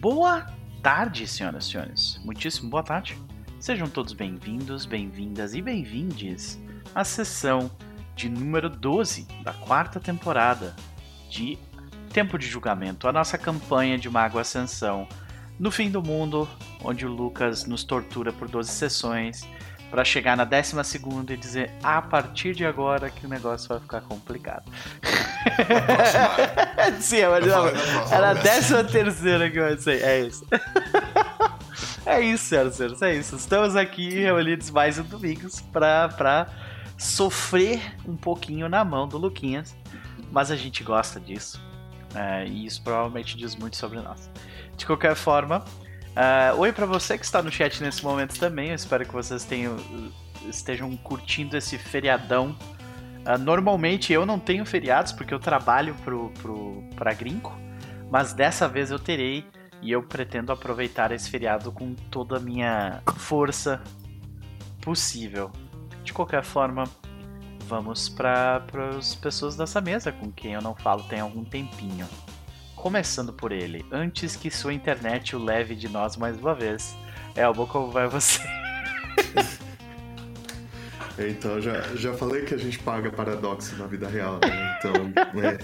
Boa tarde, senhoras e senhores. Muitíssimo boa tarde. Sejam todos bem-vindos, bem-vindas e bem-vindes à sessão de número 12 da quarta temporada de Tempo de Julgamento, a nossa campanha de Mago Ascensão no fim do mundo, onde o Lucas nos tortura por 12 sessões para chegar na décima segunda e dizer a partir de agora que o negócio vai ficar complicado. Sim, eu imaginava. Era a décima terceira que eu sei. É isso. é isso, senhoras e senhores, é isso. Estamos aqui reunidos mais um domingo pra, pra sofrer um pouquinho na mão do Luquinhas. Mas a gente gosta disso. É, e isso provavelmente diz muito sobre nós. De qualquer forma, uh, oi para você que está no chat nesse momento também. Eu espero que vocês tenham, estejam curtindo esse feriadão. Uh, normalmente eu não tenho feriados porque eu trabalho pro, pro, pra Grinco, mas dessa vez eu terei e eu pretendo aproveitar esse feriado com toda a minha força possível. De qualquer forma, vamos para as pessoas dessa mesa com quem eu não falo tem algum tempinho. Começando por ele, antes que sua internet o leve de nós mais uma vez. Elbo, como vai você? então, já, já falei que a gente paga paradoxo na vida real, né? Então, é,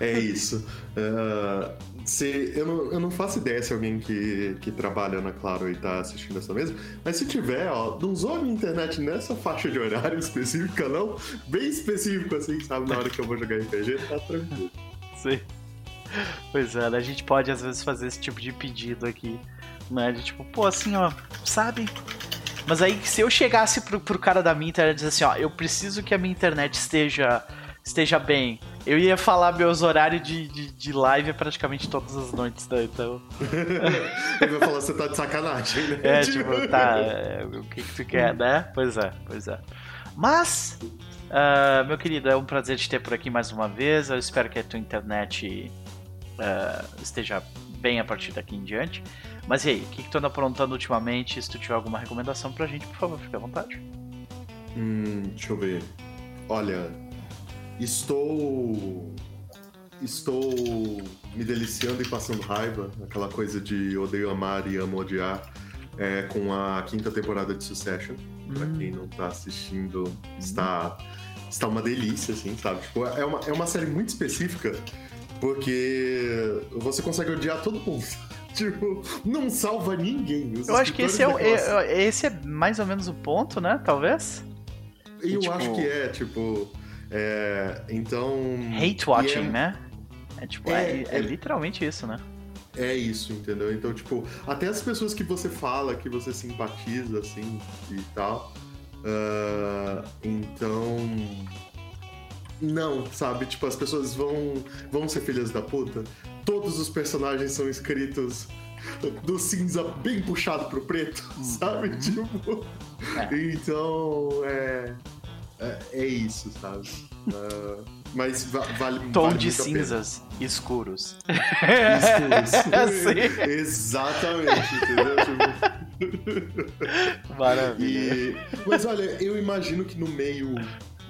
é isso. Uh, se, eu, não, eu não faço ideia se alguém que, que trabalha na Claro e tá assistindo essa mesa, mas se tiver, ó, não usou a minha internet nessa faixa de horário específica, não. Bem específico, assim, sabe? Na hora que eu vou jogar RPG, tá tranquilo. Sim. Pois é, né? a gente pode às vezes fazer esse tipo de pedido aqui, né? De tipo, pô, assim, ó, sabe? Mas aí, se eu chegasse pro, pro cara da minha internet e dizer assim, ó, eu preciso que a minha internet esteja, esteja bem, eu ia falar meus horários de, de, de live praticamente todas as noites, né? Então. Ele vai falar, você tá de sacanagem, né? É, tipo, tá, é, o que, que tu quer, né? Pois é, pois é. Mas, uh, meu querido, é um prazer te ter por aqui mais uma vez. Eu espero que a tua internet uh, esteja bem a partir daqui em diante. Mas e aí, o que, que tu anda aprontando ultimamente? Se tu tiver alguma recomendação pra gente, por favor, fique à vontade. Hum, deixa eu ver. Olha, estou. Estou me deliciando e passando raiva, aquela coisa de odeio amar e amo odiar, é, com a quinta temporada de Succession. Hum. Pra quem não tá assistindo, está, está uma delícia, assim, sabe? Tipo, é, uma, é uma série muito específica porque você consegue odiar todo mundo. Tipo, não salva ninguém. Os eu acho que esse é, o, é, esse é mais ou menos o ponto, né? Talvez. Eu tipo... acho que é, tipo. É, então. Hate watching, é... né? É tipo, é, é, é, literalmente isso, né? É isso, entendeu? Então, tipo, até as pessoas que você fala, que você simpatiza, assim, e tal. Uh, então não, sabe? Tipo, as pessoas vão, vão ser filhas da puta. Todos os personagens são escritos do cinza bem puxado pro preto, uhum. sabe? Tipo. É. Então, é, é. É isso, sabe? Uh, mas va vale. Tom vale de cinzas escuros. Escuros. Exatamente, entendeu? Tipo... Maravilha. E... Mas olha, eu imagino que no meio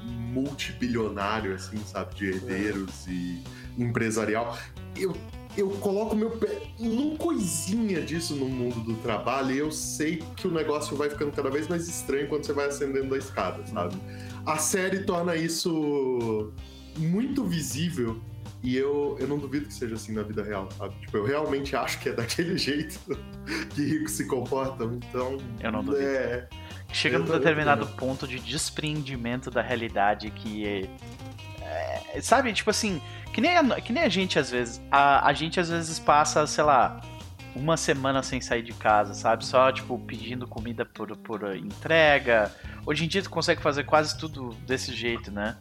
multibilionário, assim, sabe? De herdeiros e empresarial. Eu, eu coloco meu pé num coisinha disso no mundo do trabalho e eu sei que o negócio vai ficando cada vez mais estranho quando você vai ascendendo a escada, sabe? A série torna isso muito visível e eu, eu não duvido que seja assim na vida real, sabe? Tipo, eu realmente acho que é daquele jeito que ricos se comportam, então. Eu não duvido. É, Chega num determinado ponto de despreendimento da realidade que é, é, sabe, tipo assim, que nem, a, que nem a gente às vezes. A, a gente às vezes passa, sei lá, uma semana sem sair de casa, sabe? Só, tipo, pedindo comida por, por entrega. Hoje em dia tu consegue fazer quase tudo desse jeito, né?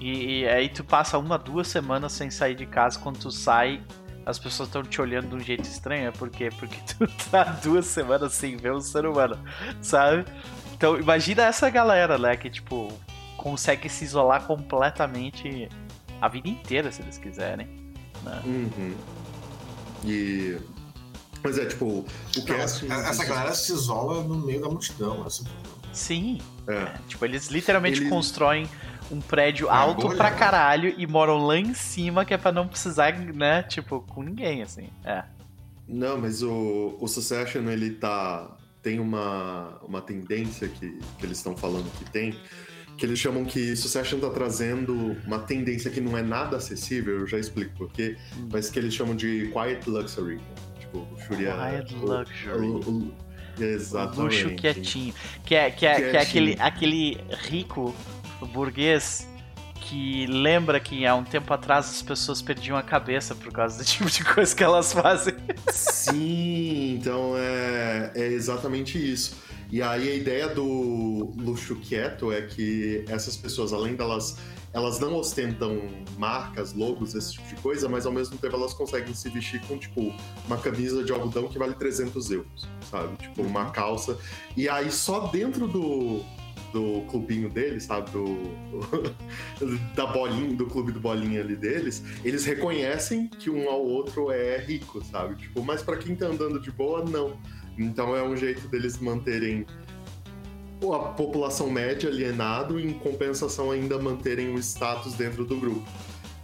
E, e aí tu passa uma, duas semanas sem sair de casa, quando tu sai, as pessoas estão te olhando de um jeito estranho. É por quê? Porque tu tá duas semanas sem ver um ser humano, sabe? Então, imagina essa galera, né, que, tipo, consegue se isolar completamente a vida inteira, se eles quiserem. Né? Uhum. E. Mas é, tipo, o que é assim, Essa galera se isola no meio da multidão, assim. Sim. É. É, tipo, eles literalmente eles... constroem um prédio é alto bolha, pra né? caralho e moram lá em cima, que é pra não precisar, né, tipo, com ninguém, assim. É. Não, mas o, o Succession, ele tá. Tem uma, uma tendência que, que eles estão falando que tem, que eles chamam que Succession tá trazendo uma tendência que não é nada acessível, eu já explico porquê, hum. mas que eles chamam de Quiet Luxury. Tipo, Shuria, Quiet Luxury. O, o, exatamente. O luxo quietinho. Que é, que é, que é aquele, aquele rico burguês que lembra que há um tempo atrás as pessoas perdiam a cabeça por causa do tipo de coisa que elas fazem. Sim, então é, é exatamente isso. E aí a ideia do luxo quieto é que essas pessoas, além delas elas não ostentam marcas, logos, esse tipo de coisa, mas ao mesmo tempo elas conseguem se vestir com, tipo, uma camisa de algodão que vale 300 euros, sabe? Tipo, uma calça. E aí só dentro do, do clubinho deles, sabe? Do, da bolinha, do clube do bolinha ali deles, eles reconhecem que um ao outro é rico, sabe? Tipo, mas para quem tá andando de boa, não. Então é um jeito deles manterem a população média alienado e em compensação ainda manterem o status dentro do grupo.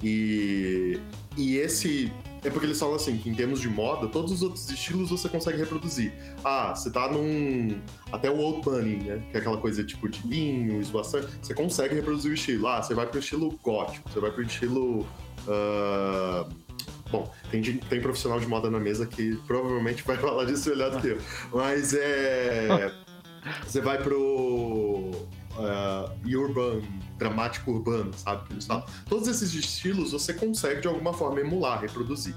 E, e esse é porque eles falam assim, que em termos de moda, todos os outros estilos você consegue reproduzir. Ah, você tá num. Até o Old Bunny, né? Que é aquela coisa tipo de linho, esvoaçante. Você consegue reproduzir o estilo. Ah, você vai pro estilo gótico, você vai pro estilo. Uh... Bom, tem, tem profissional de moda na mesa que provavelmente vai falar disso melhor do que eu. Mas é. Você vai pro. Uh, urban, dramático urbano, sabe? Falam. Todos esses estilos você consegue de alguma forma emular, reproduzir.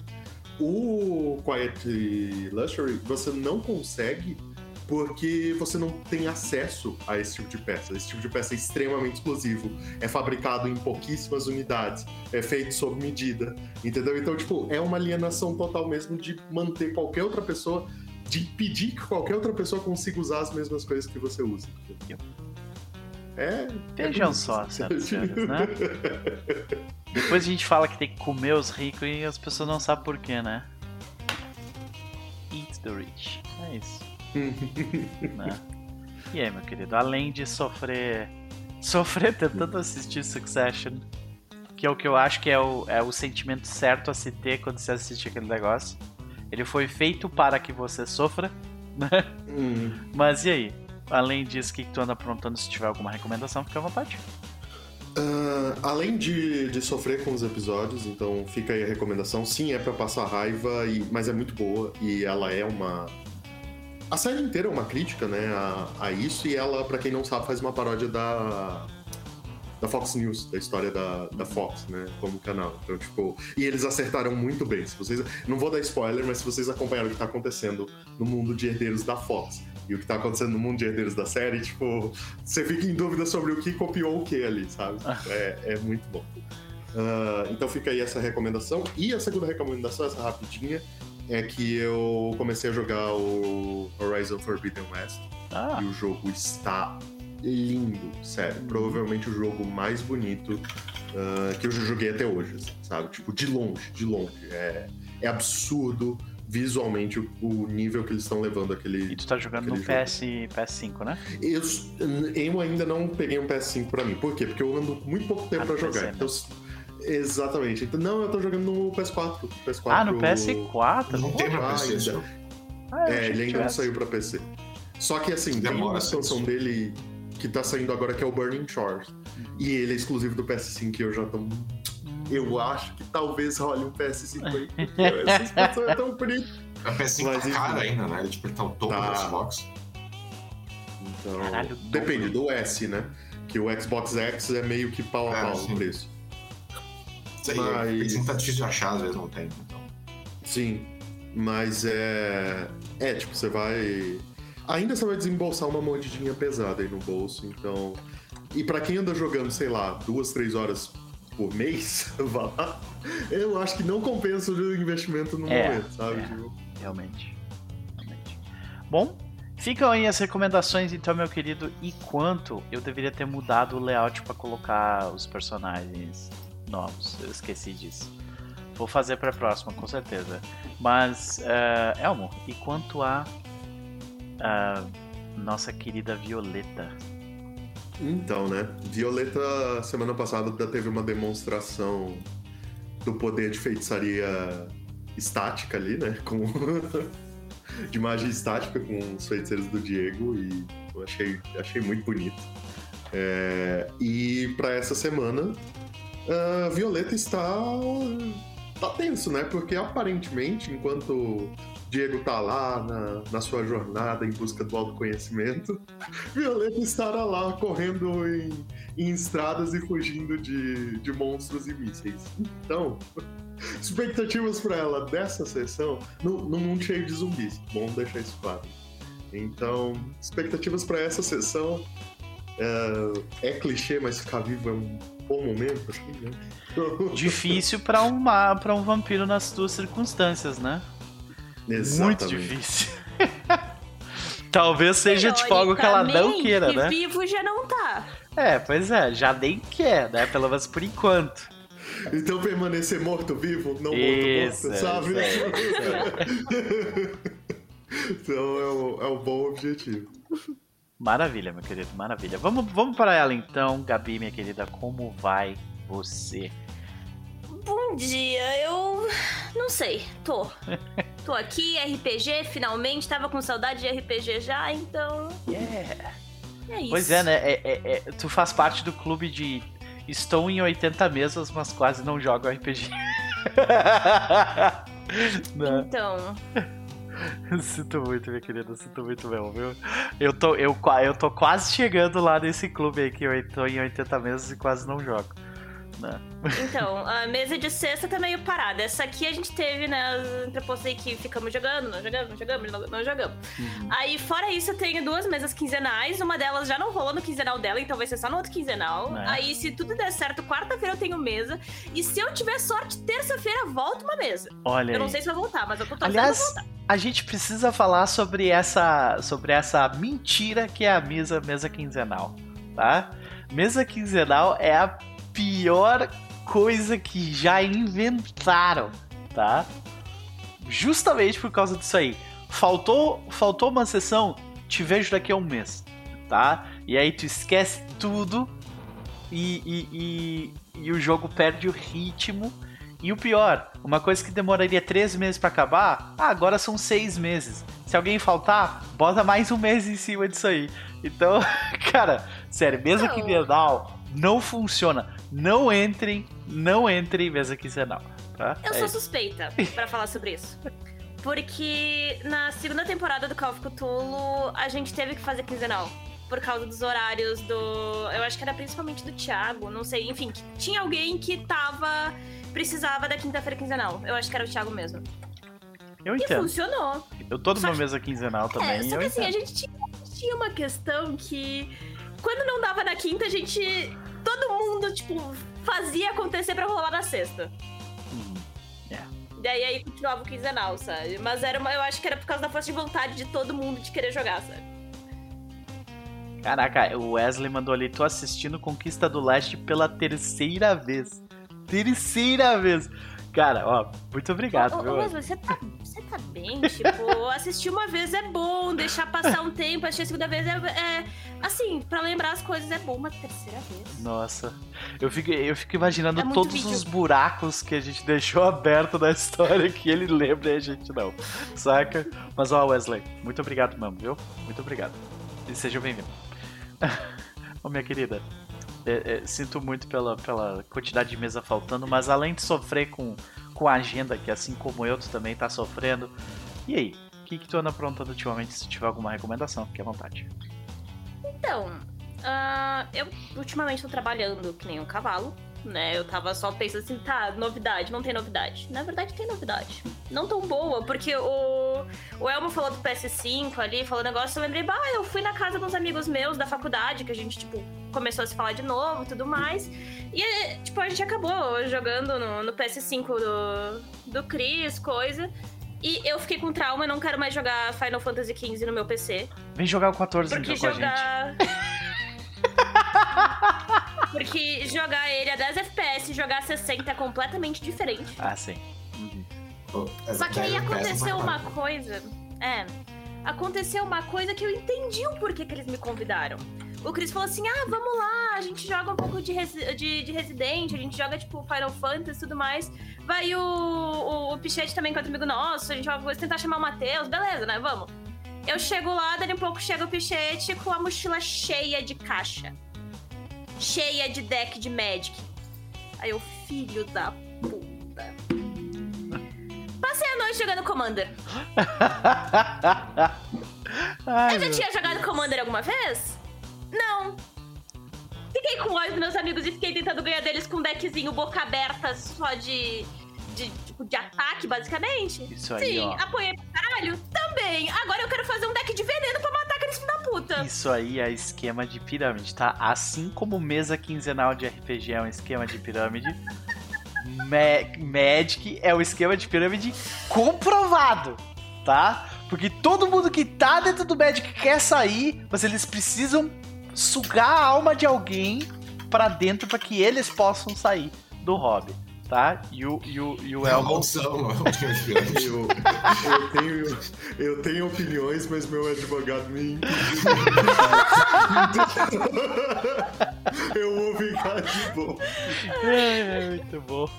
O Quiet Luxury você não consegue porque você não tem acesso a esse tipo de peça. Esse tipo de peça é extremamente exclusivo, é fabricado em pouquíssimas unidades, é feito sob medida, entendeu? Então, tipo, é uma alienação total mesmo de manter qualquer outra pessoa, de pedir que qualquer outra pessoa consiga usar as mesmas coisas que você usa. É. Vejam é só, senhoras senhores, né? Depois a gente fala que tem que comer os ricos e as pessoas não sabem porquê, né? Eat the rich. É isso. né? E aí, meu querido, além de sofrer. Sofrer tentando assistir Succession, que é o que eu acho que é o, é o sentimento certo a se ter quando você assiste aquele negócio. Ele foi feito para que você sofra, né? Hum. Mas e aí? Além disso, o que, que tu anda aprontando? Se tiver alguma recomendação, fica à vontade. Uh, além de, de sofrer com os episódios, então fica aí a recomendação. Sim, é para passar raiva, e, mas é muito boa e ela é uma. A série inteira é uma crítica, né, a, a isso e ela, para quem não sabe, faz uma paródia da da Fox News, da história da, da Fox, né, como canal. Então, tipo, e eles acertaram muito bem. Se vocês, não vou dar spoiler, mas se vocês acompanharam o que tá acontecendo no mundo de herdeiros da Fox, e o que tá acontecendo no mundo de herdeiros da série, tipo, você fica em dúvida sobre o que copiou o que ali, sabe? Ah. É, é muito bom. Uh, então fica aí essa recomendação. E a segunda recomendação, essa rapidinha, é que eu comecei a jogar o Horizon Forbidden West. Ah. E o jogo está lindo, sério. Hum. Provavelmente o jogo mais bonito uh, que eu já joguei até hoje, sabe? Tipo, de longe, de longe. É, é absurdo visualmente o, o nível que eles estão levando aquele. E tu tá jogando no PS, PS5, né? Eu, eu ainda não peguei um PS5 pra mim. Por quê? Porque eu ando muito pouco tempo ah, pra jogar. PC, né? então, exatamente. Então, não, eu tô jogando no PS4. PS4 ah, no PS4? Não tem pra PC. Ainda. Ah, é, ele ainda não saiu pra PC. Só que assim, Demora tem uma expansão dele que tá saindo agora que é o Burning Shores. E ele é exclusivo do PS5 e eu já tô eu acho que talvez role um PS5 aí. Essa expansão é tão bonita. A PS5 Mas, tá cara ainda, né? Ele tipo, tá o topo tá. do Xbox. Então, Caralho, depende do S, né? Que o Xbox X é meio que pau a é, pau o preço. Sei, mas... PS5 tá difícil de achar, às vezes não tem. Então. Sim, mas é. É, tipo, você vai. Ainda você vai desembolsar uma mordidinha pesada aí no bolso, então. E para quem anda jogando, sei lá, duas, três horas por mês, vá lá, eu acho que não compensa o investimento no é, momento, sabe? É, tipo... realmente, realmente. Bom, ficam aí as recomendações, então, meu querido. E quanto eu deveria ter mudado o layout para colocar os personagens novos? Eu esqueci disso. Vou fazer para a próxima, com certeza. Mas, uh, Elmo, e quanto a uh, nossa querida Violeta? Então, né? Violeta, semana passada, teve uma demonstração do poder de feitiçaria estática ali, né? Com de magia estática com os feiticeiros do Diego e eu achei, achei muito bonito. É, e para essa semana, a Violeta está tá tenso, né? Porque aparentemente, enquanto Diego tá lá na, na sua jornada em busca do autoconhecimento, Violeta estará lá correndo em, em estradas e fugindo de, de monstros e mísseis. Então, expectativas para ela dessa sessão no, no mundo cheio de zumbis. Bom deixar isso claro. Então, expectativas para essa sessão é, é, clichê, mas ficar vivo é um bom momento, assim, né? Difícil para uma para um vampiro nas duas circunstâncias, né? Exatamente. Muito difícil. Talvez seja tipo algo que ela não queira, que né? vivo já não tá. É, pois é, já nem quer, né? Pelo menos por enquanto. Então permanecer morto-vivo, não morto-morto, sabe? Isso, isso. então é o, é o bom objetivo. Maravilha, meu querido, maravilha. Vamos, vamos para ela então, Gabi, minha querida, como vai você? Bom dia, eu não sei, tô. tô aqui, RPG, finalmente, tava com saudade de RPG já, então. Yeah. É isso. Pois é, né? É, é, é, tu faz parte do clube de estou em 80 mesas, mas quase não jogo RPG. não. Então. Sinto muito, minha querida, sinto muito mesmo, viu? Eu tô, eu, eu tô quase chegando lá nesse clube aí que eu tô em 80 mesas e quase não jogo né? Então, a mesa de sexta tá meio parada. Essa aqui a gente teve, né, entrepostos aí que ficamos jogando, não jogamos, não jogamos, não, não jogamos. Uhum. Aí, fora isso, eu tenho duas mesas quinzenais. Uma delas já não rolou no quinzenal dela, então vai ser só no outro quinzenal. É. Aí, se tudo der certo, quarta-feira eu tenho mesa. E se eu tiver sorte, terça-feira volta uma mesa. Olha. Eu não sei se vai voltar, mas eu tô torcendo Aliás, voltar. A gente precisa falar sobre essa, sobre essa mentira que é a mesa, mesa quinzenal, tá? Mesa quinzenal é a pior coisa que já inventaram, tá? Justamente por causa disso aí. Faltou, faltou uma sessão, te vejo daqui a um mês, tá? E aí tu esquece tudo e, e, e, e o jogo perde o ritmo. E o pior, uma coisa que demoraria três meses para acabar, ah, agora são seis meses. Se alguém faltar, bota mais um mês em cima disso aí. Então, cara, sério, mesmo que Bienal não funciona. Não entrem, não entrem em mesa quinzenal, tá? Eu é sou isso. suspeita para falar sobre isso. Porque na segunda temporada do Call of Cthulhu, a gente teve que fazer quinzenal. Por causa dos horários do. Eu acho que era principalmente do Thiago, não sei. Enfim, tinha alguém que tava. Precisava da quinta-feira quinzenal. Eu acho que era o Thiago mesmo. Eu entendo. E funcionou. Eu tô numa mesa quinzenal também. É, só que assim, a gente tinha, tinha uma questão que. Quando não dava na quinta, a gente todo mundo, tipo, fazia acontecer pra rolar na sexta. Uhum. Yeah. É. Daí aí continuava o quinzenal, sabe? Mas era uma, eu acho que era por causa da força de vontade de todo mundo de querer jogar, sabe? Caraca, o Wesley mandou ali, tô assistindo Conquista do Leste pela terceira vez. Terceira vez! Cara, ó, muito obrigado. Ô, ô, mas você tá, tá bem? Tipo, assistir uma vez é bom, deixar passar um tempo, assistir a segunda vez é, é. Assim, pra lembrar as coisas é bom, uma terceira vez. Nossa. Eu fico, eu fico imaginando é todos vídeo. os buracos que a gente deixou aberto na história que ele lembra e a gente não. Saca? Mas ó, Wesley, muito obrigado mesmo, viu? Muito obrigado. E seja bem-vindo. Ô, minha querida, é, é, sinto muito pela, pela quantidade de mesa faltando, mas além de sofrer com, com a agenda, que assim como eu, tu também tá sofrendo. E aí, o que, que tu anda aprontando ultimamente? Se tiver alguma recomendação, fique à vontade. Então, uh, eu ultimamente tô trabalhando que nem um cavalo né? Eu tava só pensando assim, tá, novidade, não tem novidade. Na verdade, tem novidade. Não tão boa, porque o, o Elmo falou do PS5 ali, falou negócio, eu lembrei, bah, eu fui na casa de uns amigos meus da faculdade, que a gente, tipo, começou a se falar de novo e tudo mais. E, tipo, a gente acabou jogando no, no PS5 do, do Chris, coisa. E eu fiquei com trauma, não quero mais jogar Final Fantasy XV no meu PC. Vem jogar o 14 então com jogar... a gente. Porque jogar ele a 10 FPS e jogar a 60 é completamente diferente. Ah, sim. Uhum. Só que aí aconteceu uma coisa. É. Aconteceu uma coisa que eu entendi o porquê que eles me convidaram. o Chris falou assim: ah, vamos lá, a gente joga um pouco de, Resi de, de Resident, a gente joga tipo Final Fantasy e tudo mais. Vai o, o, o Pichete também, é outro amigo nosso, a gente vai tentar chamar o Matheus, beleza, né? Vamos. Eu chego lá, dali um pouco chega o Pichete com a mochila cheia de caixa. Cheia de deck de Magic. Aí eu, filho da puta. Passei a noite jogando Commander. Ai, eu já tinha jogado Commander alguma vez? Não. Fiquei com ódio dos meus amigos e fiquei tentando ganhar deles com um deckzinho boca aberta só de. De, tipo, de ataque, basicamente. Isso aí, Sim, ó. apoiei pra caralho. Também. Agora eu quero fazer um deck de veneno pra matar aqueles filhos da puta. Isso aí é esquema de pirâmide, tá? Assim como mesa quinzenal de RPG é um esquema de pirâmide, Ma- Magic é um esquema de pirâmide comprovado, tá? Porque todo mundo que tá dentro do Magic quer sair, mas eles precisam sugar a alma de alguém pra dentro pra que eles possam sair do hobby, tá? E o, e o, e o É Elmo maldição, pirâmide. Eu, eu, tenho, eu tenho opiniões, mas meu advogado me eu vou ficar de boa. É, muito bom.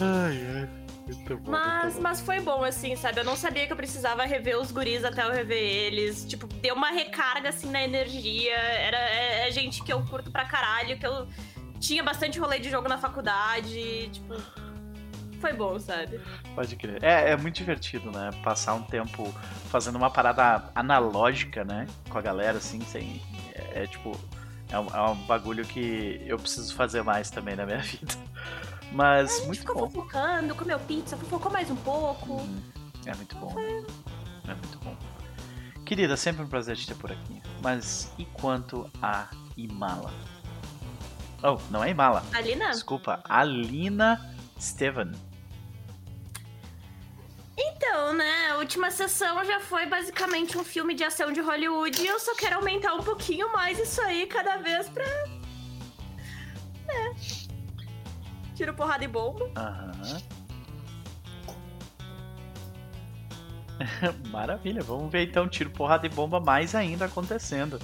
Ai, ai. Muito bom. Mas, bom. mas foi bom, assim, sabe? Eu não sabia que eu precisava rever os guris até eu rever eles. Tipo, deu uma recarga, assim, na energia. Era, é, é gente que eu curto pra caralho, que eu tinha bastante rolê de jogo na faculdade. Tipo, foi bom, sabe? Pode crer. É, é muito divertido, né? Passar um tempo fazendo uma parada analógica, né? Com a galera, assim, sem. É, é tipo. É um, é um bagulho que eu preciso fazer mais também na minha vida. Mas A gente muito ficou bom. fofocando, comeu pizza, fofocou mais um pouco. É muito bom. né? É muito bom. Querida, sempre um prazer te ter por aqui. Mas e quanto a Imala? Oh, não é Imala. Alina? Desculpa, Alina Steven. Então, né? A última sessão já foi basicamente um filme de ação de Hollywood e eu só quero aumentar um pouquinho mais isso aí cada vez pra. né? Tiro porrada e bomba. Aham. Maravilha, vamos ver então tiro, porrada e bomba mais ainda acontecendo.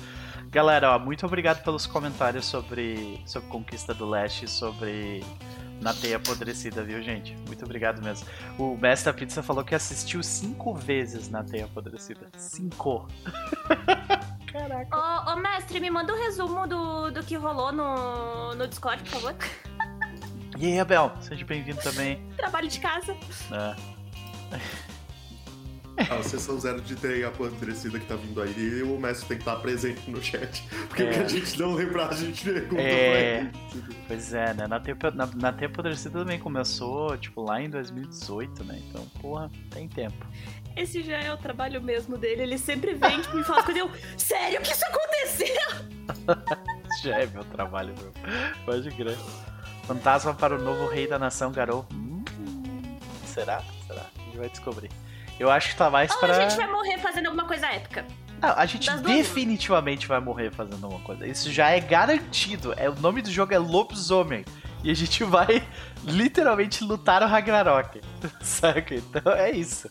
Galera, ó, muito obrigado pelos comentários sobre, sobre Conquista do Leste, sobre Na Teia Apodrecida, viu, gente? Muito obrigado mesmo. O Mestre da Pizza falou que assistiu cinco vezes Na Teia Apodrecida. Cinco! Caraca. Ô, ô, mestre, me manda um resumo do, do que rolou no, no Discord, por favor. E aí, Abel, seja bem-vindo também. Trabalho de casa. Ah, A sessão zero de teia apodrecida que tá vindo aí, e o mestre tem que estar presente no chat. Porque É. o que a gente não lembrar, a gente pergunta É. pra ele. Pois é, né? Na Teia, na, na Teia Apodrecida também começou, tipo, lá em 2018, né? Então, porra, tem tempo. Esse já é o trabalho mesmo dele. Ele sempre vem, tipo, me fala eu. Sério que isso aconteceu? Já é meu trabalho, meu. Pode crer. Fantasma para o novo rei da nação, Garou. Hum, será? Será? A gente vai descobrir. Eu acho que tá mais Ou pra. a gente vai morrer fazendo alguma coisa épica. Ah, a gente definitivamente vai morrer fazendo uma coisa. Isso já é garantido. É, o nome do jogo é Lobisomem. E a gente vai literalmente lutar o Ragnarok. Saca? Então é isso.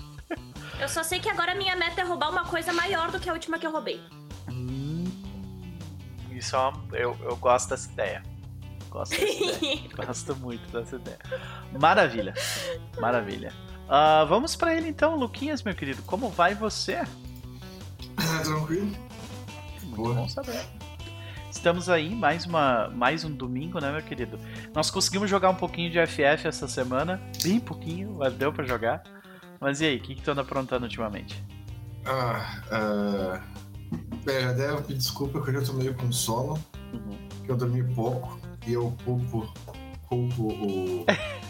Eu só sei que agora minha meta é roubar uma coisa maior do que a última que eu roubei. Hum, Isso é uma, eu, eu gosto dessa ideia. Gosto dessa ideia. Gosto muito dessa ideia. Maravilha. Maravilha. Ah, vamos pra ele então, Luquinhas, meu querido. Como vai você? Tranquilo. Muito Boa. bom saber. Estamos aí, mais, uma, mais um domingo, né, meu querido? Nós conseguimos jogar um pouquinho de FF essa semana. Bem pouquinho, mas deu pra jogar. Mas e aí, o que, que tu anda aprontando ultimamente? Ah, ah, bem, já pedir desculpa que hoje eu tô meio com sono, Uhum. que eu dormi pouco e eu culpo, culpo o.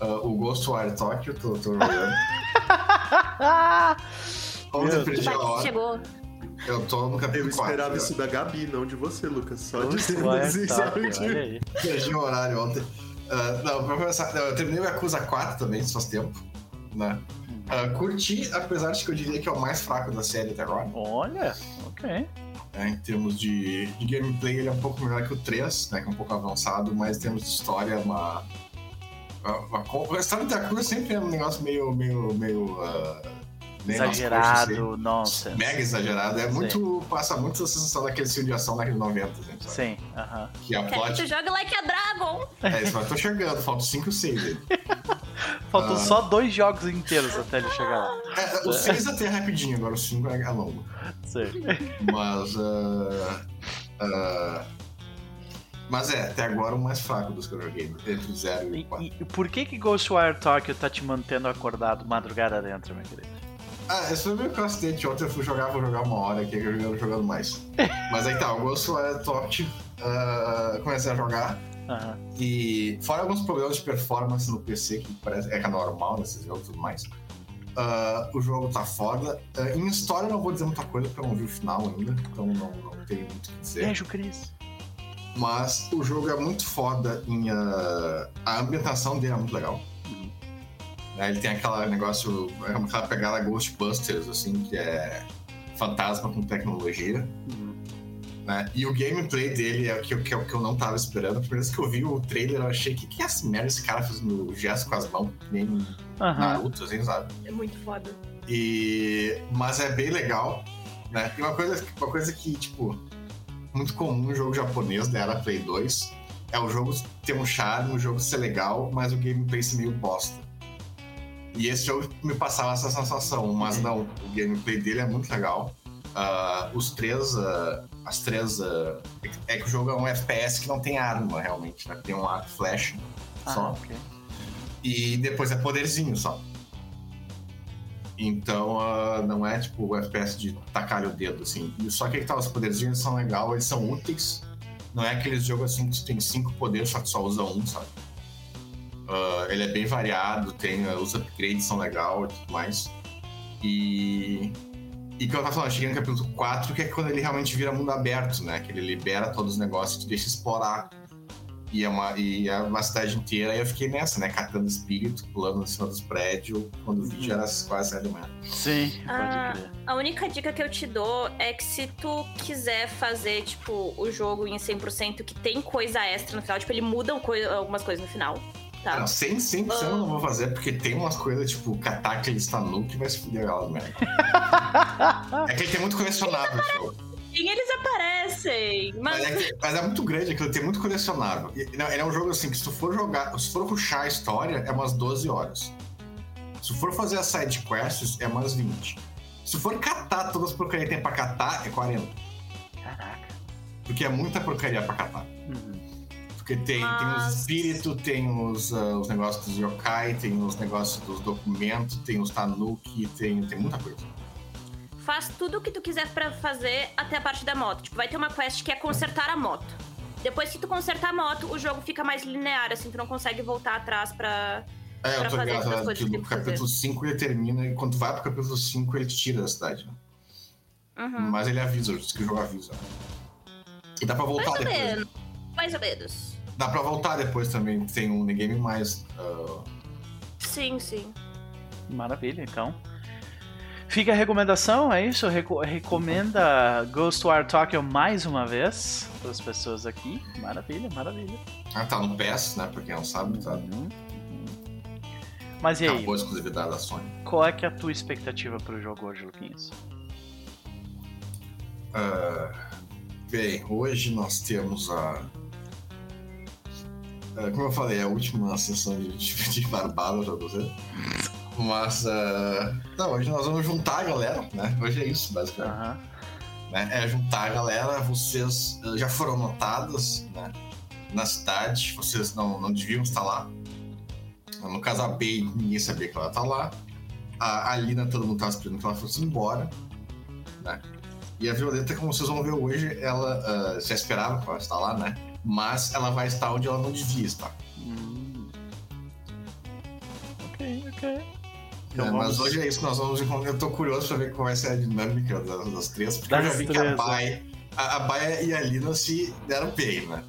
ah, o Ghostwire Tokyo, tô, tô jogando. Ontem eu perdi a hora. chegou. Eu tô no Eu capítulo 4. esperava isso da Gabi, não de você, Lucas. Só assim, sabe? olha Tipo, aí. Perdi o horário ontem. Ah, não, pra começar, não, eu terminei o Yakuza 4 também, isso faz tempo. Né? Ah, curti, apesar de que eu diria que é o mais fraco da série até agora. Olha, ok. né? Em termos de, de gameplay, ele é um pouco melhor que o 3, né? Que é um pouco avançado, mas em termos de história, é uma. Uma, uma co- a história da Yakuza sempre é um negócio meio. meio. meio. coxas, Exagerado, assim. nonsense. Mega exagerado. É muito. Passa muito a sensação daquele filme de ação daquele 90, gente. Sabe? Sim, aham. Que a Quero que tu plot. jogue Like a Dragon. É isso, mas tô chegando, faltam 5 ou 6 aí. Faltam Ah. só dois jogos inteiros até ele chegar lá. É, o 6 até é rapidinho, agora o 5 é é longo. Sim. Mas. ah, ah, mas é, até agora o mais fraco dos que eu joguei, entre o 0 e E, o 4. e por que que Ghostwire Tokyo tá te mantendo acordado madrugada dentro, meu querido? Ah, esse foi meu acidente. Ontem eu fui jogar, vou jogar uma hora aqui, que eu joguei jogando mais. Mas aí tá, o Ghostwire Tokyo, ah, comecei a jogar. E fora alguns problemas de performance no PC, que parece é que é normal nesses jogos e tudo mais. ah, o jogo tá foda. Ah, em história eu não vou dizer muita coisa, porque eu não vi o final ainda, então não, não tenho muito o que dizer. Beijo, Cris. Mas o jogo é muito foda em. ah, a ambientação dele é muito legal. Uhum. Ele tem aquela negócio, aquela pegada Ghostbusters, assim, que é fantasma com tecnologia. Uhum. né? E o gameplay dele é o que, eu- que, eu- que eu não tava esperando. A primeira vez que eu vi o trailer, eu achei que que é essa merda esse cara fazendo gesto com as mãos, que nem Aham. Naruto, assim, sabe? É muito foda. E... Mas é bem legal, né? E uma coisa, uma coisa que, tipo, muito comum no jogo japonês da era Play 2 é o jogo ter um charme, o jogo ser legal, mas o gameplay ser meio bosta. E esse jogo me passava essa sensação, mas não, o gameplay dele é muito legal. Ah, os três, ah, as três. ah, é que o jogo é um FPS que não tem arma realmente, né? Tem um arco flash Ah, só. ok. E depois é poderzinho só. Então ah, não é tipo o FPS de tacar o dedo, assim. Só que tá, os poderzinhos são legais, eles são úteis. Não é aqueles jogos assim que tem cinco poderes, só que só usa um, sabe? Ah, ele é bem variado, tem, ah, os upgrades são legais e tudo mais. E. E que eu tava falando, cheguei no capítulo 4, que é quando ele realmente vira mundo aberto, né? Que ele libera todos os negócios e te deixa explorar e é uma, e é uma cidade inteira. Aí eu fiquei nessa, né? Catando espírito, pulando em cima dos prédios. Quando vi, já era quase sete da manhã. Sim, pode Ah, crer. A única dica que eu te dou é que se tu quiser fazer, tipo, o jogo em 100% que tem coisa extra no final, tipo, ele muda algumas coisas no final, Ah, tá? não, 100, 100% eu não vou fazer, porque tem umas coisas, tipo, catar aquele Stanu que vai se fuder aquelas merda. é que ele tem muito colecionável esse jogo. Sim, eles aparecem, Mas mas... é, mas é muito grande, aquilo tem muito colecionável. E, não, ele é um jogo assim que se tu for jogar, se for ruxar a história, é umas 12 horas. Se for fazer as side quests, é umas 20. Se for catar todas as porcarias que tem pra catar, é 40. Caraca. Porque é muita porcaria pra catar. Uhum. Porque tem, tem Mas- os espíritos, tem os, ah, os negócios dos yokai, tem os negócios dos documentos, tem os tanuki, tem, tem muita coisa. Faz tudo o que tu quiser pra fazer até a parte da moto. Tipo, vai ter uma quest que é consertar a moto. Depois que tu consertar a moto, o jogo fica mais linear, assim, tu não consegue voltar atrás pra... É, eu tô fazer ligado, coisas que que no tem que fazer. capítulo 5 ele termina, e quando vai pro capítulo 5 ele te tira da cidade. né? Uhum. Mas ele avisa, diz que o jogo avisa. E dá pra voltar Mais ou depois. menos. Mais ou menos. Dá pra voltar depois também, tem um game mais. ah, Sim, sim. Maravilha, então. Fica a recomendação, é isso? Reco- recomenda Ghostwire Tokyo mais uma vez para as pessoas aqui. Maravilha, maravilha. Ah, tá no PES, né? Pra quem não sabe, tá. Uhum, uhum. Mas e aí, Acabou a exclusividade da Sony. qual é que é a tua expectativa pro jogo hoje, Luquinhas? Ah, bem, hoje nós temos a. ah, como eu falei, a última sessão de, de, de barbada pra você. Mas. ah, não, hoje nós vamos juntar a galera, né? Hoje é isso, basicamente. Aham. né? É juntar a galera, vocês ah, já foram notadas, né? Na cidade, vocês não, não deviam estar lá. No caso, a Bey, ninguém sabia que ela tá lá. A Alina, todo mundo tava esperando que ela fosse embora, né? E a Violeta, como vocês vão ver hoje, ela ah, já esperava que ela estar lá, né? Mas ela vai estar onde ela não devia estar. Hum. Ok, ok. É, Mas hoje é isso que nós vamos encontrar. Eu tô curioso pra ver qual vai ser a dinâmica das, das três, porque eu Das já vi que três, a Baia, a, a Baia e a Lina se deram bem, né?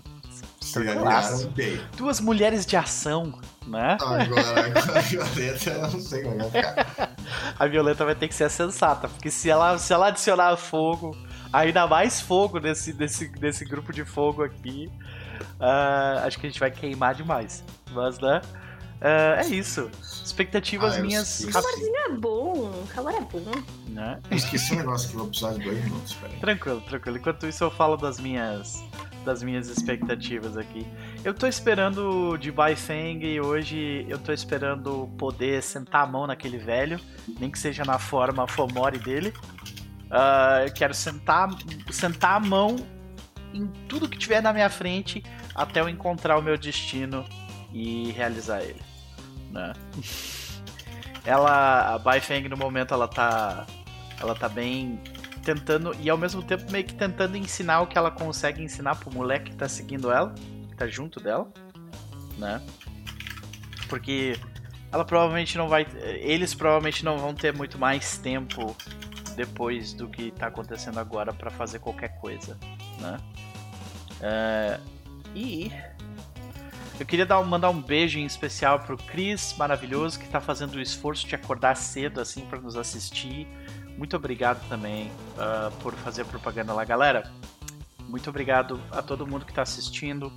Se Classe. deram bem. Duas mulheres de ação, né? Agora, agora a Violeta, eu não sei como é que vai ficar. A Violeta vai ter que ser sensata, porque se ela, se ela adicionar fogo, ainda mais fogo nesse, nesse, nesse grupo de fogo aqui, ah, acho que a gente vai queimar demais. Mas, né? Ah, é isso. Expectativas Ah, minhas. rap- É bom. calor é bom. Né? Eu esqueci um negócio que eu vou precisar de dois minutos, peraí. Tranquilo, tranquilo. Enquanto isso eu falo das minhas das minhas expectativas aqui. Eu tô esperando de Baifeng e hoje eu tô esperando poder sentar a mão naquele velho, nem que seja na forma Fomori dele. Uh, eu quero sentar, sentar a mão em tudo que tiver na minha frente até eu encontrar o meu destino e realizar ele. Né? Ela, a Baifeng no momento ela tá, ela tá bem tentando e ao mesmo tempo meio que tentando ensinar o que ela consegue ensinar pro moleque que tá seguindo ela, que tá junto dela, né? Porque ela provavelmente não vai, eles provavelmente não vão ter muito mais tempo depois do que tá acontecendo agora para fazer qualquer coisa, né? É, e eu queria dar, mandar um beijo em especial pro Cris, maravilhoso, que tá fazendo o esforço de acordar cedo assim para nos assistir muito obrigado também uh, por fazer propaganda lá, galera. Muito obrigado a todo mundo que está assistindo.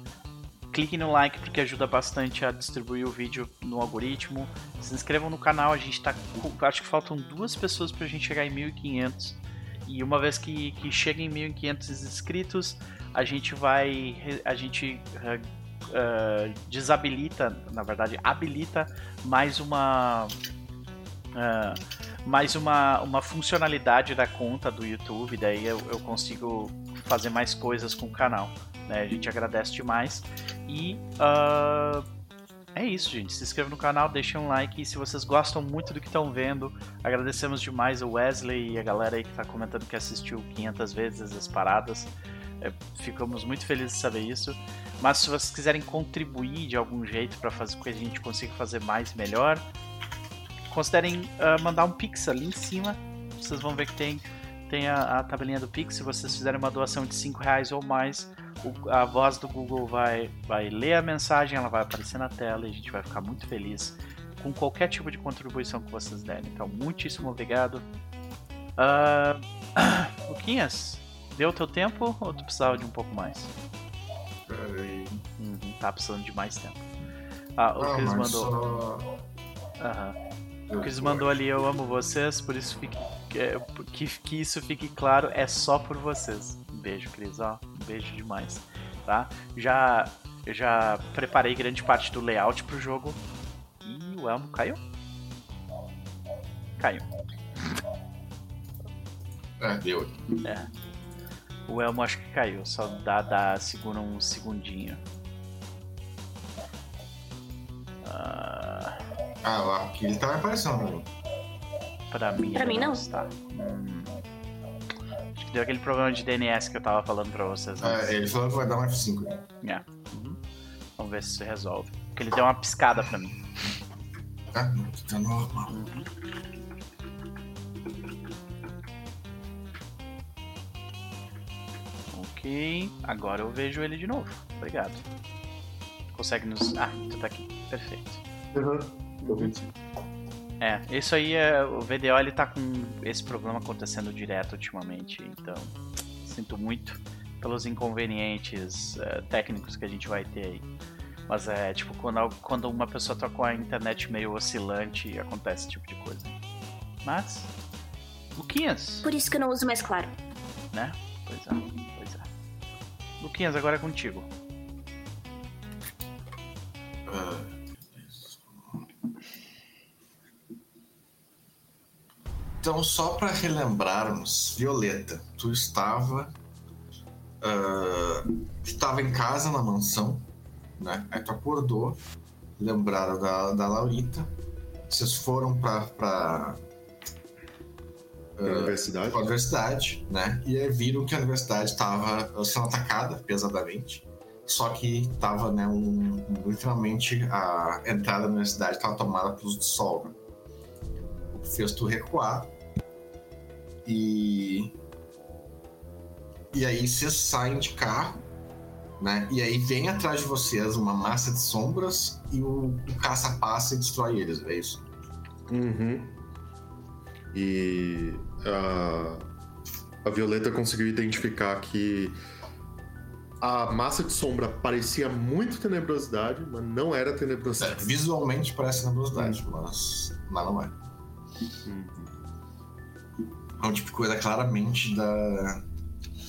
Clique no like porque ajuda bastante a distribuir o vídeo no algoritmo. Se inscrevam no canal, a gente tá. Acho que faltam duas pessoas para a gente chegar em 1500. E uma vez que, que chega em 1500 inscritos, a gente vai. A gente uh, uh, desabilita, na verdade, habilita mais uma. Uh, mais uma, uma funcionalidade da conta do YouTube, daí eu, eu consigo fazer mais coisas com o canal. Né? A gente agradece demais. E uh, é isso, gente. Se inscreva no canal, deixem um like. E se vocês gostam muito do que estão vendo, agradecemos demais o Wesley e a galera aí que está comentando que assistiu 500 vezes as paradas. É, ficamos muito felizes de saber isso. Mas se vocês quiserem contribuir de algum jeito para fazer com que a gente consiga fazer mais melhor, considerem uh, mandar um Pix ali em cima. Vocês vão ver que tem, tem a, a tabelinha do Pix. Se vocês fizerem uma doação de 5 reais ou mais, o, a voz do Google vai, vai ler a mensagem, ela vai aparecer na tela e a gente vai ficar muito feliz com qualquer tipo de contribuição que vocês derem. Então, muitíssimo obrigado. Uh, Luquinhas, deu o teu tempo ou tu precisava de um pouco mais? Peraí. Uhum, tá precisando de mais tempo. Ah, o Cris mandou. Só... Aham. O Chris mandou ali, eu amo vocês, por isso fique, que, que isso fique claro, é só por vocês. Um beijo, Cris, ó, um beijo demais, tá? Já, já preparei grande parte do layout pro jogo e o Elmo caiu? Caiu. É, deu. É. O Elmo acho que caiu, só dá, dá segura um segundinho. Uh... Ah, aqui ele tá aparecendo pra mim. Pra mim, pra mim não. Tá. Hum. Acho que deu aquele problema de DNS que eu tava falando pra vocês. Antes. É, ele falou que vai dar um F5. Né? É. Uhum. Vamos ver se isso resolve. Porque ele deu uma piscada pra mim. Ah, não, tá normal. Uhum. Ok, agora eu vejo ele de novo. Obrigado. Consegue nos. Ah, tu tá aqui. Perfeito. Uhum. É, isso aí é. O VDO ele tá com esse problema acontecendo direto ultimamente, então sinto muito pelos inconvenientes uh, técnicos que a gente vai ter aí. Mas é tipo, quando, quando uma pessoa tá com a internet meio oscilante, acontece esse tipo de coisa. Mas. Luquinhas! Por isso que eu não uso mais claro. Né? Pois é, pois é. Luquinhas, agora é contigo. Então, só para relembrarmos, Violeta, tu estava uh, estava em casa na mansão, né? Aí tu acordou, lembraram da, da Laurita, vocês foram para para uh, universidade. universidade, né? E aí viram que a universidade estava sendo atacada pesadamente. Só que estava, né, um, literalmente a entrada da universidade estava tomada pelos de sol. Né? Fez tu recuar e. E aí vocês saem de carro, né? E aí vem atrás de vocês uma massa de sombras e o, o caça passa e destrói eles, é isso? Uhum. E a, a Violeta conseguiu identificar que a massa de sombra parecia muito tenebrosidade, mas não era tenebrosidade. É, visualmente parece tenebrosidade, mas, mas não é. Uhum. É um tipo de coisa claramente da.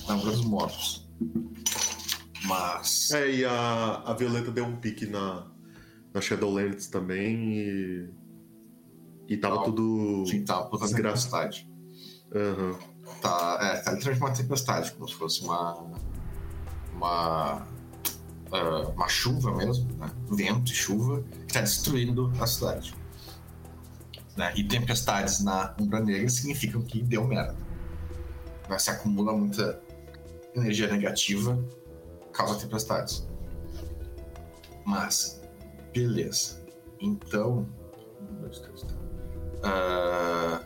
da Obra dos Mortos. Mas. É, e a, a Violeta deu um pique na, na Shadowlands também e. E tava Não. tudo. Sim, tá, por causa da Desgraça. tempestade. Aham. Tá, é, tá literalmente uma tempestade, como se fosse uma. Uma. ah, uma chuva mesmo, né? Vento e chuva, que tá destruindo a cidade. Né? E tempestades na Umbra Negra significam que deu merda. Né? Se acumula muita energia negativa, causa tempestades. Mas, beleza. Então. Um, dois, três, tá. Ah,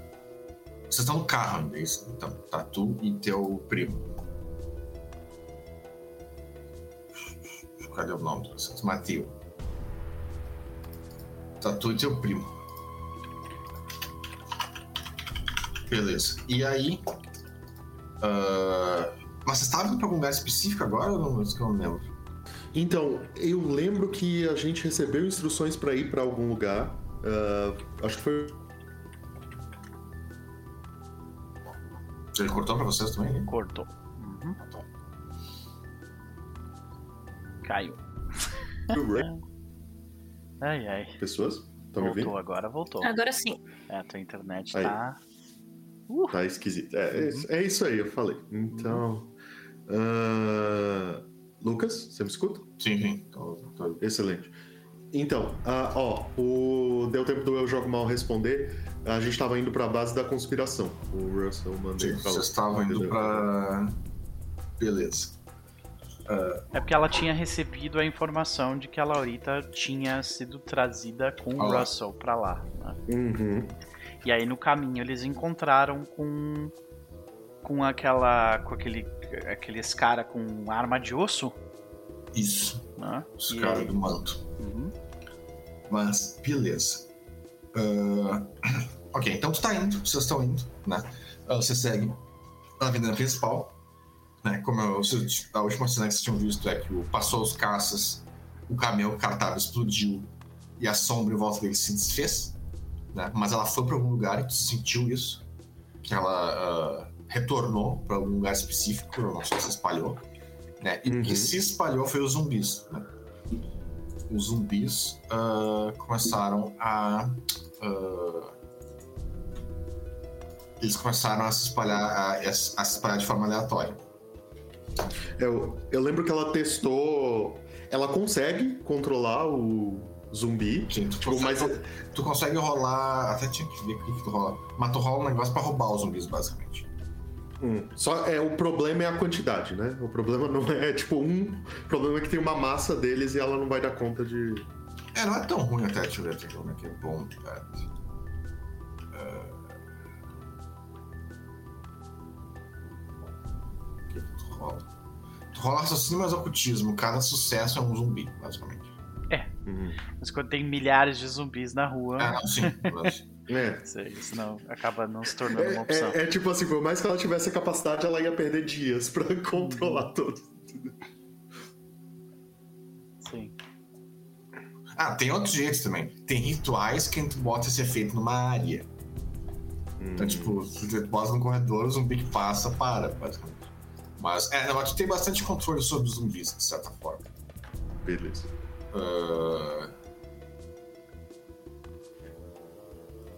vocês estão no carro ainda, é isso? Então, tá tu e teu primo. Cadê o nome de vocês? Mateu. Tá tu e teu primo. Beleza. E aí. ah, mas vocês estavam indo pra algum lugar específico agora ou não? Isso que eu não lembro. Então, eu lembro que a gente recebeu instruções pra ir pra algum lugar. ah, acho que foi. Ele cortou pra vocês também? né? Cortou. Uhum. Caiu. Ai, ai. Pessoas? Estão me voltou ouvindo? agora, voltou. Agora sim. É, a tua internet Aí. tá. Tá esquisito. É, é, isso- é isso aí, eu falei. Então. ah, Lucas, você me escuta? Sim, sim. Tô- tô- Excelente. Então, ah, ó, o... deu tempo do Eu Jogo Mal responder. A gente tava indo pra base da conspiração. O Russell mandei Sim, pra vocês estavam indo pra. Beleza. É porque ela tinha recebido a informação de que a Laurita tinha sido trazida com o Ah lá. Russell pra lá. né? Uhum. E aí no caminho eles encontraram com com aquela com aquele aqueles cara com arma de osso, Isso. né? Os caras aí- do manto. Uhum. Mas, beleza. Ah, ok, então tu tá indo, vocês estão indo, né? Ah, você segue a avenida principal, né? Como eu, a última cena que vocês tinham visto é que o- passou os caças, o caminhão cartado explodiu e a sombra em volta dele se desfez, né? Mas ela foi pra algum lugar e tu sentiu isso, que ela ah, retornou pra algum lugar específico, não sei se espalhou, né? E o que Uhum. se espalhou foi os zumbis, né? Os zumbis ah, começaram a. ah, eles começaram a se espalhar, a, a se espalhar de forma aleatória. Eu, eu lembro que ela testou. Ela consegue controlar o zumbi. Sim, tu, Tipo, consegue, mas tu consegue rolar. Até tinha que ver o que tu rola. Mas tu rola um negócio pra roubar os zumbis, basicamente. Hum, Só é o problema é a quantidade, né? O problema não é tipo um. O problema é que tem uma massa deles e ela não vai dar conta de. É, não é tão ruim até, deixa eu ver aqui como é que é bom. É. O que tu rola? Tu rola raciocínio mais ocultismo. Cada sucesso é um zumbi, basicamente. Uhum. Mas quando tem milhares de zumbis na rua, Ah, não, sim. É. não acaba não se tornando uma É, opção. é- é tipo assim, por mais que ela tivesse a capacidade, ela ia perder dias pra controlar tudo. Sim. Ah, tem outros jeitos também. Tem rituais que tu bota esse efeito numa área. Então, tipo, se tu bota no corredor, o zumbi que passa para, basicamente. Mas, é, não, tu tem bastante controle sobre os zumbis, de certa forma. Beleza. Ah,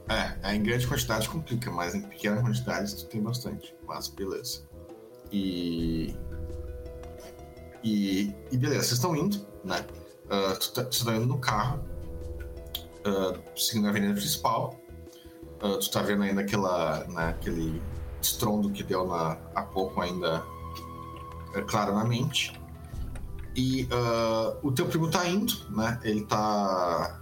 É, em grande quantidade complica, mas em pequena quantidade tu tem bastante. Mas beleza. E. E, e beleza, vocês estão indo, né? Ah, tu tá, tá indo no carro, ah, seguindo a avenida principal. Ah, tu tá vendo ainda aquela, né, aquele estrondo que deu na, há pouco ainda é, claro na mente. E ah, o teu primo tá indo, né? Ele tá.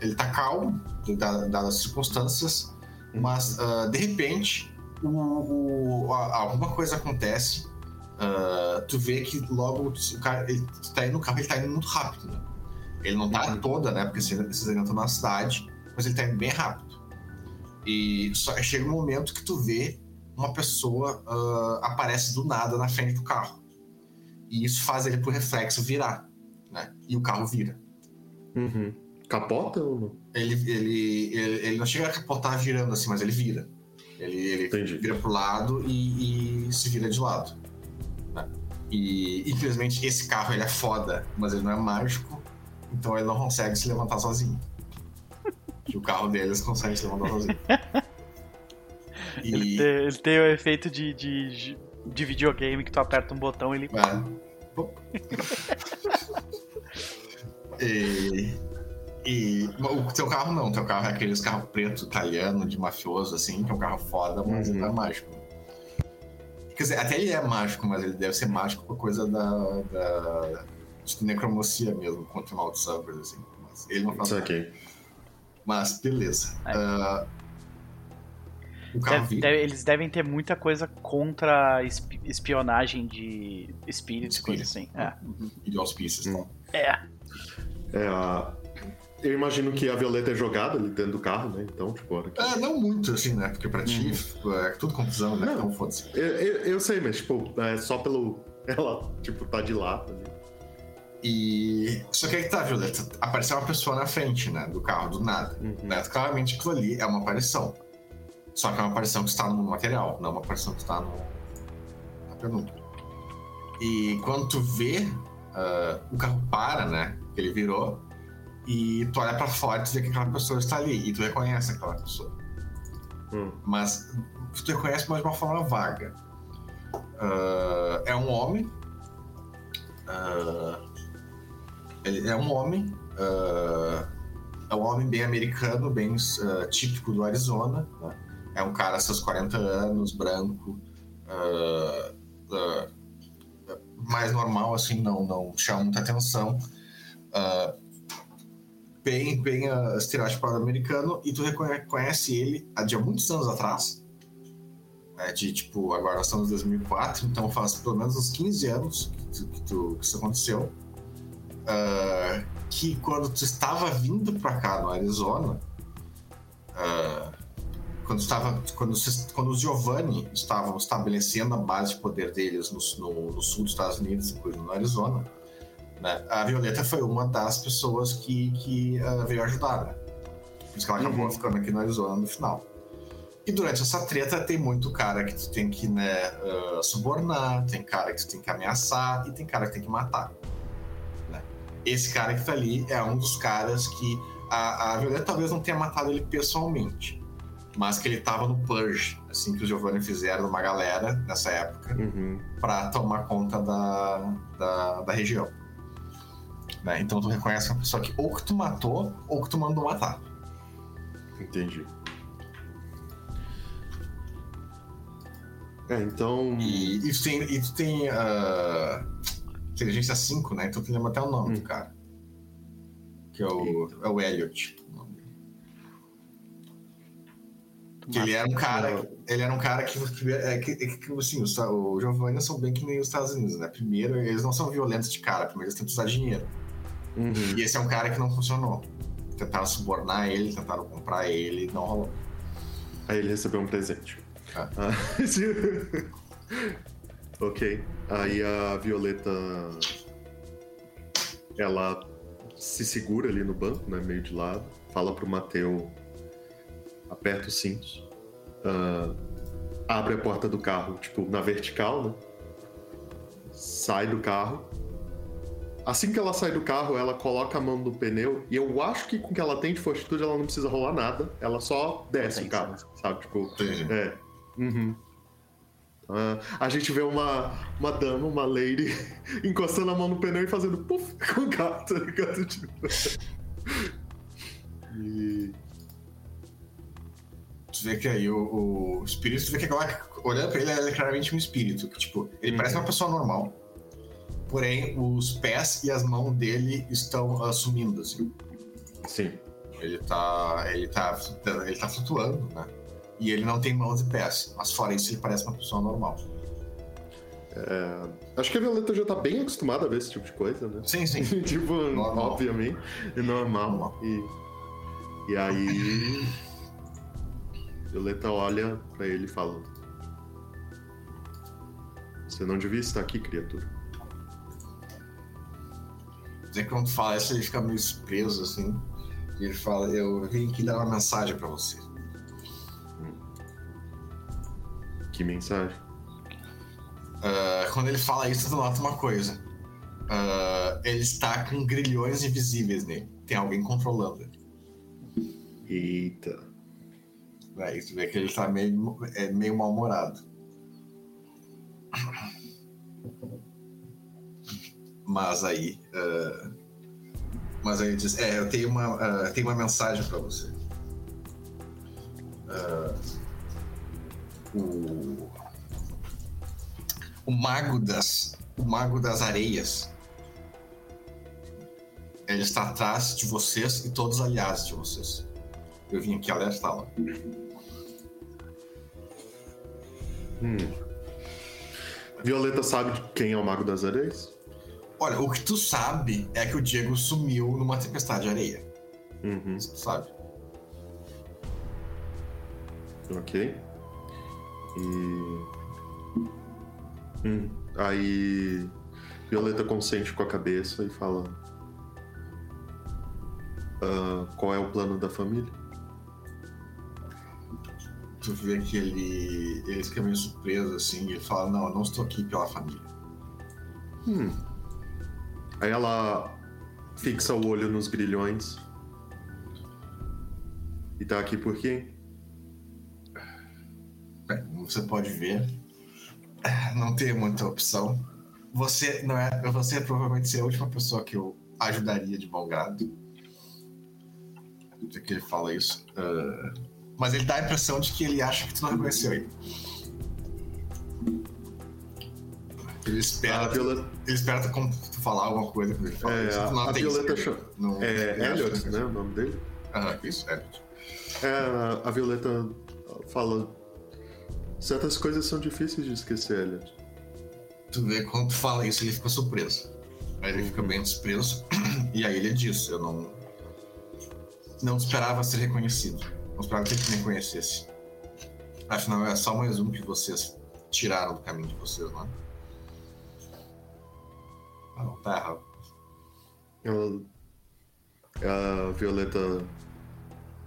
Ele tá calmo, dadas as circunstâncias, mas ah, de repente o, o- a- alguma coisa acontece. ah, tu vê que logo o cara ele tá indo no carro, ele tá indo muito rápido, né? Ele não tá Uhum. toda, né? Porque vocês ainda estão na cidade, mas ele tá indo bem rápido. E só chega um momento que tu vê uma pessoa ah, aparece do nada na frente do carro. E isso faz ele por reflexo virar, né? E o carro vira. Uhum. Capota ou não? Ele, ele, ele, ele não chega a capotar virando assim, mas ele vira. Ele, ele Entendi. vira pro lado e, e se vira de lado. né? E infelizmente esse carro ele é foda, mas ele não é mágico, então ele não consegue se levantar sozinho. Que o carro deles consegue se levantar sozinho. Ele, E. tem, ele tem o efeito de, de, de videogame que tu aperta um botão e ele. É. E, e o teu carro não, o teu carro é aqueles carro preto italiano de mafioso, assim, que é um carro foda, mas ele não é mágico. Quer dizer, até ele é mágico, mas ele deve ser mágico por coisa da, da de necromancia mesmo, contra maldições, assim. Mas ele não faz Isso nada. aqui. Mas beleza. O carro Deve- deve- eles devem ter muita coisa contra espi- espionagem de espíritos, coisa assim. É. E de auspícios, Hum. tá? É. É, a... Eu imagino que a Violeta é jogada ali dentro do carro, né? Então, tipo, a hora que... É, não muito, assim, né? Porque pra ti é tudo confusão, né? Não. Então foda-se. eu, eu, eu sei, mas, tipo, é só pelo... Ela, tipo, tá de lado ali. E. Só que aí que tá, Violeta. Apareceu uma pessoa na frente, né? Do carro, do nada. Uhum. Né? Claramente aquilo ali é uma aparição. Só que é uma aparição que está no material, não uma aparição que está no... na penumbra. E quando tu vê, ah, o carro para, né? Ele virou. E tu olha pra fora e tu vê que aquela pessoa está ali. E tu reconhece aquela pessoa. Hum. Mas tu reconhece, mas de uma forma vaga. Ah, é um homem. Ah, ele é um homem. ah, é um homem bem americano, bem típico do Arizona. né? É um cara seus 40 anos, branco. mais normal, assim, não, não chama muita atenção. Ah, bem, bem uh, estereotipado americano, e tu reconhece ele há de há muitos anos atrás. É de tipo, agora nós estamos em 2004, então faz pelo menos uns 15 anos que, tu- que, tu- que isso aconteceu. Ah, que quando tu estava vindo pra cá no Arizona, ah, quando, estava, quando, quando os Giovanni estavam estabelecendo a base de poder deles no, no- no sul dos Estados Unidos, incluindo no Arizona, né, a Violeta foi uma das pessoas que, que ah, veio ajudar, né? Por isso que ela acabou Uhum. ficando aqui no Arizona no final. E durante essa treta tem muito cara que tu tem que né, ah, subornar, tem cara que tu tem que ameaçar e tem cara que tem que matar. né? Esse cara que tá ali é um dos caras que a, a Violeta talvez não tenha matado ele pessoalmente, mas que ele tava no Purge, assim que os Giovanni fizeram uma galera nessa época Uhum. para tomar conta da, da, da região. Né? Então tu reconhece uma pessoa que ou que tu matou ou que tu mandou matar. Entendi. É, então... E, e tu tem, e tu tem ah, inteligência 5, né? Então tu lembra até o nome Hum. do cara. Que é o, é o Elliot. o dele. Que ele era um cara, ele era um cara que, que, é, que, que, que, assim, os, o Giovanni são bem que nem os Estados Unidos, né? Primeiro, eles não são violentos de cara, primeiro eles tentam usar dinheiro. Uhum. E esse é um cara que não funcionou. Tentaram subornar ele, tentaram comprar ele, não rolou. Aí ele recebeu um presente. Ah. ok. Aí a Violeta. Ela se segura ali no banco, né? Meio de lado. Fala pro Mateu. Aperta os cintos. ah, abre a porta do carro, tipo, na vertical, né? Sai do carro. Assim que ela sai do carro, ela coloca a mão no pneu. E eu acho que com o que ela tem de fortitude, ela não precisa rolar nada. Ela só desce o carro, sabe? Tipo, Entendi. é. Uhum. Ah, a gente vê uma, uma dama, uma lady, encostando a mão no pneu e fazendo puff com o carro, tá ligado? Tipo... E. Tu vê que aí o, o espírito, tu vê que agora, olhando pra ele, ele é claramente um espírito. Que, tipo, ele Uhum. parece uma pessoa normal. Porém, os pés e as mãos dele estão ah, sumindo, assim. Sim. Ele tá, ele tá, ele tá flutuando, né? E ele não tem mãos e pés. Mas fora isso, ele parece uma pessoa normal. Acho que a Violeta já tá bem acostumada a ver esse tipo de coisa, né? Sim, sim. tipo, Normal. obviamente. É normal. Normal. E, e aí. Violeta olha pra ele e fala: Você não devia estar aqui, criatura. Que quando fala isso, ele fica meio preso, assim. E ele fala, eu vim aqui dar uma mensagem pra você. Que mensagem? Uh, quando ele fala isso, tu nota uma coisa. Uh, ele está com grilhões invisíveis nele. Tem alguém controlando ele. Eita. Aí tu vê que ele tá meio, é, meio mal-humorado. Mas aí. Uh, mas aí diz: É, eu tenho uma, uh, tenho uma mensagem para você. Uh, o, o mago das o mago das areias ele está atrás de vocês e todos os aliados de vocês. Eu vim aqui alertá-la. Hum. Violeta sabe quem é o Mago das Areias? Olha, o que tu sabe é que o Diego sumiu numa tempestade de areia. Uhum. Isso tu sabe. Ok. E. Hum. Aí. Violeta consente com a cabeça e fala: ah, Qual é o plano da família? Tu vê que ele, ele fica meio surpreso assim, e ele fala: Não, eu não estou aqui pela família. Hum. Aí ela fixa o olho nos grilhões. E tá aqui por? Bem, como você pode ver, não tem muita opção. Você não é, você provavelmente seria a última pessoa que eu ajudaria de bom grado. Do que ele fala isso. Uh, mas ele dá a impressão de que ele acha que tu não reconheceu ele. Ele espera, A Violeta- ele espera tu, falar alguma coisa quando ele É, isso. a- Violeta chama- Não- É Elliot, que- né? O nome dele? Ah, isso, Elliot. É, a Violeta fala. Certas coisas são difíceis de esquecer, Elliot. Tu vê quando tu fala isso, ele fica surpreso. Aí ele fica bem surpreso. E aí ele diz: Eu não. Não esperava ser reconhecido. Não esperava que ele me reconhecesse. Afinal, é só mais um que vocês tiraram do caminho de vocês, não é? Ah, não, tá errado. Ela, a Violeta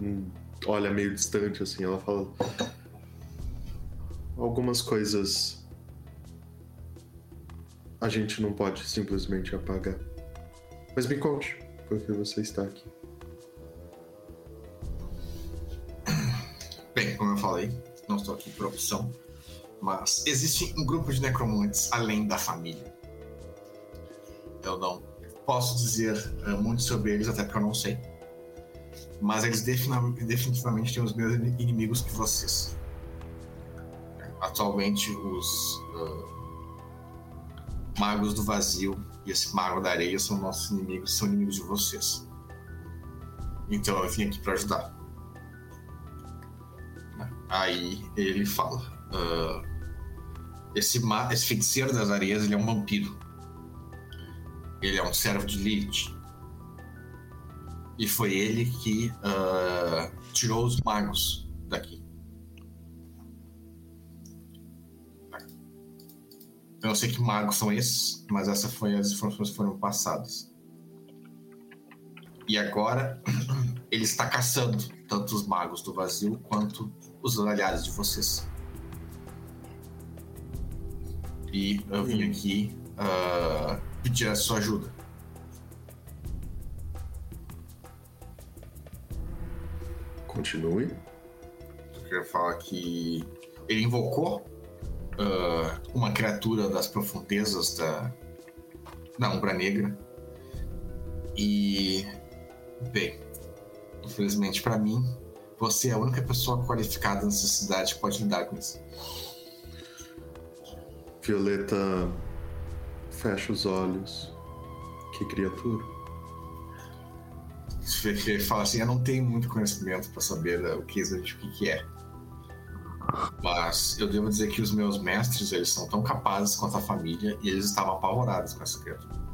hum, olha meio distante assim, ela fala. Algumas coisas a gente não pode simplesmente apagar. Mas me conte, por que você está aqui? Bem, como eu falei, não estou aqui por opção. Mas existe um grupo de necromantes além da família. Eu não posso dizer eh, muito sobre eles, até porque eu não sei. Mas eles definitivamente têm os mesmos ini- inimigos que vocês. Atualmente, os ah, magos do vazio e esse mago da areia são nossos inimigos, são inimigos de vocês. Então eu vim aqui para ajudar. Aí ele fala: "Ah, esse, esse feiticeiro das areias ele é um vampiro. Ele é um servo de Lilith. E foi ele que ah, tirou os magos daqui. Eu não sei que magos são esses, mas essas foram as informações que foram passadas. E agora ele está caçando tanto os magos do vazio quanto os aliados de vocês. E eu vim Hum. aqui ah, pedir a sua ajuda. Continue. Eu queria falar que ele invocou ah, uma criatura das profundezas da, da Umbra Negra. E, bem, infelizmente para mim, você é a única pessoa qualificada nessa cidade que pode lidar com isso. Violeta fecha os olhos. Que criatura. Você ele fala assim: Eu não tenho muito conhecimento para saber eh, o que exatamente o que, que é. Mas eu devo dizer que os meus mestres eles são tão capazes quanto a família e eles estavam apavorados com essa criatura.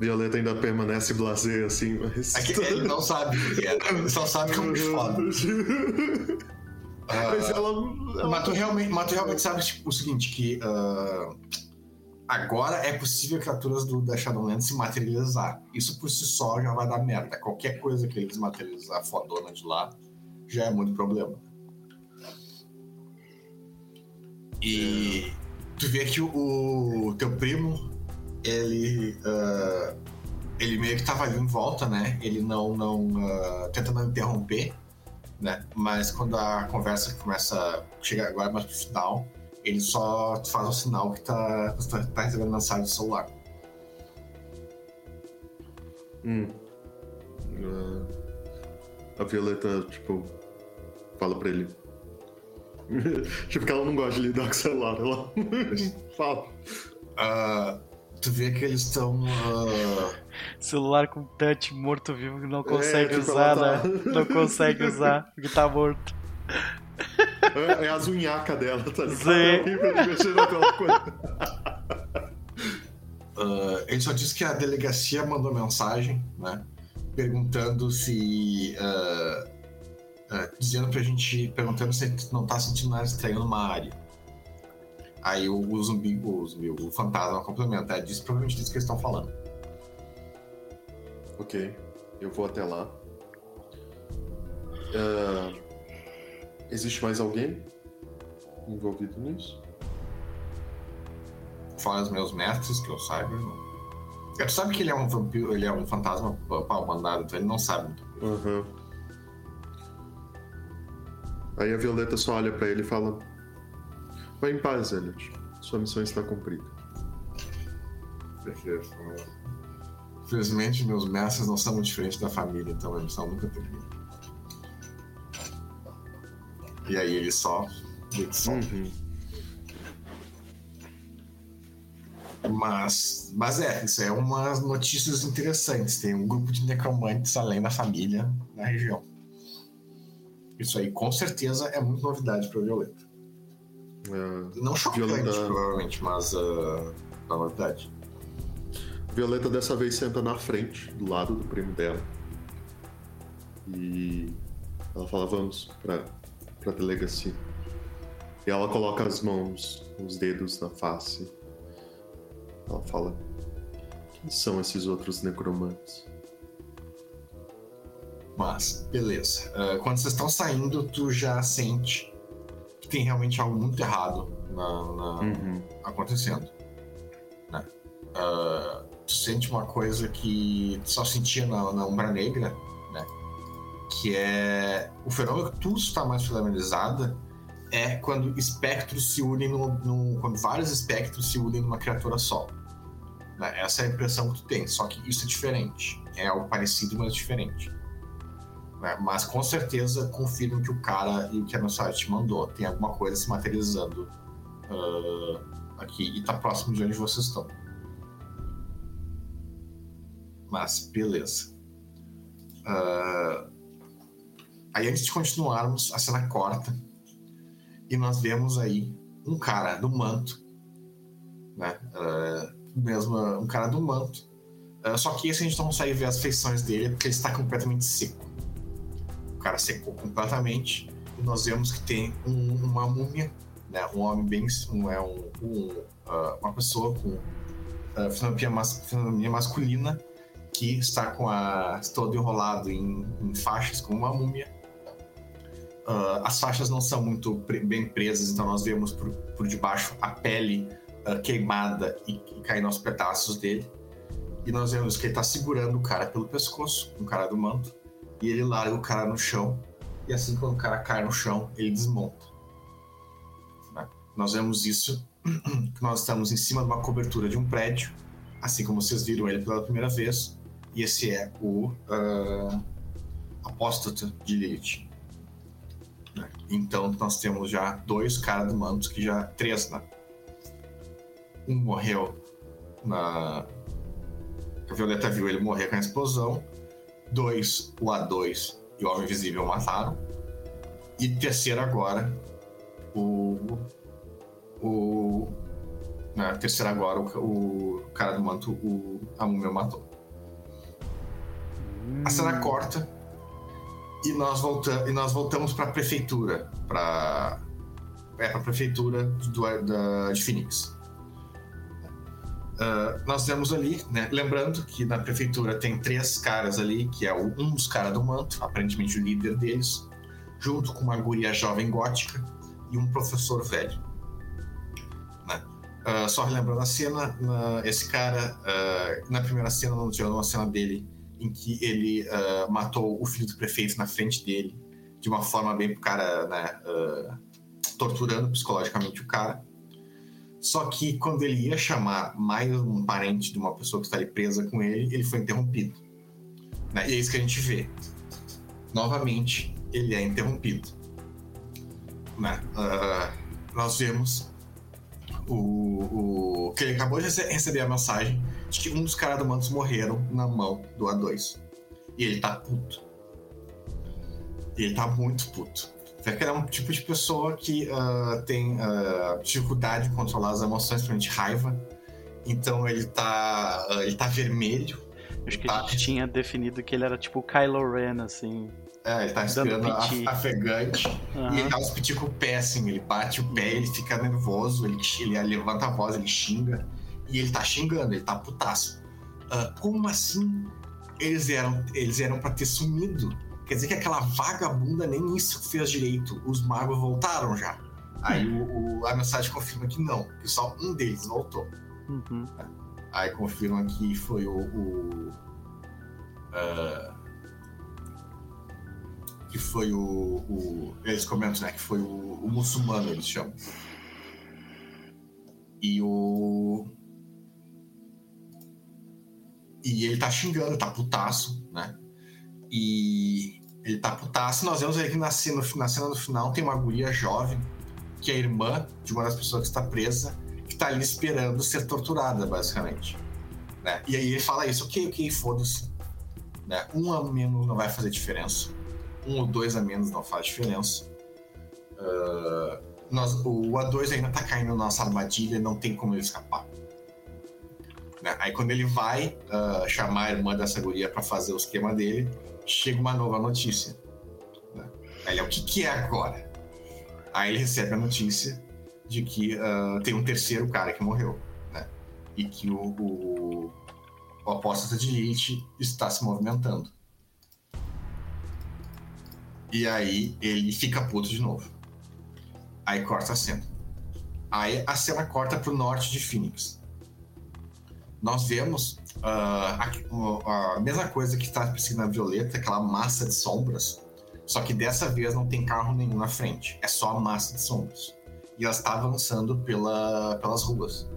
Violeta ainda permanece blasé assim, mas. É ele não sabe o que é, ele só sabe bicho foda. Ah, Mas ela. ela- Mas tu realmente, mas tu realmente sabe tipo, o seguinte, que ah, agora é possível criaturas do, da Shadowlands se materializar. Isso por si só já vai dar merda. Qualquer coisa que eles materializar fodona de lá já é muito problema. E tu vê que o, o teu primo, ele. Uh, ele meio que tava ali em volta, né? Ele não. não uh, tenta não interromper, né? Mas quando a conversa começa. Chega agora mais pro final, ele só faz o sinal que tá, tá, tá recebendo mensagem do celular. Hum. Uh, a Violeta, tipo, fala pra ele. tipo, que ela não gosta de lidar com o celular. Ela fala. Uh, tu vê que eles estão. Uh... Celular com touch morto-vivo que não consegue é, usar, tá... né? Não consegue usar, porque tá morto. É, é a zunhaca dela, tá ligado? Uh, ele só disse que a delegacia mandou mensagem, né? Perguntando se. Uh, uh, dizendo pra gente. Perguntando se não tá sentindo nada estranho numa área. Aí o, o zumbi, o, zumbi, o fantasma complementa. É disso, provavelmente disso que eles estão falando. Ok, eu vou até lá. Uh, existe mais alguém envolvido nisso? Fora os meus mestres, que eu saiba. Tu sabe que ele é um vampiro, ele é um fantasma pau mandado, então ele não sabe muito. Uhum. Aí a Violeta só olha para ele e fala: Vai em paz, Elliot. Sua missão está cumprida. Perfeito. Infelizmente, meus mestres não são muito diferentes da família, então a missão nunca termina. E aí ele só. Uhum. Mas, mas é, isso é umas notícias interessantes. Tem um grupo de necromantes além da família na região. Isso aí com certeza é muito novidade para Violeta. É, Não chocante, Violeta... provavelmente, mas uh, a novidade. Violeta dessa vez senta na frente, do lado do primo dela. E ela fala: Vamos pra, pra delegacia. E ela coloca as mãos, os dedos na face. Ela fala: Quem são esses outros necromantes? Mas, beleza. Uh, quando vocês estão saindo, tu já sente tem realmente algo muito errado na, na uhum. acontecendo. Né? Uh, tu sente uma coisa que tu só sentia na, na Umbra Negra, né? que é o fenômeno que tu está mais familiarizada é quando espectros se unem no, quando vários espectros se unem numa criatura só. Né? Essa é a impressão que tu tem, só que isso é diferente. É algo parecido, mas diferente. Né? Mas com certeza confirma que o cara e o que a mensagem te mandou tem alguma coisa se materializando uh, aqui e tá próximo de onde vocês estão. Mas beleza. Uh, aí antes de continuarmos, a cena corta e nós vemos aí um cara do manto, né? Uh, mesmo um cara do manto. Uh, só que esse a gente não consegue ver as feições dele porque ele está completamente seco cara secou completamente e nós vemos que tem um, uma múmia, né? Um homem bem, um, é um, um uma pessoa com uh, fisionomia, mas, masculina que está com a todo enrolado em, em faixas como uma múmia. Uh, as faixas não são muito pre bem presas, então nós vemos por, por debaixo a pele uh, queimada e, e caindo aos pedaços dele. E nós vemos que ele está segurando o cara pelo pescoço, um cara do manto e ele larga o cara no chão. E assim, quando o cara cai no chão, ele desmonta. Né? Nós vemos isso, que nós estamos em cima de uma cobertura de um prédio, assim como vocês viram ele pela primeira vez. E esse é o uh, apóstata de Lilith. Né? Então, nós temos já dois caras do manto, que já. Três, né? Um morreu na. A Violeta viu ele morrer com a explosão. Dois, o A2 e o Homem Invisível mataram. E terceiro agora, o. O. Na terceira agora, o, o cara do manto, o, a matou. Hum. A cena corta e nós, volta, e nós voltamos para a prefeitura, para é, a prefeitura do, da, de Phoenix. Uh, nós temos ali, né, lembrando que na prefeitura tem três caras ali, que é o, um dos caras do manto, aparentemente o líder deles. junto com uma guria jovem gótica e um professor velho. Né? Uh, só relembrando a cena, na, esse cara, uh, na primeira cena, não tinha uma cena dele em que ele uh, matou o filho do prefeito na frente dele, de uma forma bem pro cara, né, torturando psicologicamente o cara. Só que quando ele ia chamar mais um parente de uma pessoa que está ali presa com ele, ele foi interrompido. Né? E é isso que a gente vê. Novamente, ele é interrompido. Né? Uh, nós vemos o, o, que ele acabou de receber a mensagem um dos caras do Mantos morreram na mão do A2. E ele tá puto. E ele tá muito puto. Vê que ele é um tipo de pessoa que uh, tem uh, dificuldade de controlar as emoções, principalmente raiva. Então ele tá, ele tá vermelho. Acho que tá... a gente tinha definido que ele era tipo o Kylo Ren, assim. É, ele tá respirando afegante. Uhum. E ele dá os piti com o pé, assim. Ele bate o pé, ele fica nervoso, ele, ele levanta a voz, ele xinga. E ele tá xingando, ele tá putaço. Uh, como assim eles eram, eles eram pra ter sumido? Quer dizer que aquela vagabunda nem isso fez direito. Os magos voltaram já. Aí o, o, a mensagem confirma que não, que só um deles voltou. Uhum. Aí confirma que foi o. o uh, que foi o, o, Eles comentam, né? Que foi o, o muçulmano, eles chamam. E o. E ele tá xingando, tá putaço, né? E ele tá putaço. Nós vemos que na cena, na cena do final tem uma guria jovem, que é irmã de uma das pessoas que está presa, que tá ali esperando ser torturada, basicamente. Né? E aí ele fala isso, ok, ok, foda-se. Né? Um a menos não vai fazer diferença um ou dois a menos não faz diferença. Uh, nós, o A2 ainda tá caindo na nossa armadilha, não tem como ele escapar. Né? Aí quando ele vai uh, chamar a irmã dessa guria para fazer o esquema dele, chega uma nova notícia. Né? Aí ele é o que, que é agora? Aí ele recebe a notícia de que uh, tem um terceiro cara que morreu. Né? E que o, o, o apóstata de elite está se movimentando. E aí ele fica puto de novo. Aí corta a cena. Aí a cena corta pro norte de Phoenix. Nós vemos uh, a, a, mesma coisa que está perseguindo a Violeta, aquela massa de sombras. Só que dessa vez não tem carro nenhum na frente. É só a massa de sombras. E ela está avançando pela, pelas ruas.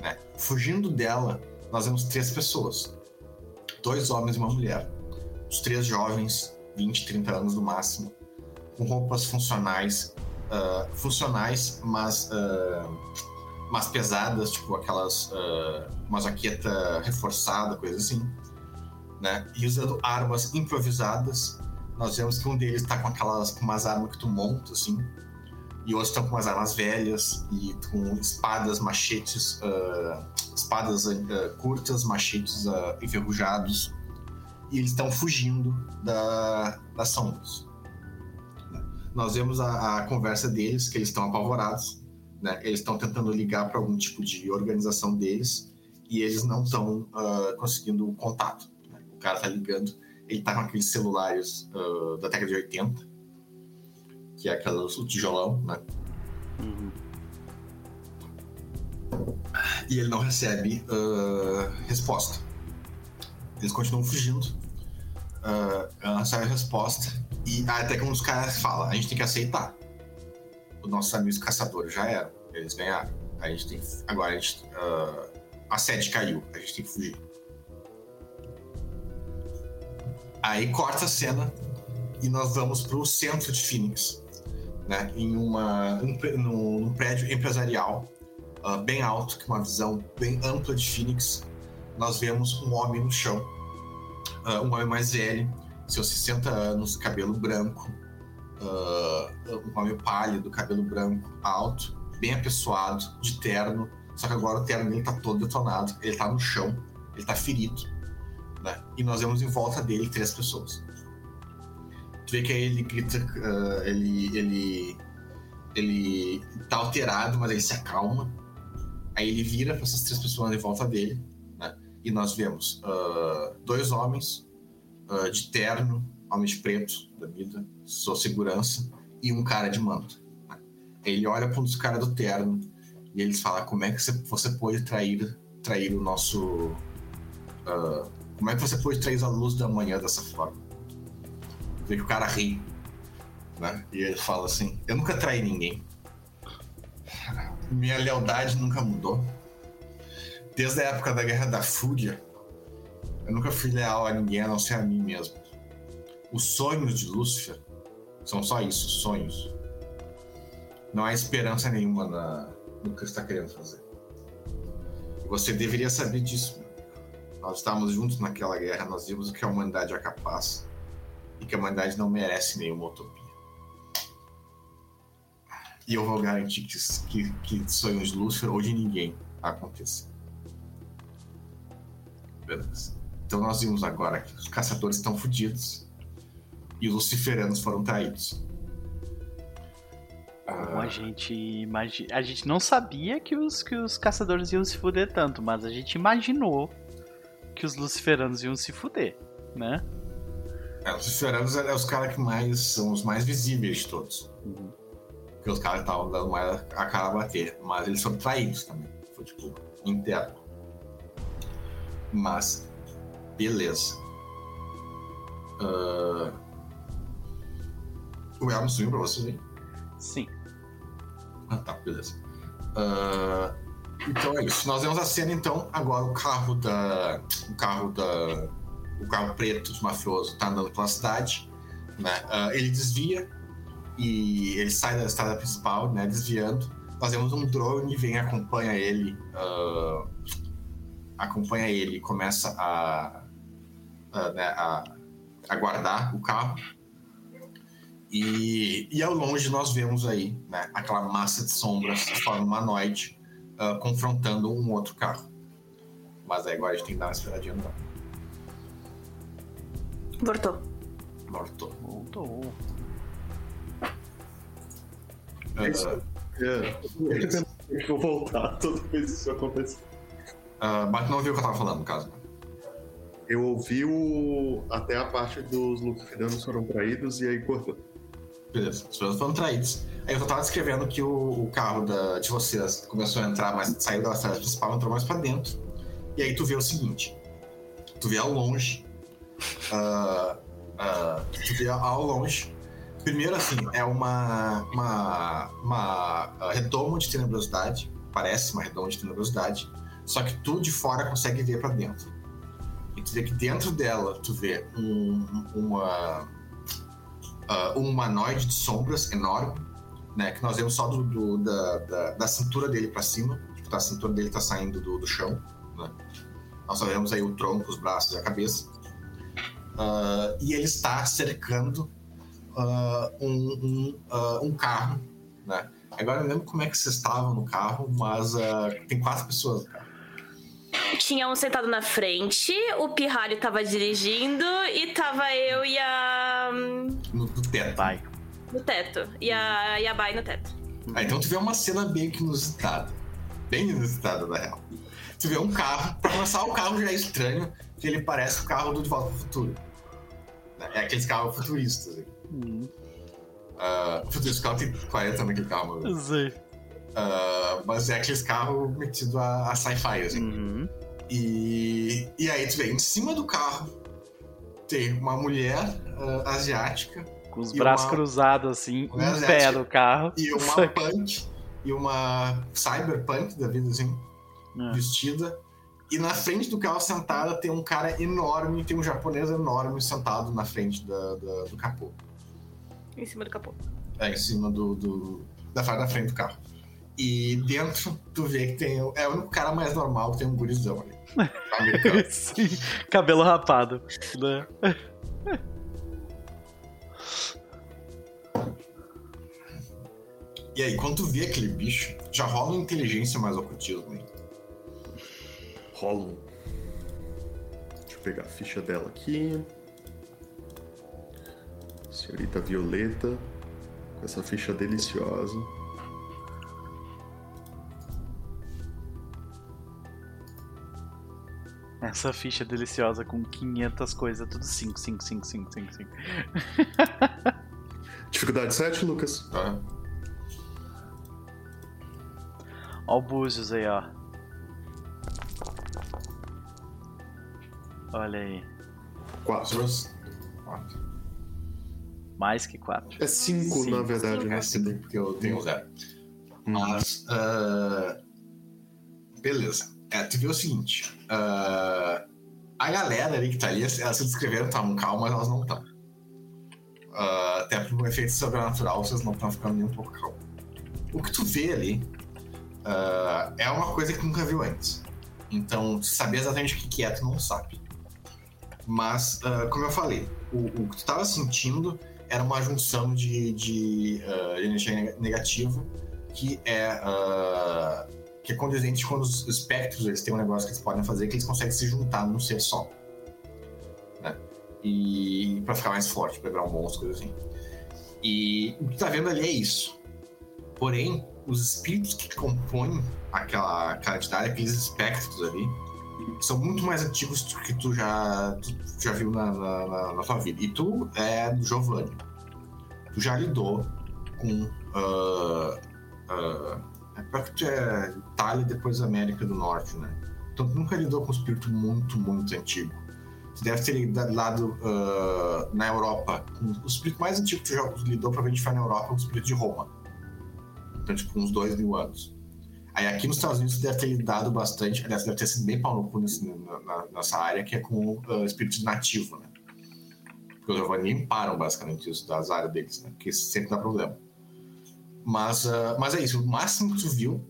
Né? Fugindo dela, nós vemos três pessoas: dois homens e uma mulher. Os três jovens 20, 30 anos no máximo, com roupas funcionais, uh, funcionais, mas, uh, mas pesadas, tipo aquelas, uh, uma jaqueta reforçada, coisa assim, né? E usando armas improvisadas. Nós vemos que um deles está com aquelas, com umas armas que tu monta, assim, e outros estão com umas armas velhas e com espadas, machetes, uh, espadas uh, curtas, machetes enferrujados e eles estão fugindo da, das sombras. Nós vemos a, a conversa deles, que eles estão apavorados, né? Eles estão tentando ligar para algum tipo de organização deles e eles não estão uh, conseguindo contato. Né? O cara tá ligando, ele tá com aqueles celulares uh, da década de 80, que é aquelas, o tijolão, né? Uhum. E ele não recebe uh, resposta. Eles continuam fugindo. Uh, sai a resposta. E até que um dos caras fala: a gente tem que aceitar. Os nossos amigos caçadores já eram. Eles ganharam. A gente tem. Agora a gente. Uh, a sede caiu. A gente tem que fugir. Aí corta a cena e nós vamos para o centro de Phoenix, né? Em uma, um, num, num prédio empresarial uh, bem alto, com uma visão bem ampla de Phoenix, nós vemos um homem no chão, uh, um homem mais velho, seus 60 anos, cabelo branco, uh, um homem pálido, cabelo branco, alto, bem apessoado, de terno, só que agora o terno dele tá todo detonado, ele tá no chão, ele tá ferido, né? E nós vemos em volta dele três pessoas. Tu vê que aí ele grita, uh, ele, ele, ele tá alterado, mas ele se acalma. Aí ele vira para essas três pessoas em volta dele e nós vemos uh, dois homens uh, de terno, homens pretos da vida, sua segurança, e um cara de manto. né? Ele olha para um dos caras do terno e eles falam como é que você, pode trair, trair o nosso... ah, como é que você pode trair a luz da manhã dessa forma? Vê que o cara ri, né? E ele fala assim, eu nunca traí ninguém. Minha lealdade nunca mudou. Desde a época da Guerra da Fúria, eu nunca fui leal a ninguém a não ser a mim mesmo. Os sonhos de Lúcifer são só isso, sonhos. Não há esperança nenhuma na, no que está querendo fazer. E você deveria saber disso. Nós estávamos juntos naquela guerra, nós vimos que a humanidade é capaz e que a humanidade não merece nenhuma utopia. E eu vou garantir que, que, que sonhos de Lúcifer ou de ninguém aconteçam. Beleza. Então nós vimos agora que os caçadores estão fodidos e os luciferanos foram traídos. Como a gente imagina. A gente não sabia que os, que os caçadores iam se fuder tanto, mas a gente imaginou que os luciferanos iam se fuder, né? É, os luciferanos é, é os caras que mais são os mais visíveis de todos. Uhum. Porque os caras estavam dando mais a cara a bater. Mas eles foram traídos também. Foi tipo, interno. Mas, beleza. Ah, O Elmo subiu pra vocês aí? Sim. Ah, tá, beleza. Ah, então é isso. Nós vemos a cena, então. Agora o carro da. O carro da. O carro preto do mafioso tá andando pela cidade. Né? Ah, ele desvia e ele sai da estrada principal, né? Desviando. Nós vemos um drone vem e acompanha ele. ah, acompanha ele e começa a. a, né, a aguardar o carro. E, e ao longe nós vemos aí né, aquela massa de sombras de forma humanoide ah, confrontando um outro carro. Mas aí agora a gente tem que dar uma esperadinha no Voltou. Morto. Voltou. É isso. Ah, É, Beleza. eu vou voltar toda vez que isso acontecer. ah, mas não ouviu o que eu tava falando, no caso. Eu ouvi o... até a parte dos luciferanos foram traídos e aí cortou. Beleza, as pessoas foram traídas. Aí eu só tava descrevendo que o, o carro da- de vocês começou a entrar mais, saiu da estrada principal, entrou mais pra dentro. E aí tu vê o seguinte: tu vê ao longe. ah, ah, tu vê ao longe. Primeiro, assim, é uma, uma, uma ah, redoma de tenebrosidade. Parece uma redoma de tenebrosidade. Só que tu de fora consegue ver pra dentro. E tu vê que dentro dela tu vê um, uma, ah, um humanoide de sombras enorme, né? Que nós vemos só do, do- da, da, da cintura dele pra cima. Tipo, a cintura dele tá saindo do, do chão, né? Nós só vemos aí o tronco, os braços e a cabeça. Ah, e ele está cercando ah, um, um, um carro, né? Agora eu lembro como é que vocês estavam no carro, mas tem quatro pessoas no carro. Tinha um sentado na frente, o Pirralho tava dirigindo e tava eu e a. No, no teto. Vai. no teto. E a, e a Bai no teto. Ah, então tu vê uma cena bem que inusitada. Bem inusitada, na real. Tu vê um carro, pra começar, o carro já é estranho, que ele parece o carro do De Volta pro Futuro. É aqueles carros futuristas. assim. Hum, Ah, o futurista, o carro tem 40 naquele carro, mano. sei. Ah, mas é aqueles carros metidos a, a sci-fi, assim. Uhum. E, e aí tu vê, em cima do carro, tem uma mulher ah, asiática Com os braços uma- cruzados assim, Uma em pé asiática. no carro. e uma punk, e uma cyberpunk da vida, assim. É. vestida. E na frente do carro sentada tem um cara enorme, tem um japonês enorme sentado na frente da, da- do capô. Em cima do capô. É, em cima do, do- da parte da frente do carro. E dentro tu vê que tem. o- É o único cara mais normal que tem um gurizão ali. Sim, cabelo rapado. Né? E aí, quando tu vê aquele bicho, já rola uma inteligência mais ocultismo aí. Rola um. Deixa eu pegar a ficha dela aqui. Senhorita Violeta. Com essa ficha deliciosa. Essa ficha deliciosa com 500 coisas, tudo 5, 5, 5, 5, 5, 5. Dificuldade 7, Lucas. Tá? Ó o Búzios aí, ó. Olha aí. 4. Duas. Quatro. Mais que 4. É 5, Sim. na verdade. É né? porque eu tenho zero. Mas. ah, beleza. É, tu vê o seguinte. Ah, a galera ali que tá ali, elas se descreveram, estavam calmas, mas elas não estão. até por um efeito sobrenatural, vocês não estão ficando nem um pouco calmos. O que tu vê ali ah, é uma coisa que tu nunca viu antes. Então, saber exatamente o que é, tu não sabe. Mas, ah, como eu falei, o, o que tu tava sentindo era uma junção de, de, ah, energia negativa que é, ah, que é condizente quando os espectros eles têm um negócio que eles podem fazer que eles conseguem se juntar num ser só. Né? E para ficar mais forte, pra virar um monstro, coisa assim. E o que tu tá vendo ali é isso. Porém, os espíritos que compõem aquela, aquela entidade, aqueles espectros ali, são muito mais antigos do que tu já, tu já viu na, na, na- na tua vida. E tu é do Giovanni. Tu já lidou com. ah, ah, é tu é Itália e depois América do Norte, né? Então tu nunca lidou com um espírito muito, muito antigo. Tu deve ter lidado ah, na Europa. O espírito mais antigo que tu já lidou, provavelmente foi na Europa, o espírito de Roma. Então, tipo, uns dois mil anos. Aí aqui nos Estados Unidos você deve ter lidado bastante, aliás, deve ter sido bem pau no cu nessa área, que é com o espírito nativo, né? Porque os Giovanni limparam basicamente isso das áreas deles, né? Isso sempre dá problema. Mas, ah, mas é isso, o máximo que tu viu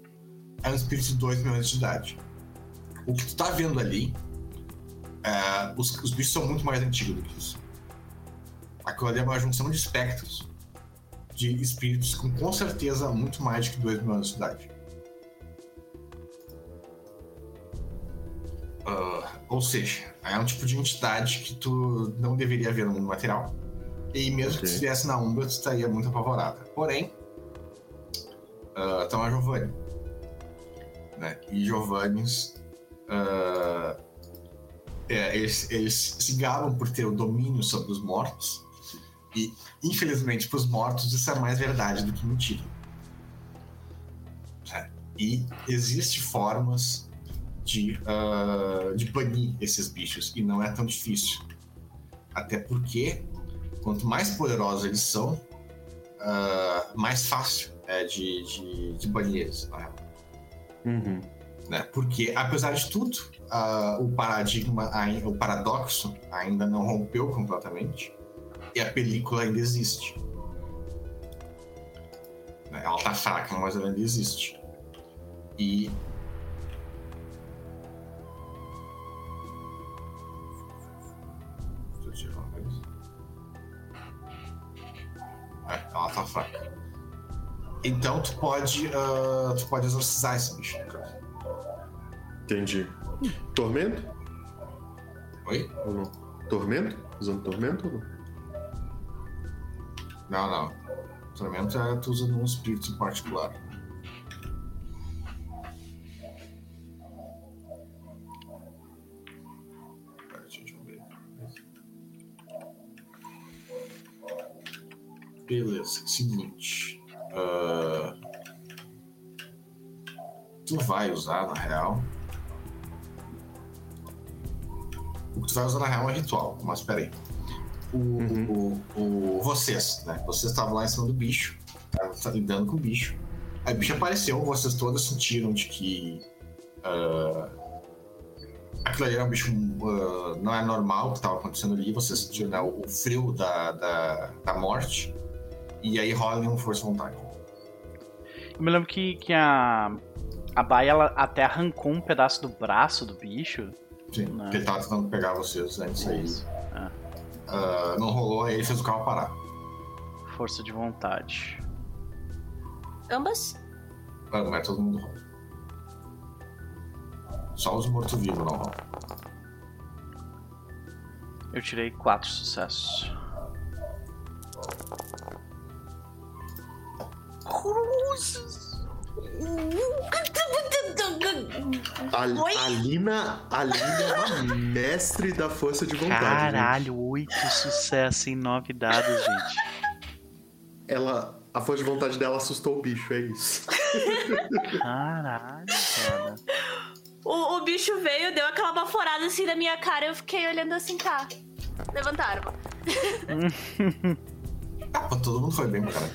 é um espírito de 2 mil anos de idade. O que tu tá vendo ali, é, os, os bichos são muito mais antigos do que isso. Aquilo ali é uma junção de espectros, de espíritos com com certeza muito mais de que 2 mil anos de idade. Ah, ou seja, é um tipo de entidade que tu não deveria ver no mundo material. E mesmo que Ok. tu estivesse na Umbra, tu estaria muito apavorada. Porém, ah, tá uma Giovanni. Né? E Giovannis. ah, é, eles, eles se gabam por ter o domínio sobre os mortos. E, infelizmente, para os mortos, isso é mais verdade do que mentira. É. E existem formas de, ah, de banir esses bichos, e não é tão difícil. Até porque, quanto mais poderosos eles são, ah, mais fácil é de, de, de eles, na real Uhum. né? Porque, apesar de tudo, ah, o paradigma, o paradoxo ainda não rompeu completamente e a película ainda existe. Né? Ela tá fraca, mas ela ainda existe. E. Deixa eu tirar uma vez. É, ela tá fraca. Então tu pode, ah, tu pode exorcizar esse bicho. Entendi. Tormento? Oi? Ou não? Tormento? Usando tormento ou não? Não, não. Tormento é tu usa num espírito em particular. Beleza, seguinte. Ah, tu vai usar, na real. O que tu vai usar, na real, é ritual. Mas peraí o, Uhum. o, o- vocês, né? Vocês estavam lá em cima do bicho, estavam lidando com o bicho. Aí o bicho apareceu, vocês todos sentiram de que ah, aquilo ali era um bicho ah, não é normal o que estava acontecendo ali. Vocês sentiram né, o, o frio da, da, da morte. E aí rola um força vontade. Eu me lembro que, que a. A Baia ela até arrancou um pedaço do braço do bicho. Sim, Não. porque ele tava tentando pegar vocês antes aí. Ah, Ah, não rolou, aí ele fez o carro parar. força de vontade. Ambas? Ah, não é todo mundo rola. Só os mortos-vivos não rolam. Eu tirei quatro sucessos. A, Oi? a Lina, a Lina é uma mestre da força de vontade. gente. Caralho, oito sucessos em nove dados, gente. Ela, a força de vontade dela assustou o bicho, é isso. Caralho, cara. O, o bicho veio, deu aquela baforada assim na minha cara, eu fiquei olhando assim, tá. Levantaram. Todo mundo foi bem, cara.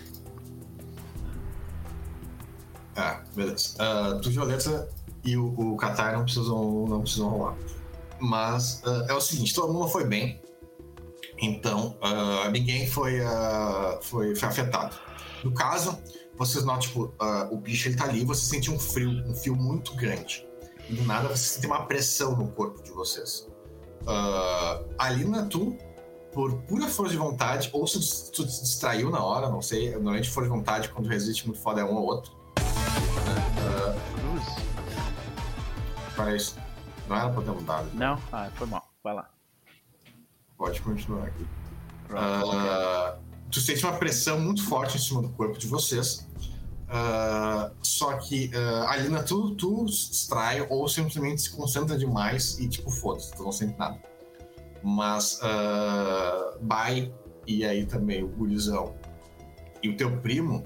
Ah, beleza. Ah, tu, Violeta e o, o não precisam, não precisam rolar. Mas ah, é o seguinte, todo mundo foi bem. Então, ah, ninguém foi, ah, foi, foi afetado. No caso, vocês notam, tipo, o bicho ele tá ali, você sente um frio, um fio muito grande. E do nada você sente uma pressão no corpo de vocês. Ah, Alina, tu por pura força de vontade, ou se tu se distraiu na hora, não sei. Normalmente força de vontade, quando resiste muito foda, é um ou outro. Isso. Não era pra ter mudado. Não? Ah, foi mal. Vai lá. Pode continuar aqui. Ah, tu sente uma pressão muito forte em cima do corpo de vocês. Ah, só que ah, Alina, tu, tu distrai ou simplesmente se concentra demais e tipo, foda-se, tu não sente nada. Mas uh, Bai e aí também o gurizão e o teu primo,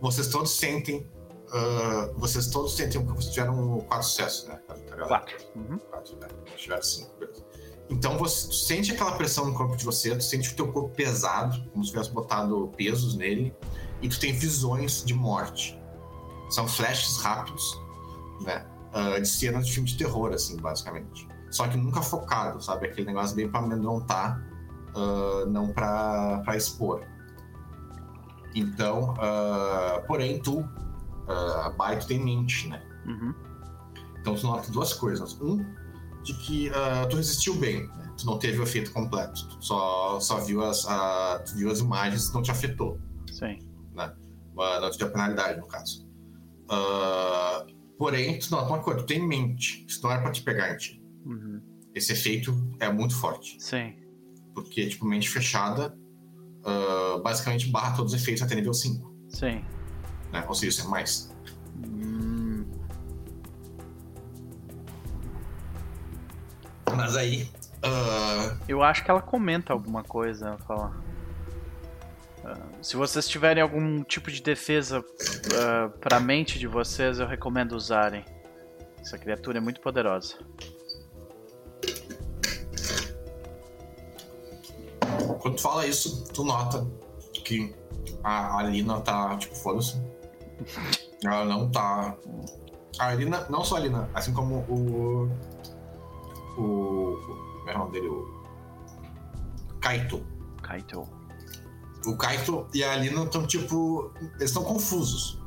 vocês todos sentem. Ah, vocês todos sentem que vocês tiveram quatro sucessos, né? Tá? Quatro. Uhum. Quatro, né? Tiveram cinco, beleza. Então você tu sente aquela pressão no corpo de você, tu sente o teu corpo pesado, como se tivesse botado pesos nele, e tu tem visões de morte. São flashes rápidos, né? ah, de cenas de filme de terror, assim, basicamente. Só que nunca focado, sabe? Aquele negócio bem pra amedrontar, ah, não pra, pra expor. Então, ah, porém, tu, uh, Bai, tu tem mente, né? Uhum. Então tu nota duas coisas. Um, de que ah, tu resistiu bem, né? tu não teve o efeito completo. Tu só, só viu, as, tu viu as imagens e não te afetou. Sim. Ah, não te deu penalidade, no caso. Ah, porém, tu nota uma coisa, tu tem mente. Isso não era pra te pegar em ti. Uhum. Esse efeito é muito forte. Sim. Porque, tipo, mente fechada, ah, basicamente barra todos os efeitos até nível 5. Sim. Né? Ou seja, isso é mais. Hum, Mas aí. ah, eu acho que ela comenta alguma coisa. Ela fala. ah, se vocês tiverem algum tipo de defesa ah, pra mente de vocês, eu recomendo usarem. Essa criatura é muito poderosa. Quando tu fala isso, tu nota que a Alina tá, tipo, foda-se. Ela não tá. A Alina, não só a Alina, assim como o. O. Como é o nome dele? O. Kaito. Kaito. O Kaito e a Alina estão, tipo. Eles estão confusos.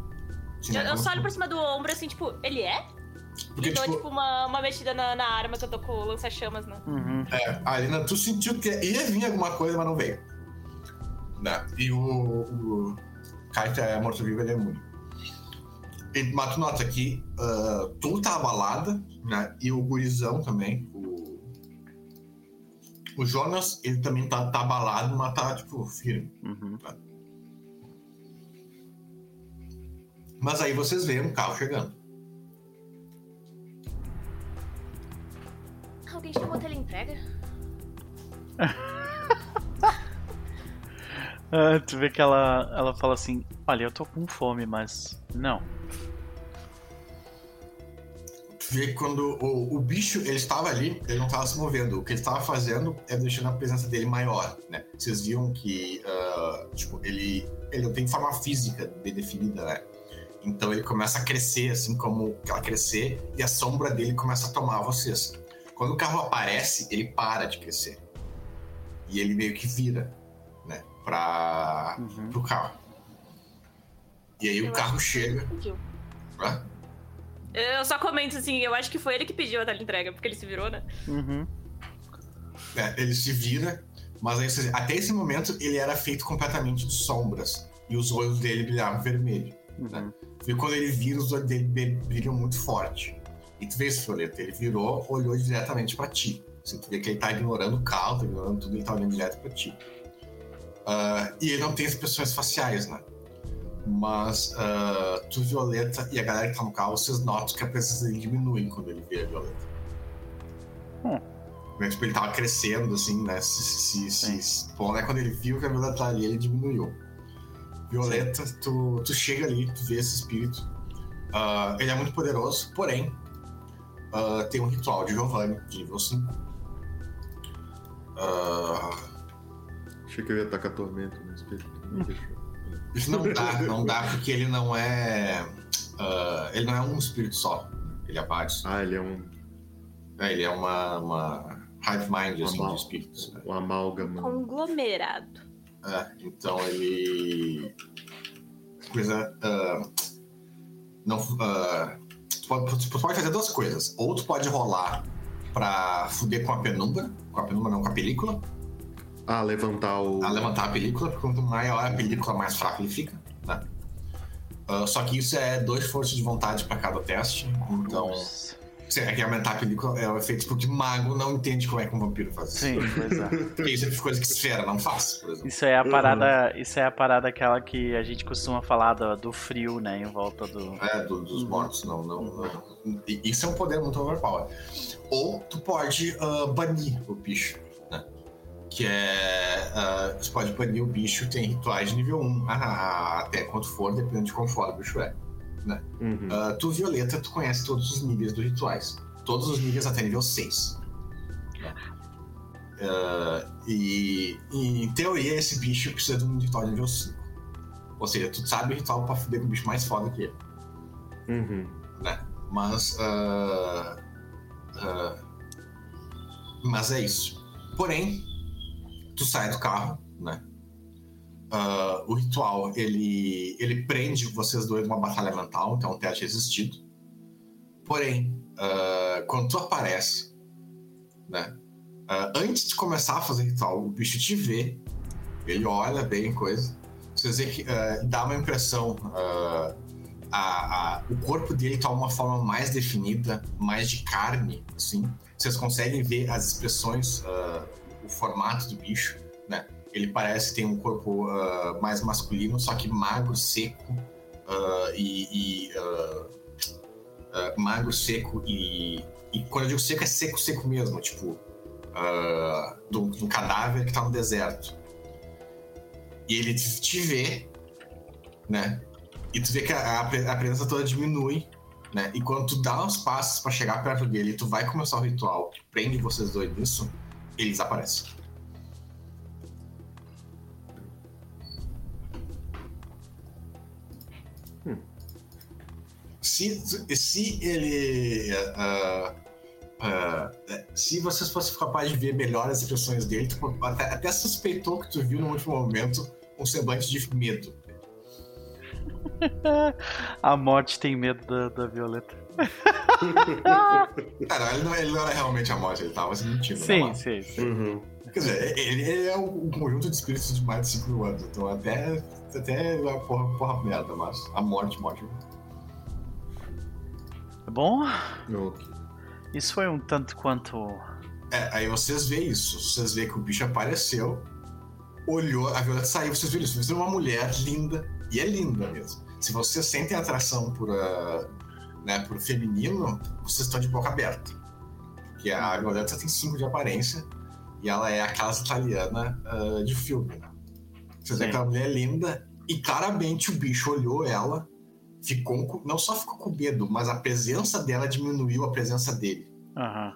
Assim, Eu, né? eu só olho por cima do ombro assim, tipo, ele é? Porque, e dou, tipo, tipo, uma, uma mexida na, na arma que eu tô com o lança-chamas, né? Uhum. É, a Alina, tu sentiu que ia vir alguma coisa, mas não veio. Né? E o, o Kaito é morto-vivo, ele é imune. Mas tu nota que ah, tu tá abalada, né? E o gurizão também, o, o Jonas, ele também tá, tá abalado, mas tá, tipo, firme. Uhum. Mas aí vocês veem um carro chegando. Alguém chamou teleentrega? Ah, tu vê que ela, ela fala assim: Olha, eu tô com fome, mas. Não. Vê que quando o, o bicho ele estava ali, ele não estava se movendo. O que ele estava fazendo é deixando a presença dele maior, né? Vocês viam que, ah, tipo, ele, ele não tem forma física bem definida, né? Então ele começa a crescer, assim como ela crescer, e a sombra dele começa a tomar vocês. Quando o carro aparece, ele para de crescer. E ele meio que vira, né? Pra, Uhum. pro carro. E aí o Eu carro acho que chega. né? Eu só comento assim, eu acho que foi ele que pediu a teleentrega, porque ele se virou, né? Uhum. É, ele se vira, mas aí, você- até esse momento ele era feito completamente de sombras. E os olhos dele brilhavam vermelho. Uhum. E quando ele vira, os olhos dele brilham muito forte. E tu vê esse Fioleta, ele virou, olhou diretamente pra ti. Assim, tu vê que ele tá ignorando o carro, tá ignorando tudo, ele tá olhando direto pra ti. Ah, e ele não tem expressões faciais, né? Mas uh, tu, Violeta, e a galera que tá no carro, vocês notam que a presença dele diminui quando ele vê a Violeta. Hum. Mas, tipo, ele tava crescendo, assim, né? Se, se, se, se, bom, né? Quando ele viu que a Violeta tá ali, ele diminuiu. Violeta, tu, tu chega ali, tu vê esse espírito. Uh, ele é muito poderoso, porém, uh, tem um ritual de Giovanni, de nível 5. Uh, Achei que eu ia atacar tormento no espírito. Não deixou. Isso não dá, não dá porque ele não é. Uh, ele não é um espírito só. Ele é vários. Ah, ele é um. É, ele é uma, uma hive mind assim, Amal- de espíritos. né? um amálgama. Conglomerado. É, então ele. Coisa. ah, não. ah, tu, pode, tu pode fazer duas coisas. Ou tu pode rolar pra fuder com a penumbra. Com a penumbra, não, com a película. Ah, levantar o. a levantar a película, porque quanto maior a película, mais fraco ele fica, né? Ah, só que isso é dois forças de vontade para cada teste, então você tem que aumentar a película é o efeito porque mago não entende como é que um vampiro faz isso. Sim, pois é. Porque isso é coisa que esfera não faz, por exemplo. Isso é a parada. Isso é a parada aquela que a gente costuma falar do, do frio, né? Em volta do. É, do- dos mortos, não, não, não. Isso é um poder muito overpower. Ou tu pode ah, banir o bicho? Que é. ah, você pode banir o bicho, tem rituais de nível 1, ah, até quanto for, dependendo de como for o bicho é. Uhum. Ah, tu, Violeta, tu conhece todos os níveis dos rituais. Todos os níveis até nível 6. Ah, e, e, em teoria, esse bicho precisa de um ritual de nível 5. Ou seja, tu sabe o ritual pra fuder com o bicho mais foda que ele, Uhum. né? Mas. mas é isso. Porém, tu sai do carro, né? Ah, o ritual ele, ele prende vocês dois numa batalha mental, então é um teste resistido. Porém, ah, quando tu aparece, né? ah, antes de começar a fazer ritual, o bicho te vê, ele olha bem coisa. Vocês vê que ah, dá uma impressão. a- a- o corpo dele tá uma forma mais definida, mais de carne, assim. Vocês conseguem ver as expressões, o formato do bicho, né? Ele parece ter um corpo ah, mais masculino, só que magro, seco ah, e, e, ah, magro, seco e, e quando eu digo seco é seco, seco mesmo, tipo de um cadáver que tá no deserto. E ele te vê, né? E tu vê que a, a pre- a presença toda diminui, né? E quando tu dá uns passos pra chegar perto dele tu vai começar o ritual que prende vocês dois nisso, ele desaparece. Se, se ele. ah, ah, se vocês fossem capazes de ver melhor as expressões dele, tu até, até suspeitou que tu viu no último momento um semblante de medo. A morte tem medo da, da Violeta. Cara, ele não, ele não era realmente a morte, ele tava se mentindo. né, Sim, mano? sim, sim. Uhum. Quer dizer, ele, ele é um conjunto de espíritos de mais de 5 mil anos, então até, até é porra, porra merda, mas a morte, morte. Bom, Ok. isso foi um tanto quanto. É, aí vocês veem isso, vocês veem que o bicho apareceu, olhou, a Violeta saiu, vocês viram isso, vocês viram uma mulher linda, e é linda mesmo. Se vocês sentem atração por, ah, né, por feminino, vocês estão de boca aberta. Porque a Violeta tem 5 de aparência, e ela é a casa italiana ah, de filme, né? Vocês veem que a mulher é linda, e claramente o bicho olhou ela, ficou com- não só ficou com medo, mas a presença dela diminuiu a presença dele Aham.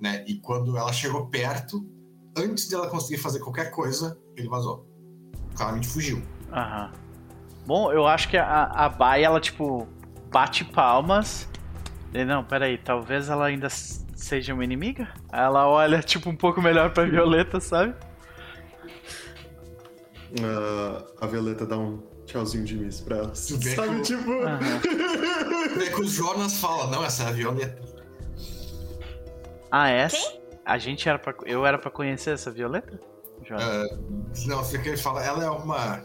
né? E quando ela chegou perto, antes dela conseguir fazer qualquer coisa, ele vazou. Claramente fugiu. Aham. Bom, eu acho que a, a Bai, ela, tipo, bate palmas. E, não, peraí, talvez ela ainda seja uma inimiga? Ela olha, tipo, um pouco melhor pra Violeta, sabe? Ah, a Violeta dá um tchauzinho de miss pra ela. Sabe, que tipo. Aham. Vê que o Jonas fala, não, essa é a Violeta. Ah, essa? A gente era pra. Eu era pra conhecer essa Violeta? Jonas? Ah, não, fica que ele fala, ela é uma.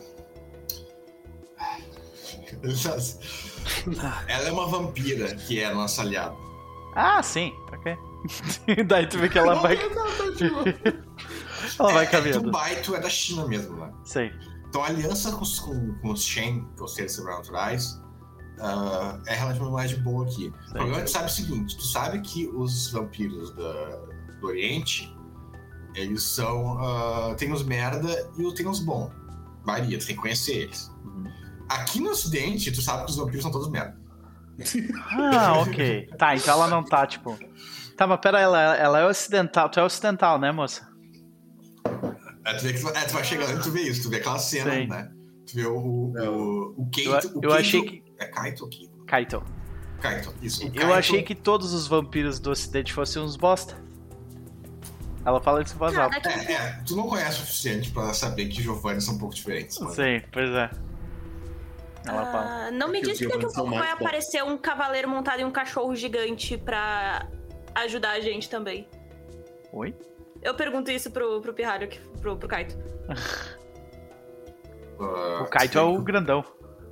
Ela é uma vampira que é a nossa aliada. Ah, sim, ok. Daí tu vê que ela vai. ela vai é, é, caminhando. Dubai, tu é da China mesmo, né? Sei. Então a aliança com, os- com, com os Shen, que são os seres sobrenaturais, ah, é relativamente mais de boa aqui. O problema é que tu sabe o seguinte: tu sabe que os vampiros da- do Oriente, eles são. ah, tem os merda e tem os bons. Varia, tu tem que conhecer eles. Uhum. Aqui no Ocidente, tu sabe que os vampiros são todos merda. Ah, ok. Tá, então ela não tá, tipo. Tá, mas pera, ela, ela é ocidental. Tu é ocidental, né, moça? É, tu, vê que tu, é, tu vai chegando e tu vê isso, tu vê aquela cena, Sei. né? Tu vê o, o, o, o Eu, Keito. o eu Keito- achei que. É Kaito aqui. Kaito. Kaito, isso. Eu Kaito- achei que todos os vampiros do ocidente fossem uns bosta. Ela fala isso em voz alta. daqui a pouco. É, é, tu não conhece o suficiente pra saber que Giovanni são um pouco diferentes. mano. Sim, pois é. Ela fala. Ah, não me que diz que daqui a pouco vai aparecer um cavaleiro montado em um cachorro gigante pra ajudar a gente também. Oi? Eu pergunto isso pro, pro Pirralho, que- pro, pro Kaito. Ah, O Kaito é o grandão.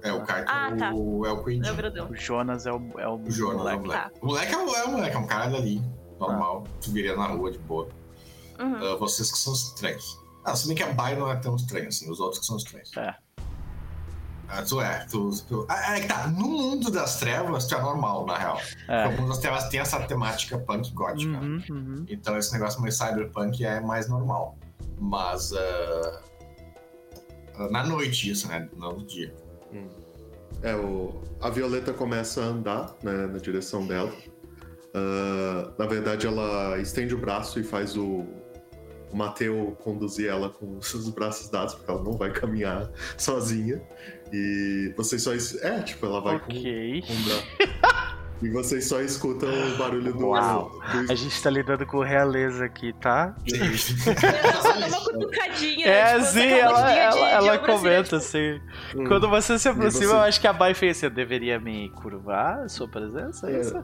É, o Kaito Ah, é tá. o, é o Queen. É o grandão. O Jonas é o, é o, O Jonas é o moleque. moleque. O moleque é o, é o moleque, é um cara dali, normal. Tu viria na rua de boa. Uhum. Ah, vocês que são estranhos. Ah, se bem que a Bai não é tão estranha assim, os outros que são estranhos. É. Ah, tu é, tu. tu ah, é que tá, no mundo das trevas, tu é normal, na real. É. o mundo das trevas tem essa temática punk gótica. Uhum, uhum. Então esse negócio mais cyberpunk é mais normal. Mas ah, na noite isso, né? Não no dia. É, o... a Violeta começa a andar né, na direção dela. Ah, na verdade, ela estende o braço e faz o, o Mateu conduzir ela com os braços dados, porque ela não vai caminhar sozinha. E vocês só. es- É, tipo, ela vai com, Ok. com o braço. E vocês só escutam o barulho do. Uau. do- A gente tá lidando com realeza aqui, tá? Eu só uma cutucadinha. É, tipo, sim, ela, de- ela, de ela assim, comenta tipo, assim. Hum. Quando você se aproxima, você? eu acho que a Bai fez assim, eu deveria me curvar, sua presença, é É. isso?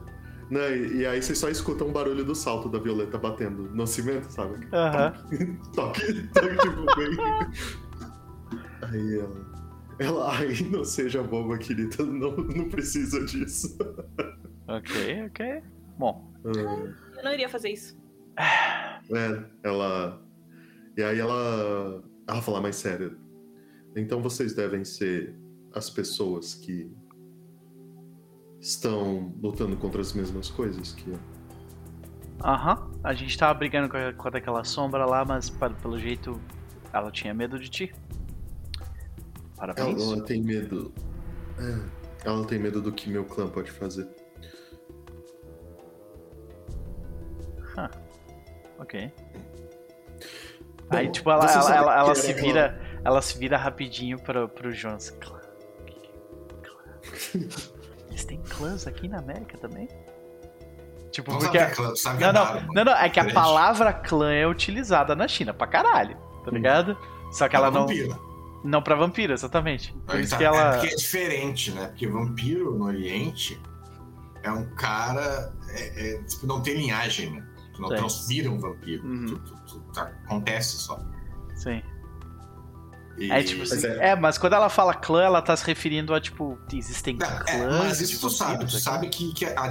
Não, e, e aí vocês só escutam o barulho do salto da Violeta batendo no cimento, sabe? Aham. toque, toque, tipo, bem. Aí ela. Ela, ai, não seja boba, querida, não, não precisa disso. Ok, ok. Bom. Ah, Eu não iria fazer isso. É, ela. E aí ela. Ela fala mais sério. Então vocês devem ser as pessoas que estão lutando contra as mesmas coisas que eu. Aham. A gente tava brigando com a- contra aquela sombra lá, mas pelo jeito ela tinha medo de ti. Ela, Parabéns. ela tem medo. É, ela tem medo do que meu clã pode fazer. Ok. Bom, Aí, tipo, ela, ela, ela, ela se vira. Ela se vira rapidinho pro, pro Jones. Clã. Clã. Eles têm clãs aqui na América também? Tipo, Não porque. sabe, que- sabe Não, não, mano. não, não, é que a palavra clã é utilizada na China pra caralho, tá Hum. ligado? Só que ela não. Vampiro. Não pra vampiro, exatamente. Por isso tá, que ela. É porque é diferente, né? Porque vampiro no Oriente é um cara. é- é, tipo, não tem linhagem, né? Tu não Sim. transvira um vampiro. Uhum. Tu, tu- tu- tá- acontece só. Sim. E- É tipo Mas assim. é- É, mas quando ela fala clã, ela tá se referindo a, tipo, existem Não, clãs. é, mas isso tu sabe. Tu aqui? sabe que, que a,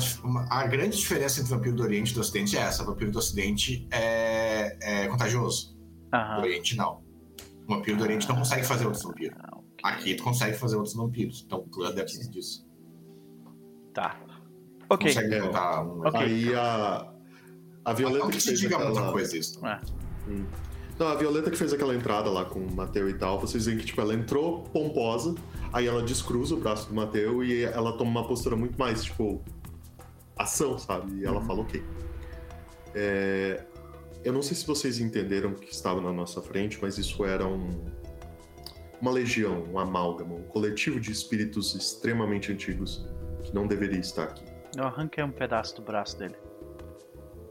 a grande diferença entre vampiro do Oriente e do Ocidente é essa. O vampiro do Ocidente é, é contagioso. Do Aham. Oriente, não. O vampiro do Oriente não consegue fazer outros vampiros. Ah. Aqui tu consegue fazer outros vampiros. Então o clã deve ser disso. Tá. Ok. Consegue É. um. Ok. Aí a. A Violeta Não que que fez diga muita aquela... coisa isso. tá? Hum. Não, a Violeta que fez aquela entrada lá com o Mateu e tal, vocês veem que tipo, ela entrou pomposa, aí ela descruza o braço do Mateu e ela toma uma postura muito mais, tipo, ação, sabe? E ela Uhum. fala, ok. É, Eu não sei se vocês entenderam o que estava na nossa frente, mas isso era um... uma legião, um amálgama, um coletivo de espíritos extremamente antigos que não deveria estar aqui. Eu arranquei um pedaço do braço dele.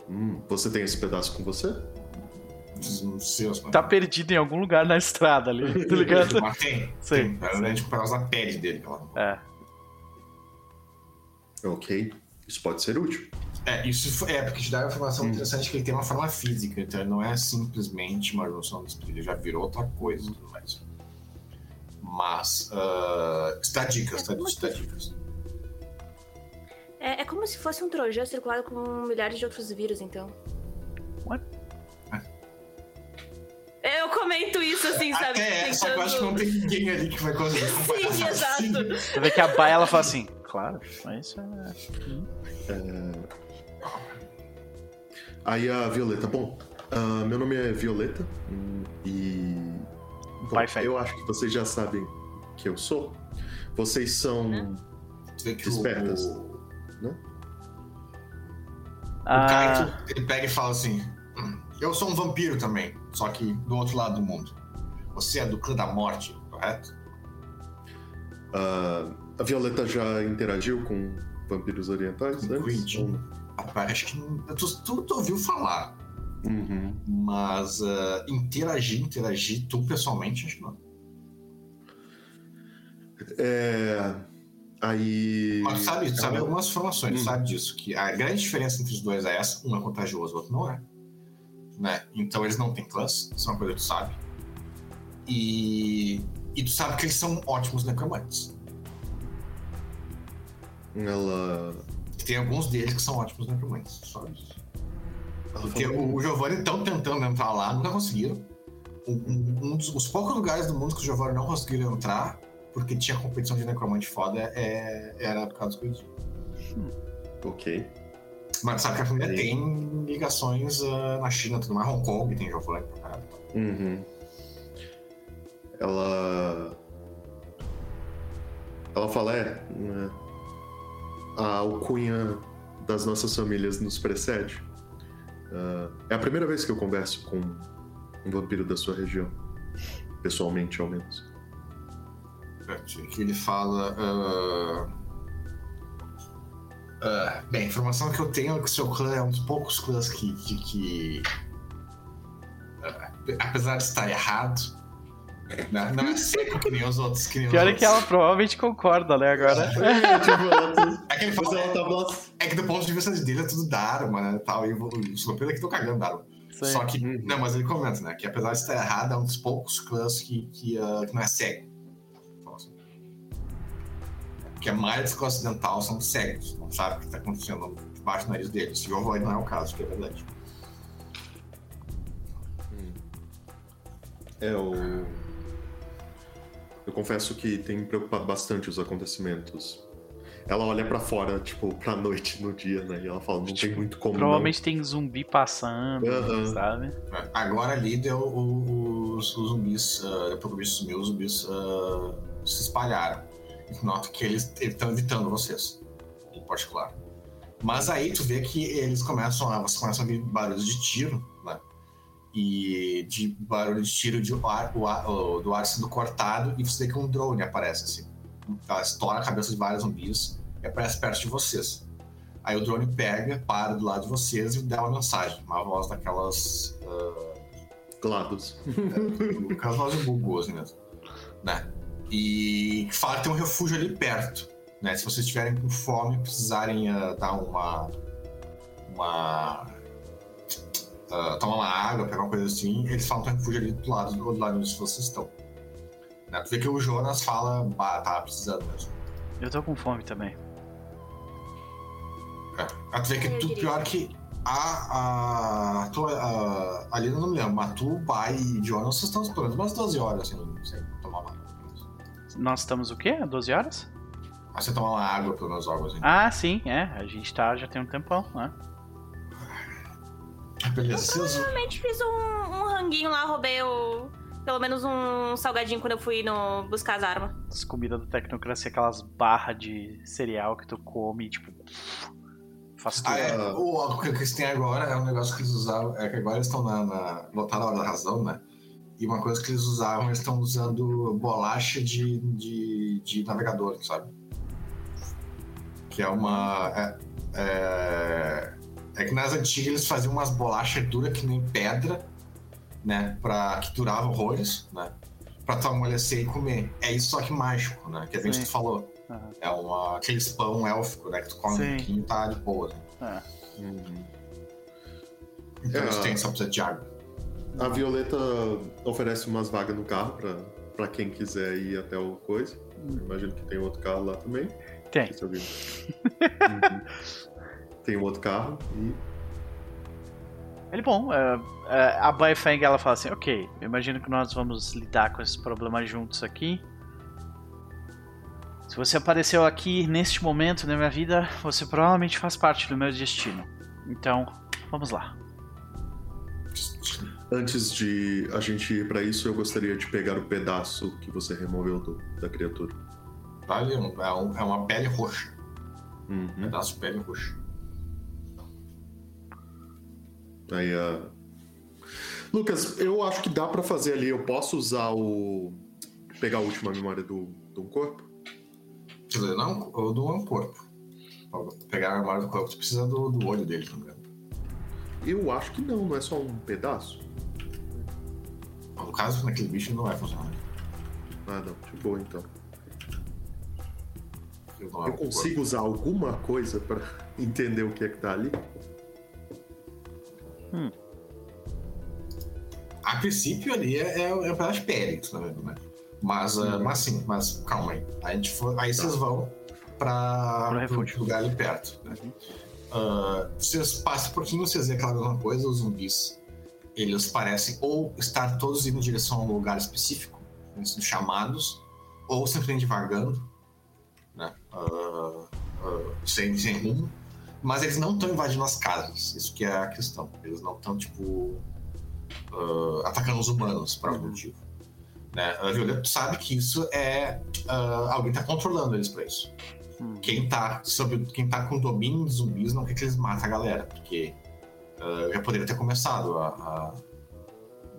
Hum, você tem esse pedaço com você? Os seus, Tá perdido em algum lugar na estrada ali, tá ligado? Mas tem. Sim, tem. Verdade, por causa da pele dele. ela- É. Ok, isso pode ser útil. É, isso é porque te dá uma informação Hum. interessante que ele tem uma forma física, então não é simplesmente uma junção do espírito, ele já virou outra coisa e tudo mais. Mas, ah, está dicas, está, está dicas. É, é como se fosse um trojan circulado com milhares de outros vírus, então. What? Eu comento isso, assim, sabe? Até é, só que eu acho que não tem ninguém ali que vai conseguir. Sim, exato. Você vê que a Baia ela fala assim, claro, mas isso é. Aí a Violeta, bom, ah, meu nome é Violeta e. Bom, eu acho que vocês já sabem que eu sou. Vocês são. O- Espertas. O, o Ah, Kaito, ele pega e fala assim: "Hum, Eu sou um vampiro também, só que do outro lado do mundo. Você é do clã da morte, correto? ah, a Violeta já interagiu com vampiros orientais antes? Rapaz, acho que tu, tu, tu ouviu falar, Uhum. mas ah, interagir, interagir, tu pessoalmente, acho que não. É. Aí. Mas tu sabe, tu sabe ela- algumas informações, tu Hum. sabe disso, que a grande diferença entre os dois é essa, um é contagioso, o outro não é. Né? Então eles não têm clãs, isso é uma coisa que tu sabe. E, e tu sabe que eles são ótimos necromantes. Ela. Tem alguns deles que são ótimos necromantes, sabe disso. ela Porque o, o Giovanni estão tentando entrar lá, nunca conseguiram. Um, um- um dos os poucos lugares do mundo que o Giovanni não conseguiram entrar, porque tinha competição de necromante foda, é, era por causa do Squid. Ok. Mas sabe que a família tem ligações ah, na China, tudo mais. Hong Kong tem Giovanni pra caralho. Uhum. Ela. Ela fala, é. né, A alcunha das nossas famílias nos precede. Ah, é a primeira vez que eu converso com um vampiro da sua região. Pessoalmente, ao menos. Que ele fala. ah, ah, bem, a informação que eu tenho é que seu clã é um dos poucos clãs que. que, que, apesar de estar errado, né, não é seco que nem os outros. Que nem os pior é outros. que ela provavelmente concorda, né, agora. É, tipo, ela, É que ele fala. ela tá. É que do ponto de vista dele é tudo Dharma, né? Tal, e os vampiros aqui estão cagando Dharma. Sim. Só que. Uhum. Não, mas ele comenta, né? Que apesar de estar errado, é um dos poucos clãs que, que, ah, que não é cego. Fala assim. Que a maioria dos clãs ocidental são cegos, não sabe o que está acontecendo debaixo do nariz deles. E o Void não é o caso, que é verdade. É, o. Eu confesso que tem me preocupado bastante os acontecimentos. Ela olha pra fora, tipo, pra noite no dia, né? E ela fala, não tem muito como. Provavelmente tem zumbi passando, Aham. sabe? Agora ali deu o- os, os zumbis, ah, depois que o bicho sumiu, os zumbis ah, se espalharam. E tu nota que eles estão evitando vocês, em particular. Mas aí tu vê que eles começam a, você começa a ouvir barulhos de tiro? E de barulho de tiro de ar, o ar- o- do ar sendo cortado, e você vê que um drone aparece assim. Ela estoura a cabeça de vários zumbis e aparece perto de vocês. Aí o drone pega, para do lado de vocês e dá uma mensagem, uma voz daquelas. ah, GLaDOS. aquelas vozes bugos mesmo. Né? E fala que tem um refúgio ali perto. Né? Se vocês estiverem com fome, precisarem ah, dar uma. uma. Ah, tomar uma água, pegar uma coisa assim, eles falam que tem um refúgio ali do lado, do lado onde vocês estão. Né? Tu vê que o Jonas fala, bah, tá precisando mesmo. Eu tô com fome também. É. Aí tu vê que tu, pior que a. a, tu, a, a Lina não me lembro, mas tu, Bai e Jonas, vocês estão esperando umas 12 horas sem, sem tomar uma água. Nós estamos o quê? 12 horas? Mas você tomar uma água pelo menos algo assim. Ah, sim, é. A gente tá já tem um tempão, né? Beleza, vocês. Realmente fiz um, um ranguinho lá, roubei o, pelo menos um salgadinho quando eu fui no, buscar as armas. As comidas do Tecnocracia, aquelas barras de cereal que tu come, tipo. Faz tudo. Ah, é, o álcool que eles têm agora é um negócio que eles usavam. É que agora eles estão na, na. Voltaram à hora da razão, né? E uma coisa que eles usavam, eles estão usando bolacha de, de, de navegador, sabe? Que é uma. É, é, é que nas antigas eles faziam umas bolachas duras que nem pedra, né? Pra, que duravam horrores, né? Pra tu amolecer e comer. É isso só que mágico, né? Que é que tu Sim. falou. Aham. É uma, aqueles pão élfico, né? Que tu come Sim. um pouquinho e tá de boa, né? É. Uhum. Então É. eles têm, só precisa de água. A Violeta oferece umas vagas no carro pra, pra quem quiser ir até o coisa. Eu imagino que tem outro carro lá também. Tem. Se alguém- Uhum. Tem um outro carro e. Ele, bom, uh, uh, a Baifeng ela fala assim, ok, eu imagino que nós vamos lidar com esses problemas juntos aqui. Se você apareceu aqui neste momento na minha vida, você provavelmente faz parte do meu destino. Então, vamos lá. Antes de a gente ir para isso, eu gostaria de pegar o pedaço que você removeu do, da criatura. Vale, é, um, é uma pele roxa. Uhum. Um pedaço de pele roxa. Aí, uh... Lucas, eu acho que dá para fazer ali. Eu posso usar o. pegar a última memória do, do corpo? Quer dizer, não, ou do um corpo. Pra pegar a memória do corpo, você precisa do, do olho dele, não Eu acho que não, não é só um pedaço. No caso, naquele bicho não vai funcionar. Ah, não, de boa então. é Eu consigo usar alguma coisa para entender o que é que tá ali? Hum. A princípio ali é, é, é um pedaço de pele, na verdade, né? Mas, uh, mas sim, mas calma aí. A gente for, aí Tá. vocês vão para refúgio. lugar ali perto. Né? Uh, vocês passam um pouquinho, vocês veem aquela mesma coisa, os zumbis. Eles parecem ou estar todos indo em direção a um lugar específico, eles são chamados, ou simplesmente vagando, né? Uh, uh, sem, sem rumo. Mas eles não estão invadindo as casas, isso que é a questão. Eles não estão, tipo, uh, atacando os humanos por algum motivo. Né? A Violeta sabe que isso é. uh, alguém está controlando eles para isso. Hum. Quem tá, sob, quem tá com domínio dos zumbis não quer que eles matem a galera, porque uh, já poderia ter começado a, a,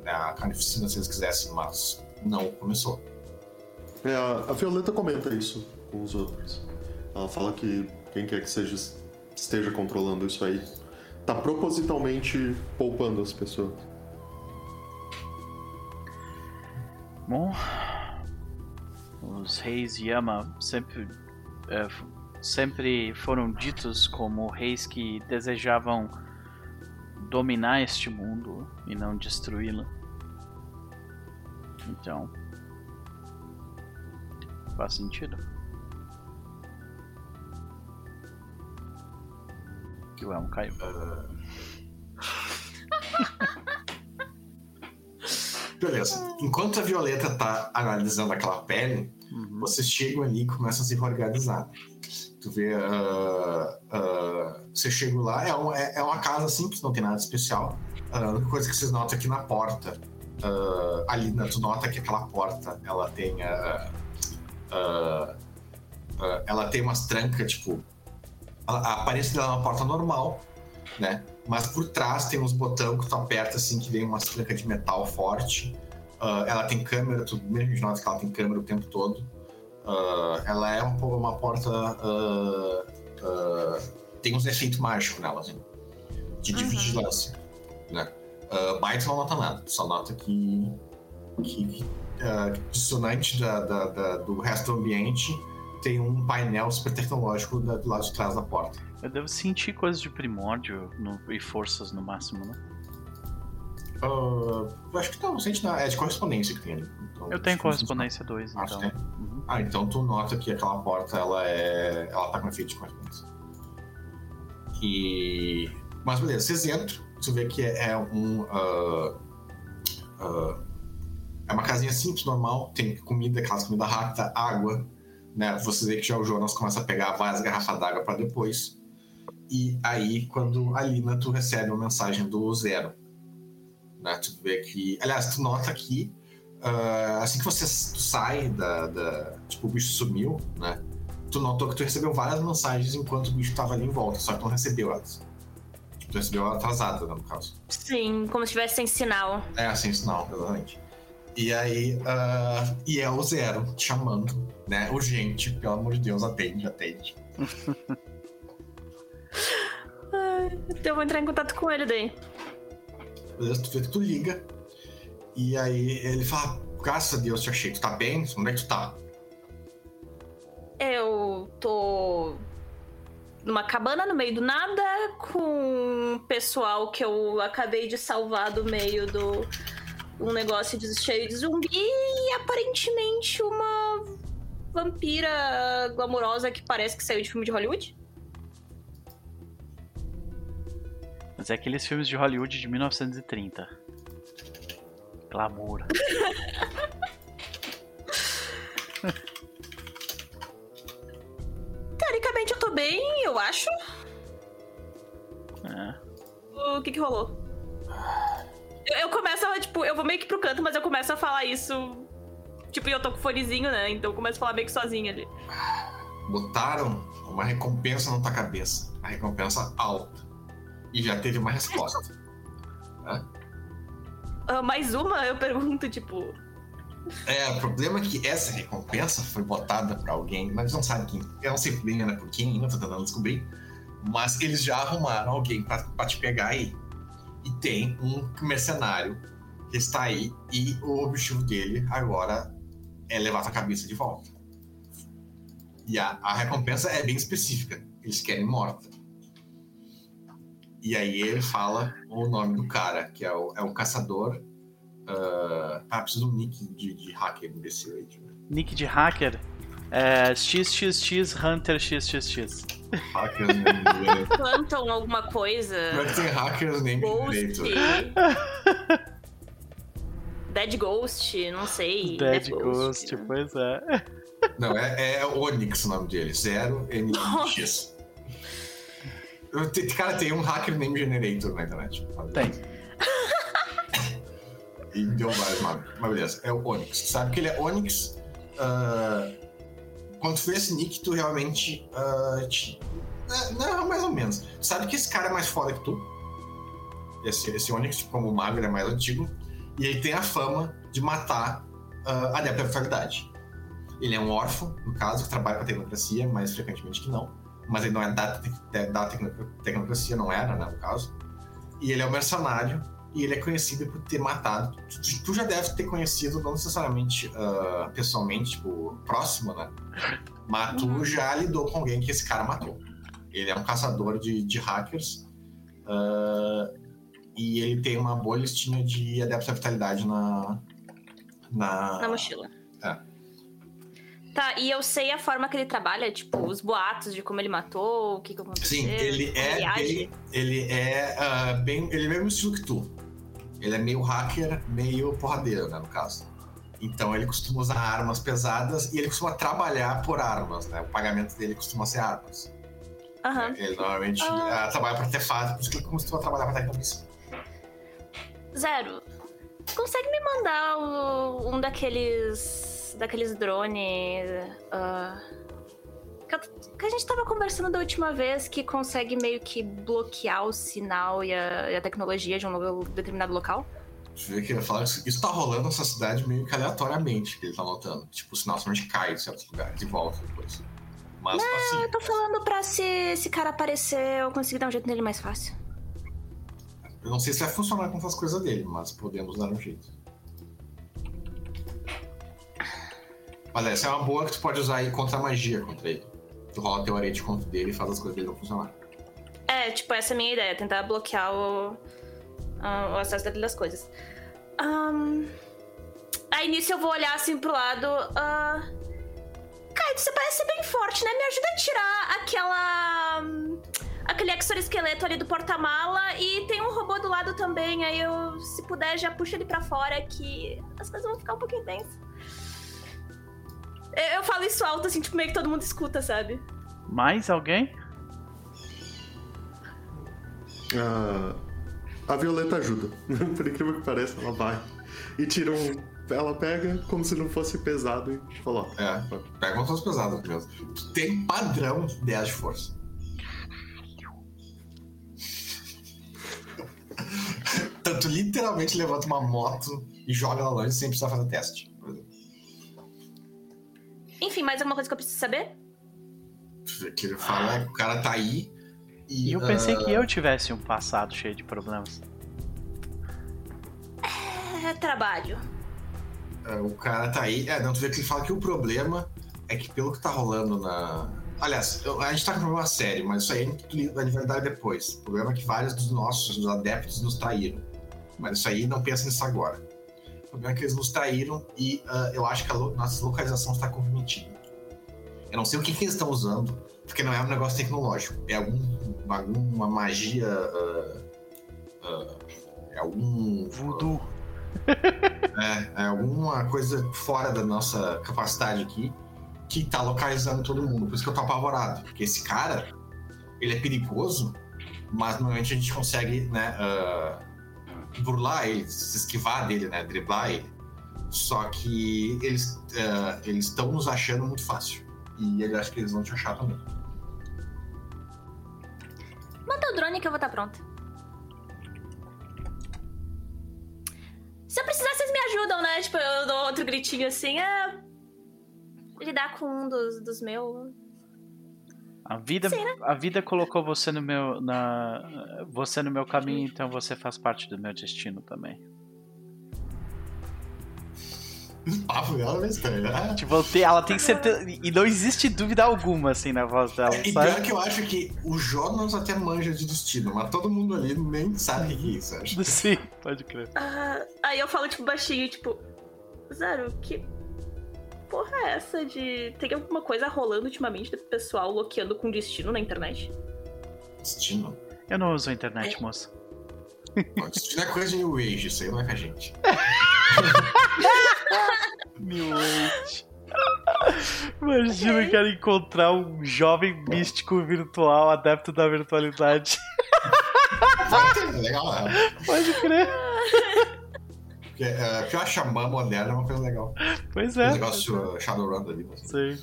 né, a carnificina se eles quisessem, mas não começou. É, a a Violeta comenta isso com os outros. Ela fala que quem quer que seja, esteja controlando isso aí tá propositalmente poupando as pessoas. Bom, os reis Yama sempre, é, sempre foram ditos como reis que desejavam dominar este mundo e não destruí-lo. Então, faz sentido. Que o elmo caiu. Beleza. Enquanto a Violeta tá analisando aquela pele, Uhum. vocês chegam ali e começam a se reorganizar. Tu vê. ah, ah, você chega lá, é, um- é- é uma casa simples, não tem nada especial. Ah, a única coisa que vocês notam aqui na porta, ali, tu nota que aquela porta ela tem. ela tem umas trancas, tipo. A, aparência dela é uma porta normal, né? Mas por trás tem uns botões que tu aperta assim, que vem umas trancas de metal forte. Ah, ela tem câmera, tu mesmo nota que ela tem câmera o tempo todo. Ah, ela é uma, uma porta. ah, tem uns efeitos mágicos nela, assim, de, de Uhum. vigilância. Né? Uh, Bytes não nota nada, só nota que. que, que dissonante da, da- da- do resto do ambiente tem um painel super tecnológico da- do lado de trás da porta. Eu devo sentir coisas de primórdio no- e forças no máximo, né? Ah, eu acho que não, não sente nada. É de correspondência que tem ali. Então, Eu tenho sente correspondência 2, Acho então. tem. Uhum. Ah, então tu nota que aquela porta ela é. ela tá com efeito de correspondência. E. Mas beleza, vocês entram, você vê que é, é um. ah, ah, é uma casinha simples, normal, tem comida, aquelas comida rápida, água, né? Você vê que já o Jonas começa a pegar várias garrafas d'água para depois. E aí, quando a Lina, tu recebe uma mensagem do Zero. Né? Tu vê que. Aliás, tu nota que ah, assim que você sai da, da- Tipo, o bicho sumiu, né? Tu notou que tu recebeu várias mensagens enquanto o bicho tava ali em volta, só que tu não recebeu elas. Tu recebeu ela atrasada, né, no caso. Sim, como se tivesse sem sinal. É, sem sinal, exatamente. E aí, ah, e é o Zero chamando, né? Urgente, pelo amor de Deus, atende, atende. Então eu vou entrar em contato com ele daí. Beleza, tu vê que tu liga. E aí ele fala, graças a Deus te achei, tu tá bem? Onde é que tu tá? Eu tô numa cabana no meio do nada com um pessoal que eu acabei de salvar do meio do um negócio de cheio de zumbi e aparentemente uma vampira glamurosa que parece que saiu de filme de Hollywood. Mas é aqueles filmes de Hollywood de 1930. Glamour. Teoricamente eu tô bem, eu acho. É. O que que rolou? Eu, eu começo a, tipo, eu vou meio que pro canto, mas eu começo a falar isso. Tipo, e eu tô com fonezinho, né? Então eu começo a falar meio que sozinha ali. Botaram uma recompensa na tua cabeça. A recompensa alta. E já teve uma resposta. Ah, mais uma? Eu pergunto, tipo. É, o problema é que essa recompensa foi botada pra alguém, mas não sabe quem. Eu não sei bem ainda por quem, ainda tô tentando descobrir. Mas eles já arrumaram alguém pra, pra te pegar aí. E tem um mercenário que está aí e o objetivo dele agora é levar tua cabeça de volta. E a, a recompensa é bem específica. Eles querem morta. E aí ele fala o nome do cara, que é o, é o caçador. ah, ah, preciso do nick de, de hacker imbecil aí. tipo. Nick de hacker. É, XXX Hunter XXX. Hackers name. Plantam alguma coisa. Como é que tem hackers name Ghost. Dead Ghost, não sei. Dead Ghost, né? pois é. Não, é, é Onyx o nome dele. Zero NX. Cara, tem um hacker name generator na internet. Tem. E deu vários nomes. Mas beleza, é o Onyx. Sabe que ele é Onyx. ah, quando vê esse nick, tu realmente. ah, te- é, não, mais ou menos. Sabe que esse cara é mais foda que tu. Esse, esse Onyx, tipo, como o mago, ele é mais antigo. E ele tem a fama de matar uh, adepto à vitalidade. Ele é um órfão, no caso, que trabalha com a tecnocracia, mais frequentemente que não. Mas ele não é da, da tecno- tecnocracia, não era, né, no caso. E ele é um mercenário, e ele é conhecido por ter matado. Tu, tu já deve ter conhecido, não necessariamente ah, pessoalmente, tipo, próximo, né? Mas tu Uhum. já lidou com alguém que esse cara matou. Ele é um caçador de, de hackers. ah, e ele tem uma boa listinha de adeptos à vitalidade na. Na, Na mochila. É. Tá, e eu sei a forma que ele trabalha, tipo, os boatos de como ele matou, o que, que aconteceu. Sim, ele é. age. Ele, ele é ah, bem. Ele é o mesmo estilo que tu. Ele é meio hacker, meio porradeiro, né, no caso. Então ele costuma usar armas pesadas e ele costuma trabalhar por armas, né? O pagamento dele costuma ser armas. Aham. Ele normalmente Ah. ah, trabalha para artefato, por isso que ele costuma trabalhar para tecnologia. Zero, consegue me mandar o- um daqueles. daqueles drones. ah, que, eu- a gente tava conversando da última vez que consegue meio que bloquear o sinal e a, e a tecnologia de um lo- determinado local? Você vê que ele fala que isso tá rolando nessa cidade meio que aleatoriamente, que ele tá notando. Tipo, o sinal somente cai em certos lugares e volta depois. Mas assim, Eu tô falando pra se esse cara aparecer, eu conseguir dar um jeito nele mais fácil. eu não sei se vai funcionar com essas coisas dele, mas podemos dar um jeito. Mas essa é uma boa que tu pode usar aí contra a magia contra ele. Rola teu arete contra dele e faz as coisas dele não funcionar. É, tipo, essa é a minha ideia, tentar bloquear o, o acesso dele das coisas. Ahn, Aí nisso eu vou olhar assim pro lado. ah, Kaido, você parece ser bem forte, né? Me ajuda a tirar aquela. aquele exoesqueleto ali do porta-mala e tem um robô do lado também. Aí eu, se puder, já puxa ele pra fora que as coisas vão ficar um pouquinho tensas. Eu, falo isso alto, assim, tipo, meio que todo mundo escuta, sabe? Mais alguém? Ah, a Violeta ajuda. Por incrível que pareça, ela vai. E tira um. Ela pega como se não fosse pesado e ó, É, pega umas coisas pesadas mesmo. Tu tem padrão 10 de força. Tanto literalmente levanta uma moto e joga ela longe sem precisar fazer teste. Enfim, mais alguma coisa que eu preciso saber? O que ele fala é que o cara tá aí e. E eu pensei ah, que eu tivesse um passado cheio de problemas. É trabalho. É, o cara tá aí. É, não, tu vê que ele fala que o problema é que pelo que tá rolando na. Aliás, eu- a gente tá com um problema sério, mas isso aí a gente vai dar depois. O problema é que vários dos nossos dos adeptos nos traíram. Mas isso aí não pensa nisso agora. O problema é que eles nos traíram e ah, eu acho que a lo- nossa localização está comprometida. Eu não sei o que, que eles estão usando, porque não é um negócio tecnológico. É algum, alguma magia ah, uh, é algum. Voodoo. É, é alguma coisa fora da nossa capacidade aqui que tá localizando todo mundo. Por isso que eu tô apavorado. Porque esse cara, ele é perigoso, mas normalmente a gente consegue, né, uh, burlar ele, se esquivar dele, né, driblar ele. Só que eles uh, eles estão nos achando muito fácil. E eu acho que eles vão te achar também. Manda o drone que eu vou estar pronta. Se eu precisar, vocês me ajudam, né? Tipo, eu dou outro gritinho assim, é. Lidar com um dos, dos meus. A vida, Sim, né? a vida colocou você no meu, na, você no meu caminho, então você faz parte do meu destino também. Papo dela é estranho, né? Tipo, tem- ela tem certeza. E não existe dúvida alguma, assim, na voz dela, E pior sabe? que eu acho que o Jonas até manja de destino, mas todo mundo ali nem sabe o que é isso, acho. Sim, pode crer. Ah, aí eu falo, tipo, baixinho, tipo. Zero, que porra é essa de. Tem alguma coisa rolando ultimamente do pessoal bloqueando com destino na internet? Destino? Eu não uso a internet, moça. Não, destino é coisa de New Age, isso aí não é com a gente. New Age. Imagina, eu quero encontrar um jovem místico virtual, adepto da virtualidade. Legal, né? Pode crer. Porque, é, porque a xamã moderna é uma coisa legal. Pois O é. negócio Shadowrun ali. Mas, Sei.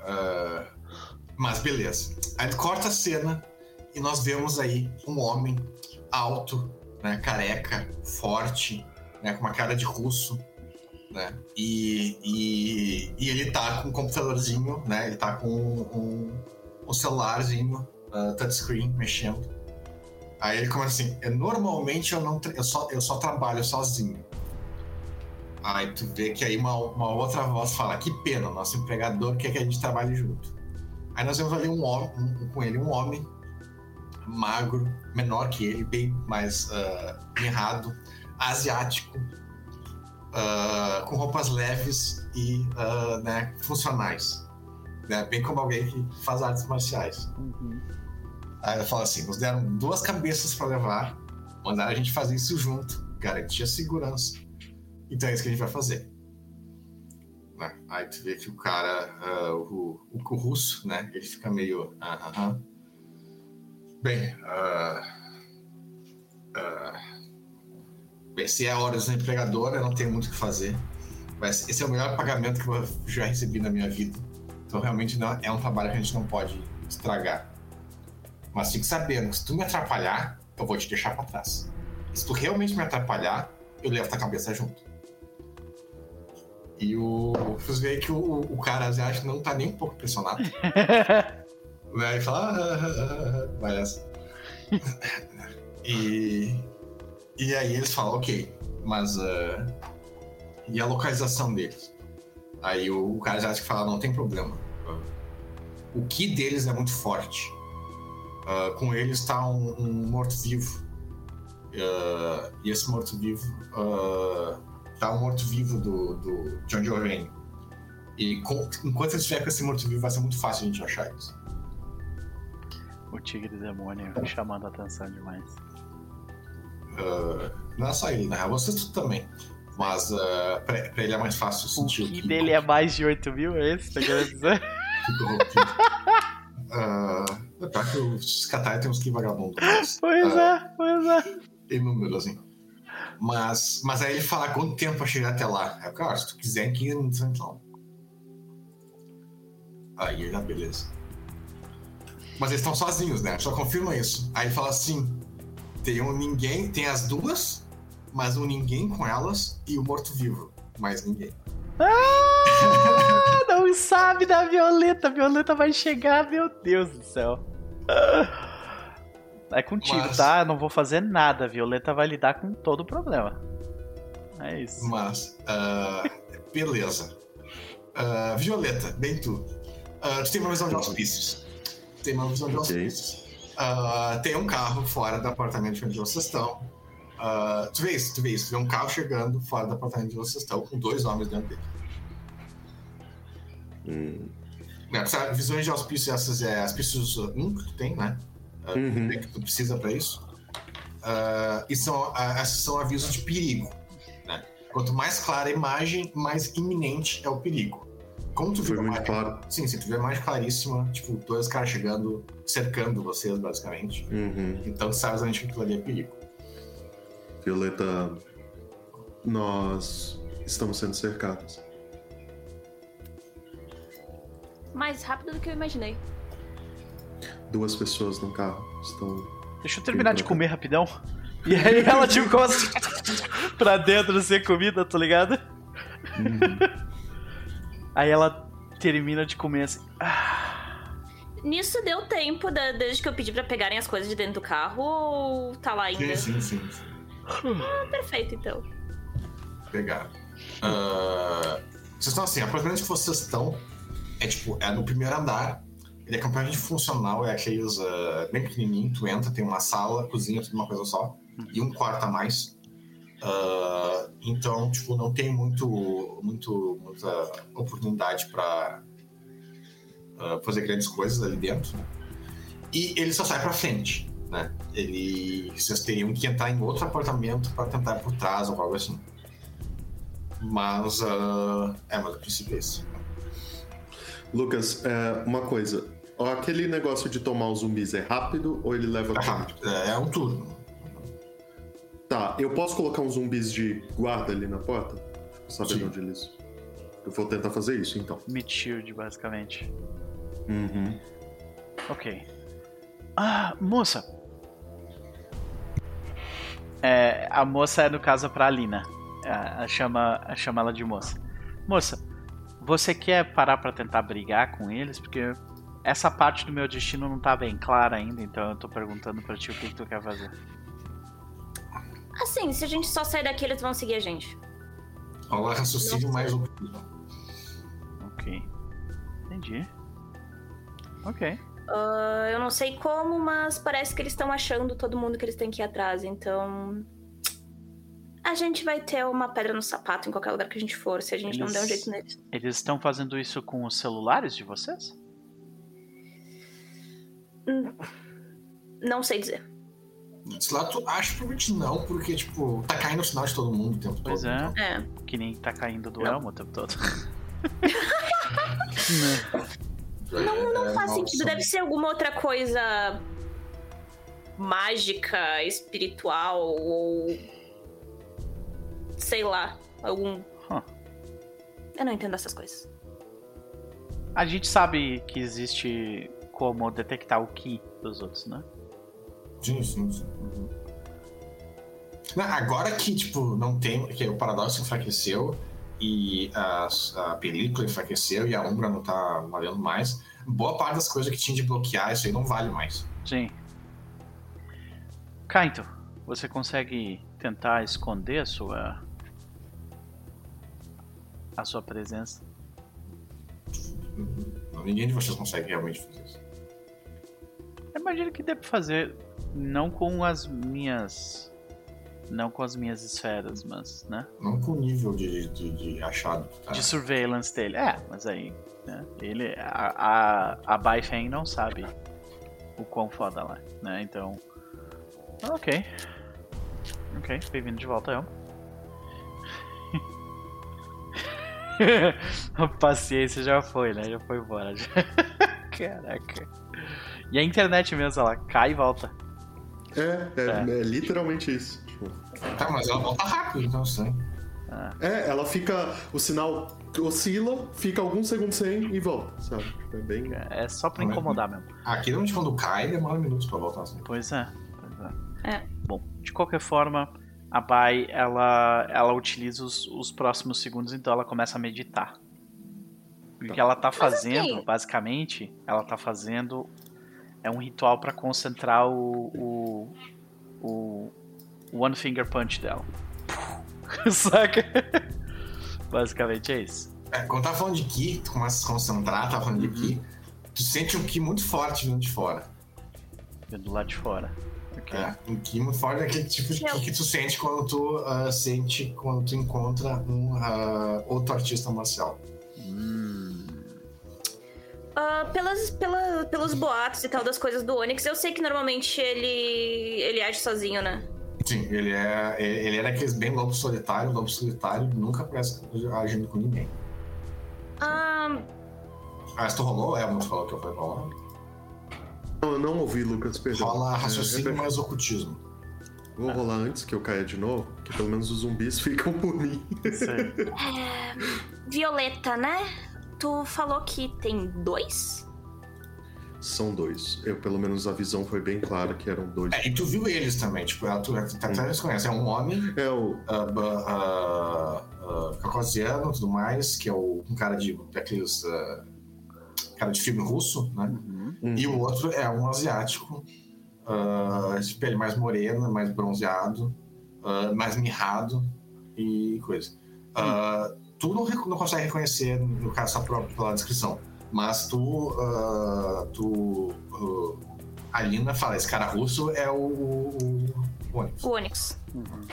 Ah, mas beleza. Aí corta a cena e nós vemos aí um homem alto, né, careca, forte, né, com uma cara de russo, né? E, e, e ele tá com um computadorzinho, né? Ele tá com um, um celularzinho, ah, touchscreen, mexendo. Aí ele começa assim, "Eu, normalmente eu não eu só, eu só trabalho sozinho. Aí tu vê que aí uma, uma outra voz fala, que pena, nosso empregador quer que a gente trabalhe junto. Aí nós vemos ali um homem, um- com ele um homem magro, menor que ele, bem mais ah, mirrado, asiático, ah, com roupas leves e ah, né, funcionais. Né? Bem como alguém que faz artes marciais. Uhum. Aí ela fala assim: nos deram duas cabeças para levar, mandaram a gente fazer isso junto, garantir a segurança. Então é isso que a gente vai fazer. Né? Aí tu vê que o cara, ah, o, o, russo, né? Ele fica meio. ah, aham. Bem, ah, ah, bem, se é horas do empregador, eu não tenho muito o que fazer. Mas esse é o melhor pagamento que eu já recebi na minha vida. Então realmente não, é um trabalho que a gente não pode estragar. Mas fique sabendo, se tu me atrapalhar, eu vou te deixar pra trás. Se tu realmente me atrapalhar, eu levo tua cabeça junto. E o. Vocês veem que o, o cara asiático não tá nem um pouco impressionado. Né? Ele fala. "Ah, ah, ah, ah", vai essa. e. E aí eles falam, ok, mas. ah, e a localização deles? Aí o, o cara asiático fala, não tem problema. O que deles é muito forte. Ah, com eles está um, um morto-vivo. Ah, e esse morto-vivo ah, tá um morto-vivo do, do John Joe E com- enquanto ele estiver com esse morto-vivo, vai ser muito fácil a gente achar eles. O tigre demônio chamando a atenção demais. Não é só ele, na real, vocês tudo também. Mas ah, pra, pra ele é mais fácil O sentir que que dele é mais de 8 mil, é esse? Tá querendo dizer? que corrompido. Ah, tá que os Katai tem uns que vagabundos. mas, Pois ah, é, pois é. Tem número, assim. Mas, mas aí ele fala quanto tempo pra chegar até lá. É claro, se tu quiser em 15 minutos, então. Aí ele, ah, beleza. Mas eles estão sozinhos, né? Só confirma isso. Aí ele fala assim: tem um ninguém, tem as duas, mas um ninguém com elas e o morto-vivo. Mais ninguém. Ah, não sabe da Violeta. A Violeta vai chegar, meu Deus do céu. É contigo, Mas- tá? Eu não vou fazer nada. A Violeta vai lidar com todo o problema. É isso. Mas, ah, beleza. Ah, Violeta, bem tu. Ah, tu tem uma visão de auspícios. Tem uma visão de auspícios. Tem um carro fora do apartamento onde vocês estão. Tu vê isso, tu vê isso. Tu vê um carro chegando fora do apartamento onde vocês estão, com dois homens dentro dele. Hum. Né, sabe, visões de auspícios, essas é auspícios 1 que tu tem, né? Ah, Uhum. que tu precisa pra isso. Uh, e são, uh, esses são avisos de perigo. Né? Quanto mais clara a imagem, mais iminente é o perigo. Como tu Foi viu muito claro. Sim, se tu vê mais claríssima, tipo, dois caras chegando, cercando vocês, basicamente. Uhum. Então tu sabe exatamente que aquilo ali é perigo. Violeta, nós estamos sendo cercados. Mais rápido do que eu imaginei. Duas pessoas no carro estão. Deixa eu terminar de comer rapidão. E aí ela tipo começa pra dentro sem comida, tá ligado? Uhum. Aí ela termina de comer assim. "Ah, Nisso deu tempo da- desde que eu pedi pra pegarem as coisas de dentro do carro ou tá lá ainda? Sim, sim, sim. sim. Ah, perfeito, então. Pegar. Ah, vocês estão assim, apartamento que vocês estão é tipo, é no primeiro andar. Ele é completamente funcional, é aqueles ah, bem pequenininho, tu entra, tem uma sala, cozinha, tudo uma coisa só. E um quarto a mais. Ah, então, tipo, não tem muito, muito muita oportunidade pra ah, fazer grandes coisas ali dentro. E ele só sai pra frente, né? Ele, vocês teriam que entrar em outro apartamento pra tentar por trás ou algo assim. Mas, ah, é, mas o princípio é esse. Lucas, é, uma coisa. Aquele negócio de tomar os zumbis é rápido ou ele leva É tempo? rápido, é, é um turno. Tá, eu posso colocar uns zumbis de guarda ali na porta? Sabendo onde eles. Eu vou tentar fazer isso então. Meat shield, basicamente. Uhum. Ok. Ah, moça. É, a moça é no caso pra Alina. A, a chama, a chama ela de moça. Moça, você quer parar pra tentar brigar com eles? Porque essa parte do meu destino não tá bem clara ainda, então eu tô perguntando pra ti o que, que tu quer fazer. Assim, se a gente só sair daqui, eles vão seguir a gente. Rola raciocínio Nossa. mais um. Ok. Entendi. Ok. Ah, eu não sei como, mas parece que eles estão achando todo mundo que eles têm que ir atrás, então. A gente vai ter uma pedra no sapato em qualquer lugar que a gente for, se a gente não Eles- der um jeito neles. Eles estão fazendo isso com os celulares de vocês? Não sei dizer. Sei lá, tu acha provavelmente não, porque, tipo, tá caindo o sinal de todo mundo o tempo Pois todo. é. então. É. Que nem tá caindo do Não. elmo o tempo todo. Não, não É, faz maldição. sentido. Deve ser alguma outra coisa mágica, espiritual ou. Sei lá. Algum. Huh. Eu não entendo essas coisas. A gente sabe que existe como detectar o ki dos outros, né? Sim, sim, sim. Não, agora que, tipo, não tem. que o paradoxo enfraqueceu e a, a película enfraqueceu e a Umbra não tá valendo mais, boa parte das coisas que tinha de bloquear, isso aí não vale mais. Sim. Kaito, você consegue tentar esconder a sua. A sua presença? Ninguém de vocês consegue realmente fazer isso. Eu imagino que dê pra fazer não com as minhas. Não com as minhas esferas, mas, né? Não com o nível de, de, de achado. Tá? De surveillance dele. É, mas aí, né? Ele. A, a, a Baifeng não sabe o quão foda ela é, né? Então. Ok. Ok, bem-vindo de volta, eu. a paciência já foi, né? Já foi embora. já. Caraca. E a internet mesmo, ela cai e volta. É, é, é literalmente isso. Tipo, Tá, mas ela volta rápido, então sim. É, ela fica. O sinal oscila, fica alguns segundos sem e volta, sabe? É bem. É só pra incomodar mesmo. Aqui, normalmente, quando cai, demora minutos pra voltar assim. Pois é. Pois é. É. Bom, de qualquer forma, a Bai ela, ela utiliza os, os próximos segundos, então ela começa a meditar. O que ela tá fazendo, assim- basicamente, ela tá fazendo é um ritual pra concentrar o, o, o One Finger Punch dela. Saca? Basicamente é isso. É, quando tá falando de Ki, tu começa a se concentrar, tá falando de Ki, tu sente um Ki muito forte vindo de fora. Vindo do lado de fora. Ok. É, um Ki muito forte é aquele tipo de que tu sente quando tu ah, sente quando tu encontra um ah, outro artista marcial. Hum, Ah, pelas, pela, pelos boatos e tal das coisas do Onix, eu sei que normalmente ele ele age sozinho, né? Sim, ele é. Ele é daqueles bem lobo solitário, lobo solitário nunca parece agindo com ninguém. Ah, Ah, se tu rolou, é, mas falou que eu fui rolar. Não, eu não ouvi, Lucas, perdão. Rola É, raciocínio repete. mais ocultismo. Vou rolar antes que eu caia de novo, que pelo menos os zumbis ficam por mim. Sei. Violeta, né? Tu falou que tem dois? São dois. Eu, pelo menos, a visão foi bem clara que eram dois. É, e tu viu eles também, tipo, ela- tu até eles conhecem. É um homem É o. ah, ba- ah, ah, caucasiano e tudo mais, que é o, um cara de. daqueles. ah, cara de filme russo, né? Uhum. Hum, E o outro é um asiático, ah, de pele mais morena, mais bronzeado, ah, mais mirrado e coisa. Ah, tu não, não consegue reconhecer, no caso, só pela, pela descrição, mas tu. tu a Lina fala: esse cara russo é o. o, o ônibus. O Onyx. Uhum.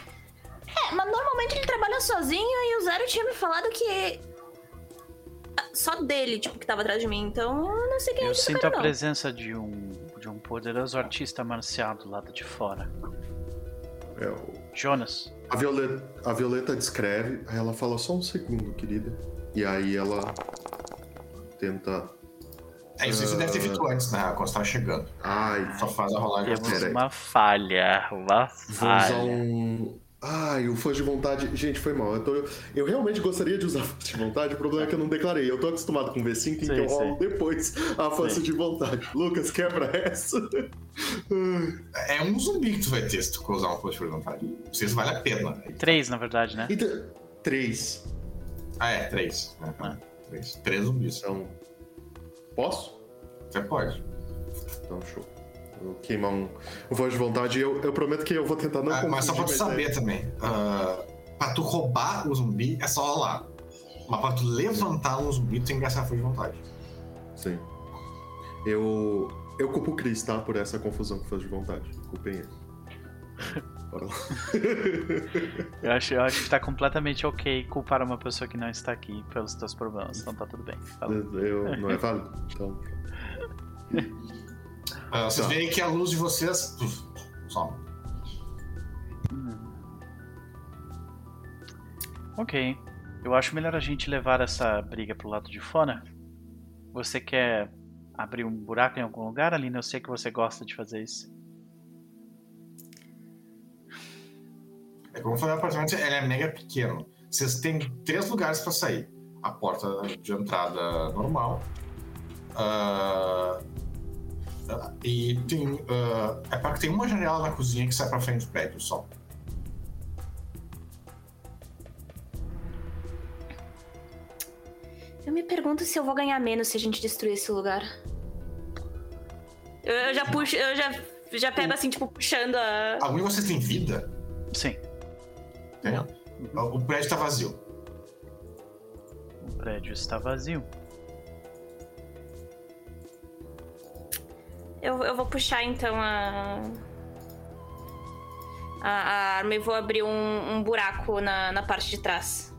É, mas normalmente ele trabalha sozinho e o Zero tinha me falado que. Só dele, tipo, que tava atrás de mim, então eu não sei quem é Eu sinto cara, a não. presença de um, de um poderoso artista marcial do lado de fora. é o- Jonas. A Violeta, a Violeta descreve, aí ela fala só um segundo, querida. E aí ela tenta. É isso, isso deve ter feito antes, né? Quando você tava chegando. Ai, Só faz a rolagem. Temos uma falha. Uma vou usar falha. um. Ai, o força de vontade. Gente, foi mal. Eu, tô- eu realmente gostaria de usar força de vontade, o problema é que eu não declarei. Eu tô acostumado com V5, então Sim, eu rolo depois a força Sim. de vontade. Lucas, quebra essa. É um zumbi que tu vai ter se tu usar uma força de vontade. Não sei se vale a pena. né? Três, na verdade, né? Então, três. Ah, é, três. Ah. Três. Três zumbis. Então. Posso? Você pode. Então, show. Queimar um, um força de vontade e eu, eu prometo que eu vou tentar não Ah, mas só pra tu confundir, saber também. ah, pra tu roubar o zumbi é só rolar. Mas pra tu levantar um zumbi, tu tem que gastar força de vontade. Sim. Eu. Eu culpo o Chris, tá? Por essa confusão com força de vontade. Culpem ele. Bora lá. Eu acho, eu acho que tá completamente ok culpar uma pessoa que não está aqui pelos teus problemas. Então tá tudo bem. Eu, não é válido? Então. Ah, vocês Tá. veem que a luz de vocês. puf, some. Ok. Eu acho melhor a gente levar essa briga pro lado de fora. Você quer abrir um buraco em algum lugar, Aline? Eu sei que você gosta de fazer isso. É como eu falei, o apartamento ele é mega pequeno. Vocês têm três lugares pra sair: a porta de entrada normal. ah, e tem. ah, é para que tem uma janela na cozinha que sai pra frente do prédio só. Eu me pergunto se eu vou ganhar menos se a gente destruir esse lugar. Eu, eu já puxo, eu já, já pego assim, tipo, puxando a. Algum de vocês tem vida? Sim, Tem. O prédio tá vazio. o prédio está vazio. Eu, eu vou puxar então a. A, a arma e vou abrir um, um buraco na, na parte de trás.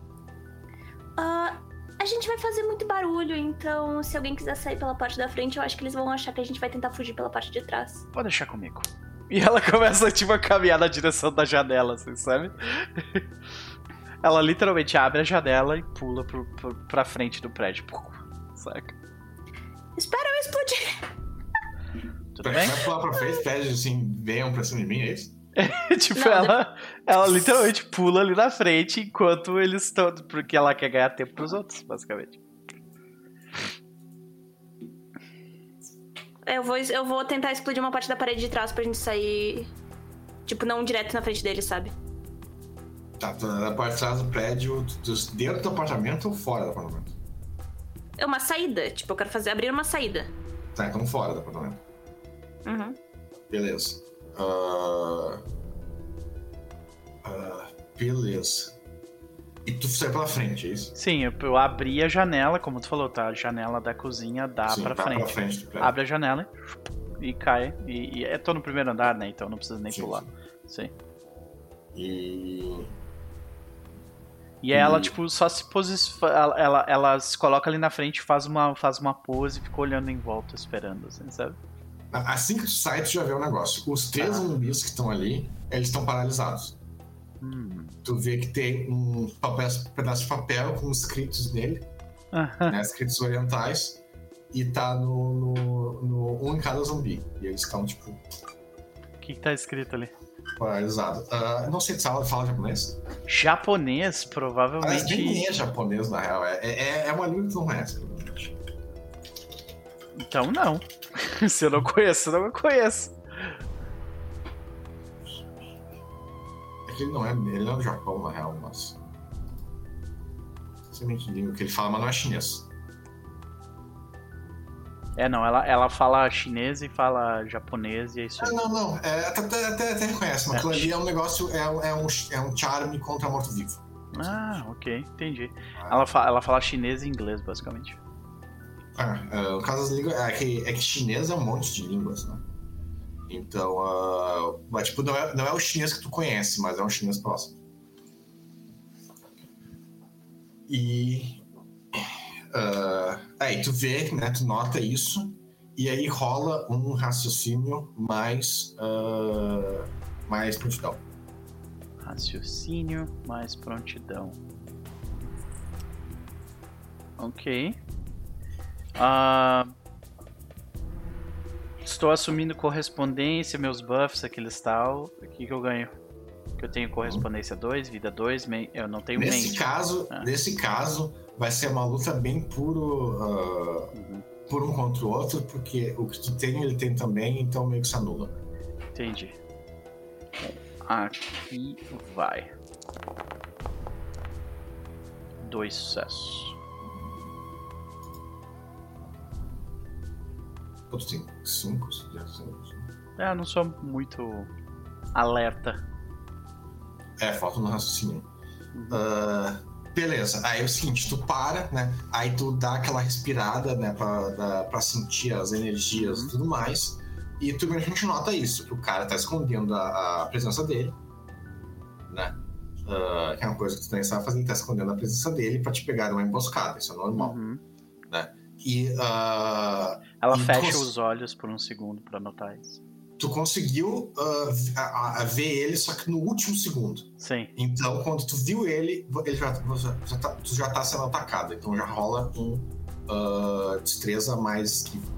Ah, a gente vai fazer muito barulho, então se alguém quiser sair pela parte da frente, eu acho que eles vão achar que a gente vai tentar fugir pela parte de trás. Pode deixar comigo. E ela começa, tipo, a caminhar na direção da janela, assim, sabe? Ela literalmente abre a janela e pula pro, pro, pra frente do prédio. Saca? Espera eu explodir! Tudo Vai bem? pular pra frente, pede assim, venham pra cima de mim, é isso? tipo, Não, ela, ela literalmente pula ali na frente enquanto eles estão. Porque ela quer ganhar tempo pros outros, basicamente. Eu vou, eu vou tentar explodir uma parte da parede de trás pra gente sair. Tipo, não direto na frente dele, sabe? Tá, na parte de trás do prédio, dentro do apartamento ou fora do apartamento? É uma saída. Tipo, eu quero fazer abrir uma saída. Tá, então fora do apartamento. Uhum. Beleza. Ah, ah, beleza. E tu sai pela frente, é isso? Sim, eu, eu abri a janela, como tu falou, tá? A janela da cozinha dá Sim, pra tá frente. pra frente. Abre a janela e cai. E, e eu tô no primeiro andar, né? Então não precisa nem Sim, pular. sim. Sim. E. E ela, E- tipo, só se posiciona. Ela, ela, ela se coloca ali na frente, faz uma, faz uma pose e fica olhando em volta, esperando, assim, sabe? Assim que tu sai, tu já vê o negócio. Os três Ah. zumbis que estão ali, eles estão paralisados. Hum. Tu vê que tem um papel, pedaço de papel com escritos nele, né, escritos orientais, e tá no, no, no- um em cada zumbi. E eles estão, tipo, O que, que tá escrito ali? paralisados. Ah, não sei se ela fala japonês. Japonês, Aliás, nem provavelmente. é japonês, na real. É, é, é uma língua que tu não conhece. Então não. Se eu não conheço, eu não conheço. É que ele não é, ele não é do Japão, na real, mas. Sei nem que língua que ele fala, mas não é chinês. É, não, ela, ela fala chinês e fala japonês e é isso Ah, aí. não, não. É, até, até, até, reconhece, mas É. aquilo ali é um negócio, é, um- é, um, é um charme contra morto-vivo. Ah, ok, entendi. Ela, fa ela fala chinês e inglês, basicamente. Ah, ah, caso das línguas, é que, é que chinês é um monte de línguas, né? Então, ah, mas, tipo, não é, não é o chinês que tu conhece, mas é um chinês próximo. E. ah, aí tu vê, né? Tu nota isso, e aí rola um raciocínio mais. ah, mais prontidão. Raciocínio mais prontidão. Ok. Ah, estou assumindo correspondência, meus buffs, aqueles tal. O que, que eu ganho? Que eu tenho correspondência 2, vida 2, eu não tenho Nesse mente. caso, Ah. nesse caso, vai ser uma luta bem puro. ah, Uhum, por um contra o outro, porque o que tu tem, ele tem também, então meio que se anula. entendi. Aqui vai. Dois sucessos. Pô, tu tem cinco, já cinco. É, eu não sou muito alerta. É, falta no raciocínio. Uhum. Ah, beleza, aí é o seguinte, tu para, né? Aí tu dá aquela respirada, né, pra, da- pra sentir as energias Uhum. e tudo mais. E tu realmente nota isso, que o cara tá escondendo a, a presença dele, né? Ah, que é uma coisa que tu também sabe fazer, ele tá escondendo a presença dele pra te pegar numa emboscada, isso é normal. Uhum. E ah, Ela E fecha os olhos por um segundo pra notar isso. tu conseguiu v- a- a ver ele, só que no último segundo. Sim. Então, quando tu viu ele, ele já, já, tá, tu já tá sendo atacado. Então já rola um ah, destreza mais esquiva.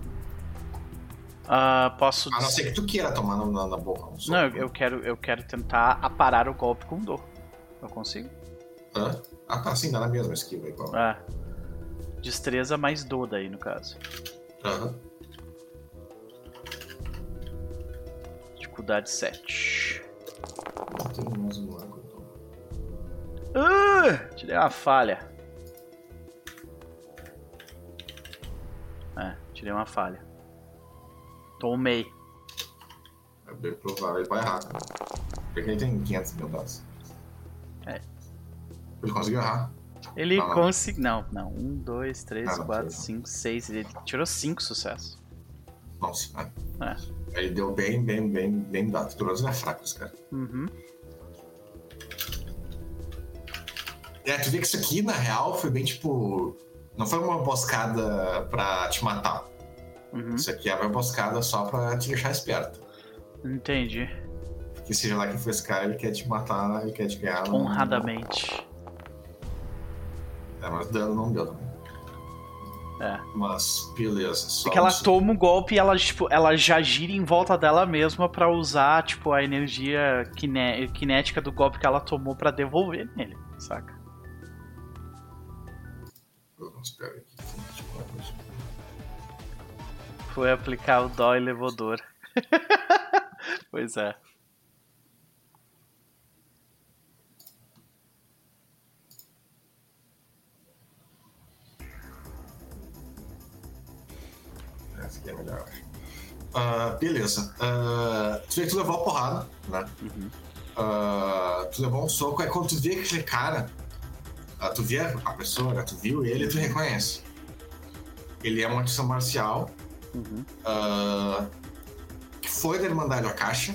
Ah, posso. A não ser que tu queira tomar na, na, boca. um. Não, eu, eu quero, eu quero tentar aparar o golpe com dor. Eu consigo? Hã? Ah, tá, sim, dá na mesma esquiva igual. Ah. Destreza mais dor daí, no caso. Aham. Dificuldade 7. Não tem mais um arco, então. Uh, tirei uma falha. É, tirei uma falha. Tomei. É bem provável, ele vai errar. Porque ele tem 500 mil dados. É. Ele conseguiu errar. Ele Ah, não. conseguiu. Não, não. Um, dois, três, Ah, não, quatro, cinco, seis. Ele tirou cinco sucessos. Nossa, é. É. Ele deu bem, bem, bem, bem dado. Pelo menos ele é fraco, esse cara. Uhum. É, tu vê que isso aqui, na real, foi bem tipo. Não foi uma emboscada pra te matar. Uhum. Isso aqui é uma emboscada só pra te deixar esperto. Entendi. Porque seja lá quem for esse cara, ele quer te matar, ele quer te ganhar. Honradamente. É, mas dano não deu também. É. Mas, beleza. Só É que ela isso. toma um golpe e ela, tipo, ela já gira em volta dela mesma pra usar, tipo, a energia cinética do golpe que ela tomou pra devolver nele, saca? Vamos pegar aqui. Foi aplicar o dó e levou dor. pois é. É melhor, eu acho. Ah, beleza. Ah, tu vê que tu levou a porrada, né? Uhum. Ah, tu levou um soco, aí quando tu vê aquele cara, tu vê a pessoa, né? tu viu ele, tu reconhece. Ele é uma artista marcial Uhum. que foi da Irmandade Akasha,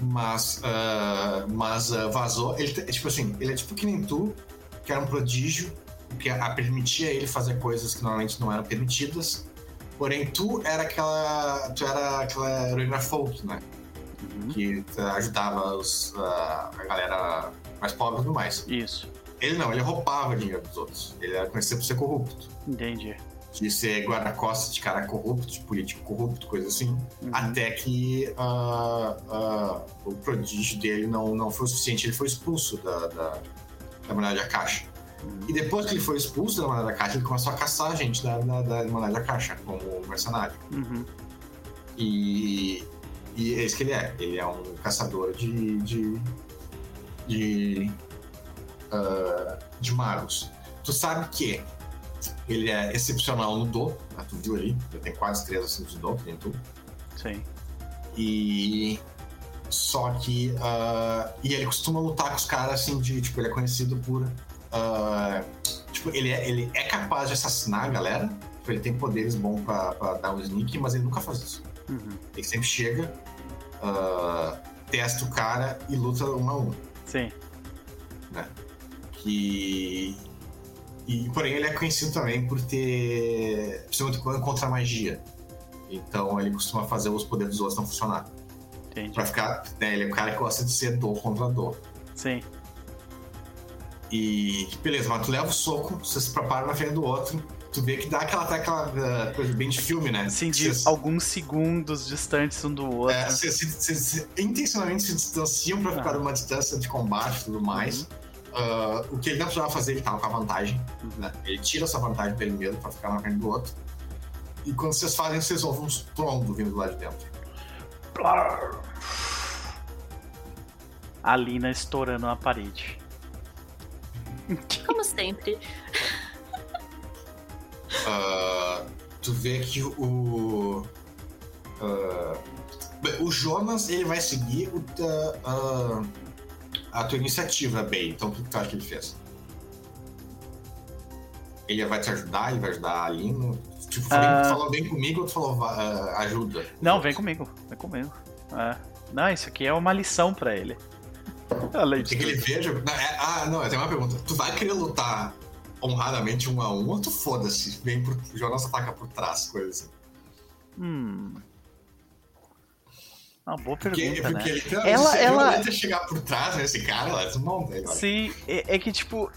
mas, mas vazou. Ele, é tipo assim, ele é tipo que nem tu, que era um prodígio, que a, permitia ele fazer coisas que normalmente não eram permitidas. Porém, tu era aquela. Tu era aquela heroína folk, né? Uhum. Que ajudava os, a, a galera mais pobre e tudo mais. Isso, Ele não, ele roubava dinheiro dos outros. Ele era conhecido por ser corrupto. entendi. De ser guarda-costas de cara corrupto, de político corrupto, coisa assim. Uhum. Até que ah, ah, o prodígio dele não, não foi o suficiente. Ele foi expulso da, da, da Caixa. E depois que ele foi expulso da Manada da Caixa, ele começou a caçar a gente da, da, da da Caixa como mercenário. Uhum. E, e é isso que ele é. Ele é um caçador de. de. de, ah, de magos. Tu sabe que ele é excepcional no Do, né? tu viu ali, ele tem quase três assim de Do, que nem tu. Sim. E. Só que. ah, e ele costuma lutar com os caras assim de. Tipo, ele é conhecido por. Ah, tipo, ele é, ele é capaz de assassinar a galera. Tipo, ele tem poderes bons pra, pra dar um sneak, mas ele nunca faz isso. Uhum. Ele sempre chega, ah, testa o cara e luta um a um. Sim. Que. E, porém, ele é conhecido também por ter. Principalmente quando contra a magia. Então, ele costuma fazer os poderes dos outros não funcionar. Entendi. Pra ficar. Né, ele é o cara que gosta de ser dor contra dor. Sim. E. Beleza, mas tu leva o soco, você se prepara na frente do outro. Tu vê que dá aquela, até aquela ah, coisa bem de filme, né? Assim, de alguns segundos distantes um do outro. É, vocês intencionalmente se distanciam pra ficar Ah. numa distância de combate e tudo mais. Ah, o que ele não precisava fazer, ele tava com a vantagem. né? Ele tira essa vantagem dele mesmo pra ficar na frente do outro. E quando vocês fazem, vocês ouvem uns trombos vindo do lado de dentro. A Lina estourando a parede. Como sempre. Ah, tu vê que o. bem, o Jonas ele vai seguir o, ah, a tua iniciativa, bem. Então o que tu acha que ele fez? Ele vai te ajudar, ele vai ajudar a Lino. Tipo, tu falou bem comigo ou tu falou ajuda? Não, vem comigo. Vem comigo. É. Não, isso aqui é uma lição pra ele. Tem que ele veja. Não, é- ah, não, eu tenho uma pergunta. Tu vai querer lutar honradamente um a um ou tu foda-se? Vem por. O Jonas ataca por trás, coisa assim. Hum. Uma boa Porque, pergunta, porque né? ele não, Ela- se ela- tenta chegar por trás nesse cara, ela desmonta ele. olha. Sim, é, é que tipo.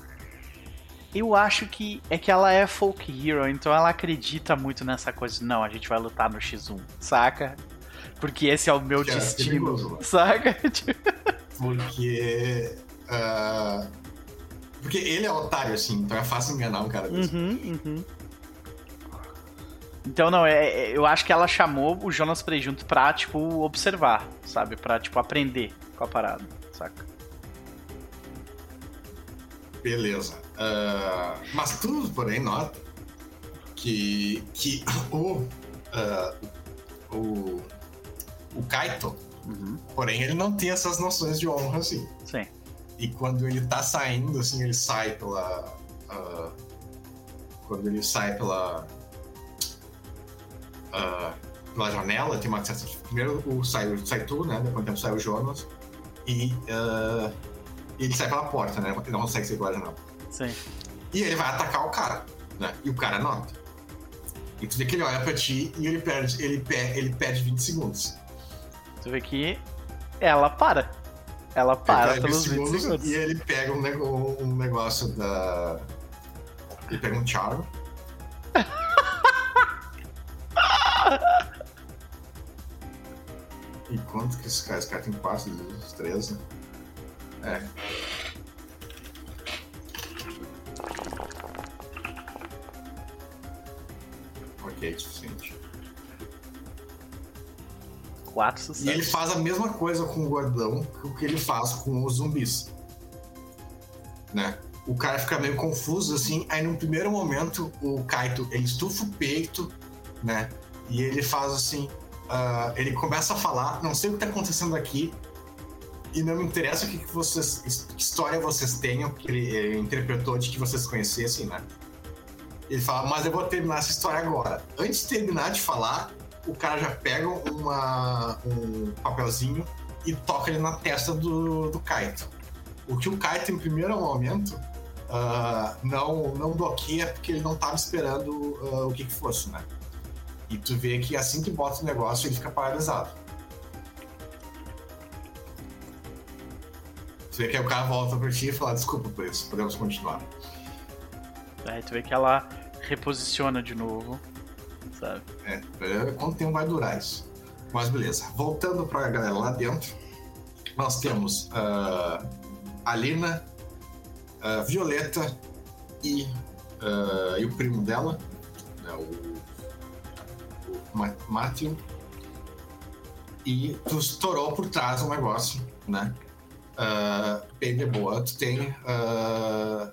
Eu acho que é que ela é folk hero, então ela acredita muito nessa coisa. de, Não, a gente vai lutar no X1, saca? Porque esse é o meu Que é destino, né? saca? Porque. ah, porque ele é otário, assim, então é fácil enganar um cara desse. Uhum, uhum. Então, não, é, é- eu acho que ela chamou o Jonas Prey junto pra, tipo, observar, sabe? Pra, tipo, aprender com a parada, saca? Beleza. Ah, mas tu, porém, nota que, que o, ah, o. O Kaito, Uhum. porém, ele não tem essas noções de honra assim. Sim. E quando ele tá saindo, assim, ele sai pela. ah, quando ele sai pela. ah, pela janela, tem uma certa. Primeiro o sai, sai tu, né? Depois tempo sai o Jonas. E. ah, ele sai pela porta, né? Ele não consegue sair pela janela. Sim. E ele vai atacar o cara, né? E o cara nota. E tu vê que ele olha pra ti e ele perde, ele, pe- ele perde 20 segundos. Tu vê que ela para. Ela para perde pelos 20 segundos. E ele pega um, nego- um negócio da. Ele pega um charm. e quanto que esse cara? Esse cara tem 4 de 3, né? É. Ok, suficiente. Quatro E sucessos. ele faz a mesma coisa com o gordão que o que ele faz com os zumbis. Né? O cara fica meio confuso assim, aí num primeiro momento o Kaito ele estufa o peito, né? E ele faz assim, ah, ele começa a falar, não sei o que tá acontecendo aqui e não me interessa o que, que vocês, que história vocês tenham, que ele, ele interpretou de que vocês conhecessem, né? Ele fala, mas eu vou terminar essa história agora. Antes de terminar de falar, o cara já pega uma, um papelzinho e toca ele na testa do, do Kaito. O que o Kaito, em primeiro momento, ah, não, não bloqueia porque ele não estava esperando ah, o que, que fosse, né? E tu vê que assim que bota o negócio, ele fica paralisado. Tu vê que aí o cara volta pra ti e fala, desculpa por isso, podemos continuar. Tu vê que ela reposiciona de novo, sabe? É, é, quanto tempo vai durar isso? Mas beleza, voltando pra galera lá dentro, nós temos uh, a Lina, a Violeta e, uh, e o primo dela, né, o, o. E tu estourou por trás um negócio, né? Uh, bem de boa. Tu tem. Uh,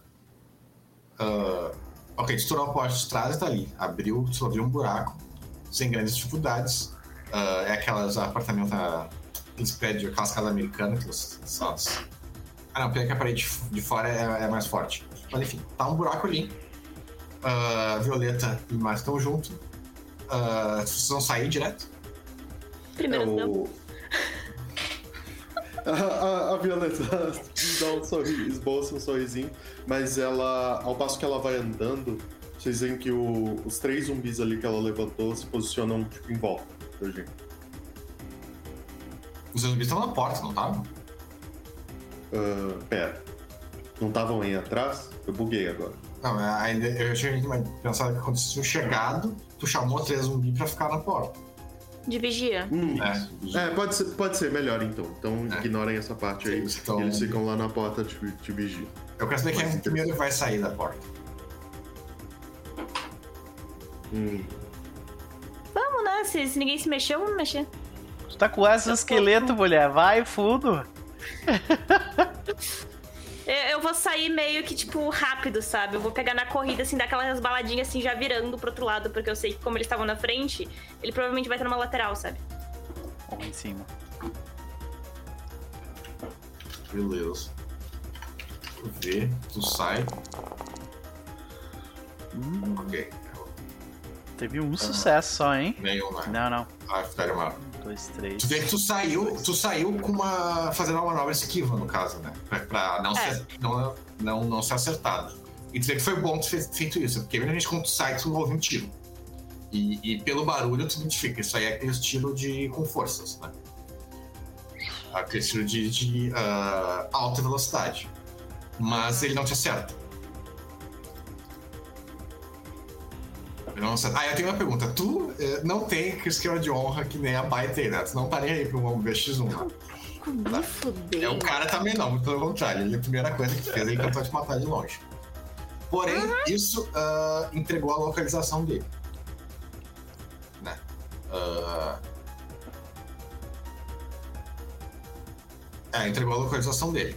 uh, ok, tu estourou a porta de trás e tá ali. Abriu, só abriu um buraco, sem grandes dificuldades. Uh, é aquelas apartamentos, uh, aqueles prédios, aquelas casas americanas, aquelas salas. Ah, não, pior que a parede de fora é, é mais forte. Mas enfim, tá um buraco ali. Uh, Violeta e Márcio estão junto. Uh, vocês vão sair direto? Primeiro É, não. A, a, a Violeta dá um sorriso, esboça um sorrisinho, mas ela, ao passo que ela vai andando, vocês veem que o- os três zumbis ali que ela levantou se posicionam tipo, em volta da gente. Os zumbis estão na porta, não estavam? Ah, pera, não estavam aí atrás? Eu buguei agora. Não, é, ainda eu tinha pensado que quando vocês tinham chegado, tu chamou três zumbis pra ficar na porta. De vigia. Hum, É, É, pode ser, pode ser melhor então. Então É. ignorem essa parte aí. Eles estão- Eles ficam lá na porta de, de vigia. Eu quero saber quem é primeiro que vai sair da porta. Hum. Vamos, né? Se, se ninguém se mexeu, vamos mexer. Tu tá com essa esqueleto, mulher. Vai fundo. Eu, eu vou sair meio que, tipo, rápido, sabe? Eu vou pegar na corrida, assim, dar aquelas baladinhas, assim, já virando pro outro lado, porque eu sei que como eles estavam na frente, ele provavelmente vai estar numa lateral, sabe? Ou em cima. Beleza. Tu vê, tu sai. Hum, Ok. teve um sucesso só, hein? Nenhum, né? Não, não. Ah, ficaram mal. Um, dois, três. Tu vê que tu saiu, tu saiu com uma. fazendo uma manobra esquiva, no caso, né? Pra, pra não, É. ser, não, não, não ser acertado. E tu vê que foi bom tu ter feito isso, porque muita gente quando tu sai, tu ouve um tiro. E, e pelo barulho tu identifica, isso aí é aquele estilo de. com forças, né? Aquele estilo de, de ah, alta velocidade. Mas ele não te acerta. Ele não acerta. Ah, eu tenho uma pergunta. Tu eh, não tem esquema de honra que nem a tem, né? Tu não tá nem aí pra um VX1, né? Me fudei. É, o cara também não, muito pelo contrário. Ele, a primeira coisa que fez, ele tentou te matar de longe. Porém, isso ah, entregou a localização dele. Ah, É, entregou a localização dele.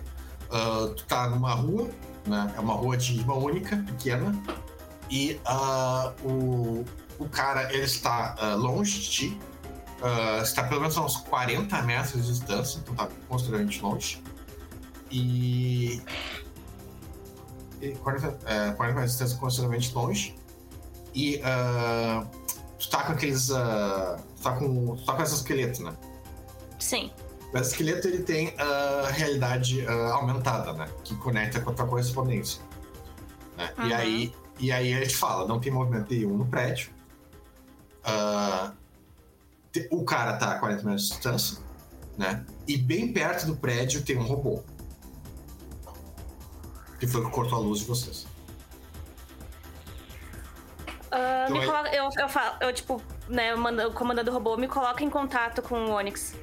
Ah, tu tá numa rua, né? É uma rua de mão única, pequena. E ah, o, o cara, ele está ah, longe de ti. Está pelo menos a uns 40 metros de distância, então tá consideravelmente longe. E. e 40, é, 40 metros de distância consideravelmente longe. E ah, tu tá com aqueles. ah, tu, tá com, tu tá com esses esqueletos, né? Sim. O esqueleto ele tem a realidade ah, aumentada, né? Que conecta com a tua correspondência. né? E, Uhum. aí, e aí ele te fala, não tem movimento nenhum no prédio. Ah, te- o cara tá a 40 metros de distância, né? E bem perto do prédio tem um robô. Que foi o que cortou a luz de vocês. Então me aí- coloca, eu, eu falo, eu, tipo, né, manda, o comandante do robô me coloca em contato com o Onyx.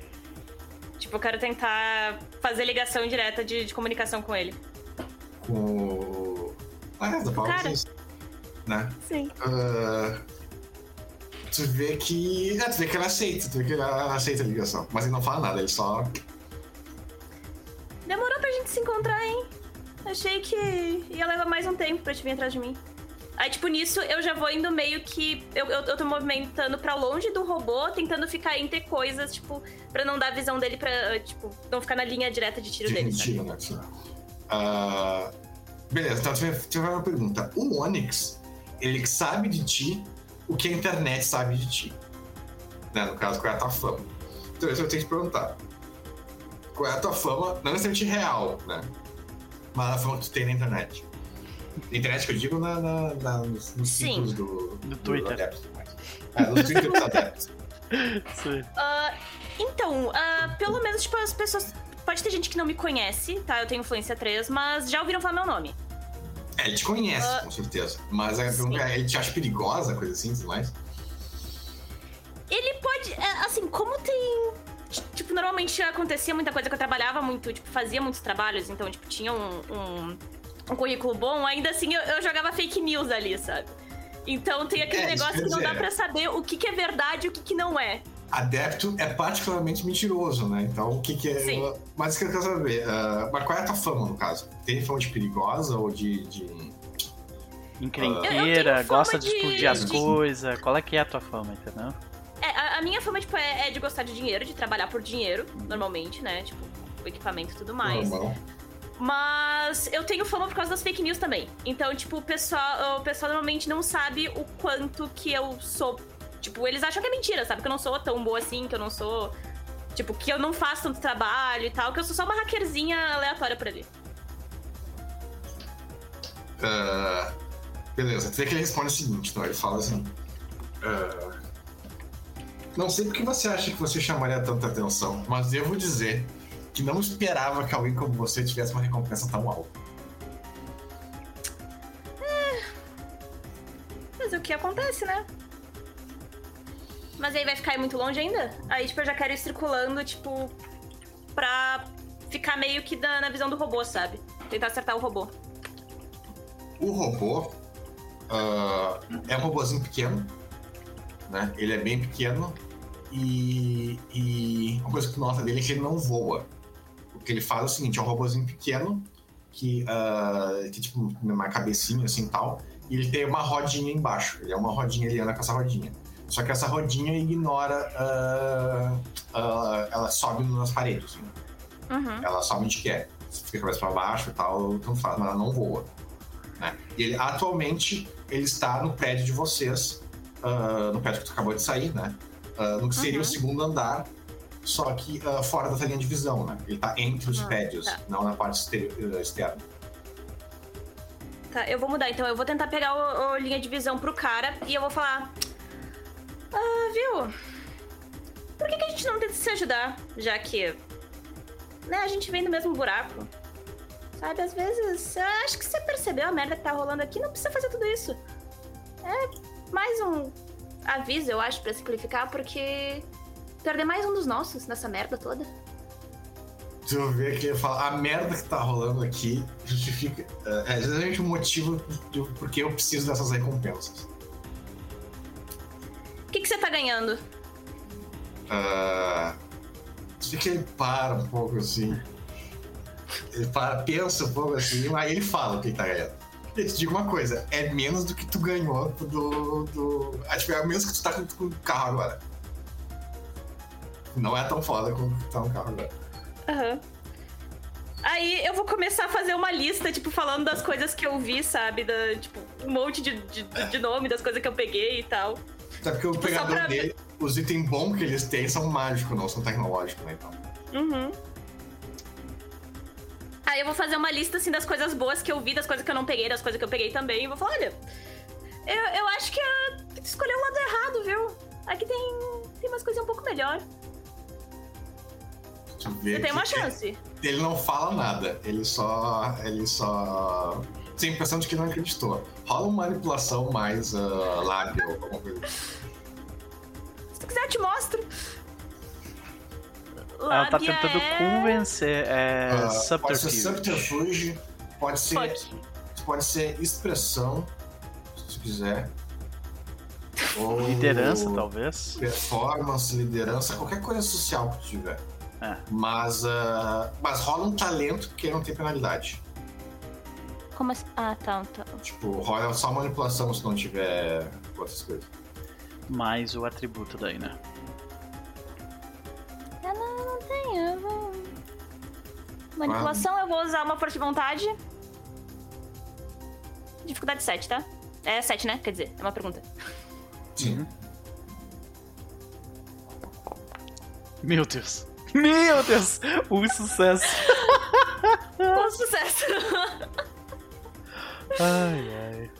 Tipo, eu quero tentar fazer ligação direta de, de comunicação com ele. Com o. Ah, é, da Power Cara. Né? Sim. Ah, tu vê que. É, tu vê que ele aceita, tu vê que ele aceita a ligação. Mas ele não fala nada, ele só. Demorou pra gente se encontrar, hein? Achei que ia levar mais um tempo pra te vir atrás de mim. Aí, tipo, nisso eu já vou indo meio que. Eu, eu, eu tô movimentando pra longe do robô, tentando ficar entre coisas, tipo, pra não dar visão dele pra. Tipo, não ficar na linha direta de tiro de dele. tiro, né? Ah, beleza, então tive, tive uma pergunta. O Onyx, ele sabe de ti o que a internet sabe de ti. Né? No caso, qual é a tua fama. Então isso eu tenho que te perguntar. Qual é a tua fama, não necessariamente real, né? Mas a fama que tu tem na internet. Na internet que eu digo na, na, na- nos, nos ciclos do, No Twitter. adepto. É, dos 32 adeptos. Sim. Ah, então, ah, pelo menos, tipo, as pessoas. Pode ter gente que não me conhece, tá? Eu tenho influência 3, mas já ouviram falar meu nome. É, ele te conhece, Ah, com certeza. Mas a pergunta é, ele te acha perigosa, coisa assim, tudo mais? Ele pode. é, assim, como tem. Tipo, normalmente acontecia muita coisa que eu trabalhava muito, tipo, fazia muitos trabalhos, então, tipo, tinha um, um, um currículo bom, ainda assim eu, eu jogava fake news ali, sabe? Então tem aquele É, negócio que não dá pra saber o que, que é verdade e o que, que não é. Adepto é particularmente mentiroso, né? Então, o que que é... Sim. Mas o que eu quero saber, ah, mas qual é a tua fama, no caso? Tem fama de perigosa ou de... de... Eu Encrenqueira, gosta de de- explodir as de- coisas. Qual é que é a tua fama, entendeu? É, a, a minha fama, tipo, é, é de gostar de dinheiro, de trabalhar por dinheiro, normalmente, né? Tipo, o equipamento e tudo mais. Normal. Mas eu tenho fama por causa das fake news também. Então, tipo, o pessoal, o pessoal normalmente não sabe o quanto que eu sou. Tipo, eles acham que é mentira, sabe? Que eu não sou tão boa assim, que eu não sou. Tipo, que eu não faço tanto trabalho e tal, que eu sou só uma hackerzinha aleatória por ali. Ah, beleza, vê que ele responde o seguinte, então ele fala assim... ah, não sei porque você acha que você chamaria tanta atenção, mas devo dizer que não esperava que alguém como você tivesse uma recompensa tão alta. Mas o que acontece, né? Mas aí vai ficar aí muito longe ainda? Aí, tipo, eu já quero ir circulando, tipo, pra ficar meio que na, na visão do robô, sabe? Tentar acertar o robô. O robô ah, é um robôzinho pequeno, né? Ele é bem pequeno e, e uma coisa que tu nota dele é que ele não voa. Que ele faz é o seguinte, é um robôzinho pequeno que, ah, que tipo, uma cabecinha assim e tal, e ele tem uma rodinha embaixo. Ele é uma rodinha, ele anda com essa rodinha. Só que essa rodinha ignora, ah, ah, ela sobe nas paredes. Uhum. Ela sobe onde quer. Fica cabeça pra baixo e tal, tanto faz, mas ela não voa. Né? E ele, atualmente, ele está no prédio de vocês, ah, no prédio que tu acabou de sair, né? No que seria Uhum. o segundo andar, só que ah, fora da linha de visão, né? Ele tá entre os Ah, prédios, tá. não na parte eh, externa. Tá, eu vou mudar então. Eu vou tentar pegar o, o linha de visão pro cara e eu vou falar. Ah, viu? Por que, que a gente não tenta se ajudar? Já que. Né, a gente vem do mesmo buraco. Sabe, às vezes. Acho que você percebeu a merda que tá rolando aqui, não precisa fazer tudo isso. É mais um aviso, eu acho, pra simplificar, porque. Perder mais um dos nossos nessa merda toda. Vê que ele fala, a merda que tá rolando aqui justifica. eh, É exatamente o motivo de por que eu preciso dessas recompensas. O que, que você tá ganhando? Você que ele para um pouco assim. Ele para, pensa um pouco assim, aí ele fala o que ele tá ganhando. Eu te digo uma coisa, é menos do que tu ganhou do. do acho que é menos que tu tá com o carro agora. Não é tão foda como tá no carro agora. Aham. Aí eu vou começar a fazer uma lista, tipo, falando das coisas que eu vi, sabe? Da, tipo, um monte de, de, de nome das coisas que eu peguei e tal. Até porque o Tipo, pegador pra- dele, os itens bons que eles têm são mágicos, não são tecnológicos, né? Então. Uhum. Aí eu vou fazer uma lista, assim, das coisas boas que eu vi, das coisas que eu não peguei, das coisas que eu peguei também. E vou falar, olha, eu, eu acho que, a, tu escolheu o lado errado, viu? Aqui tem, tem umas coisinhas um pouco melhor. Tu vê Você tem uma chance. Ele não fala nada, ele só. Ele só. Tem a impressão de que não acreditou. Rola uma manipulação mais uh, lábil, alguma coisa. Se tu quiser, eu te mostro. Ela tá tentando é- convencer. É. Ah, pode ser subterfúgio. subterfúgio, pode ser, Fuck. pode ser expressão, se tu quiser. Ou Liderança, talvez. Performance, liderança, qualquer coisa social que tu tiver. É. Mas, ah, mas rola um talento porque não tem penalidade. Como assim? Ah, tá, tá. Tipo, rola só manipulação se não tiver outras coisas. Mais o atributo daí, né? Eu não, não tenho. Eu vou... Manipulação, eu vou usar uma força de vontade. Dificuldade 7, tá? É 7, né? Quer dizer, é uma pergunta. Sim. Meu Deus. Meu Deus! Um sucesso. Com sucesso! Ai, ai.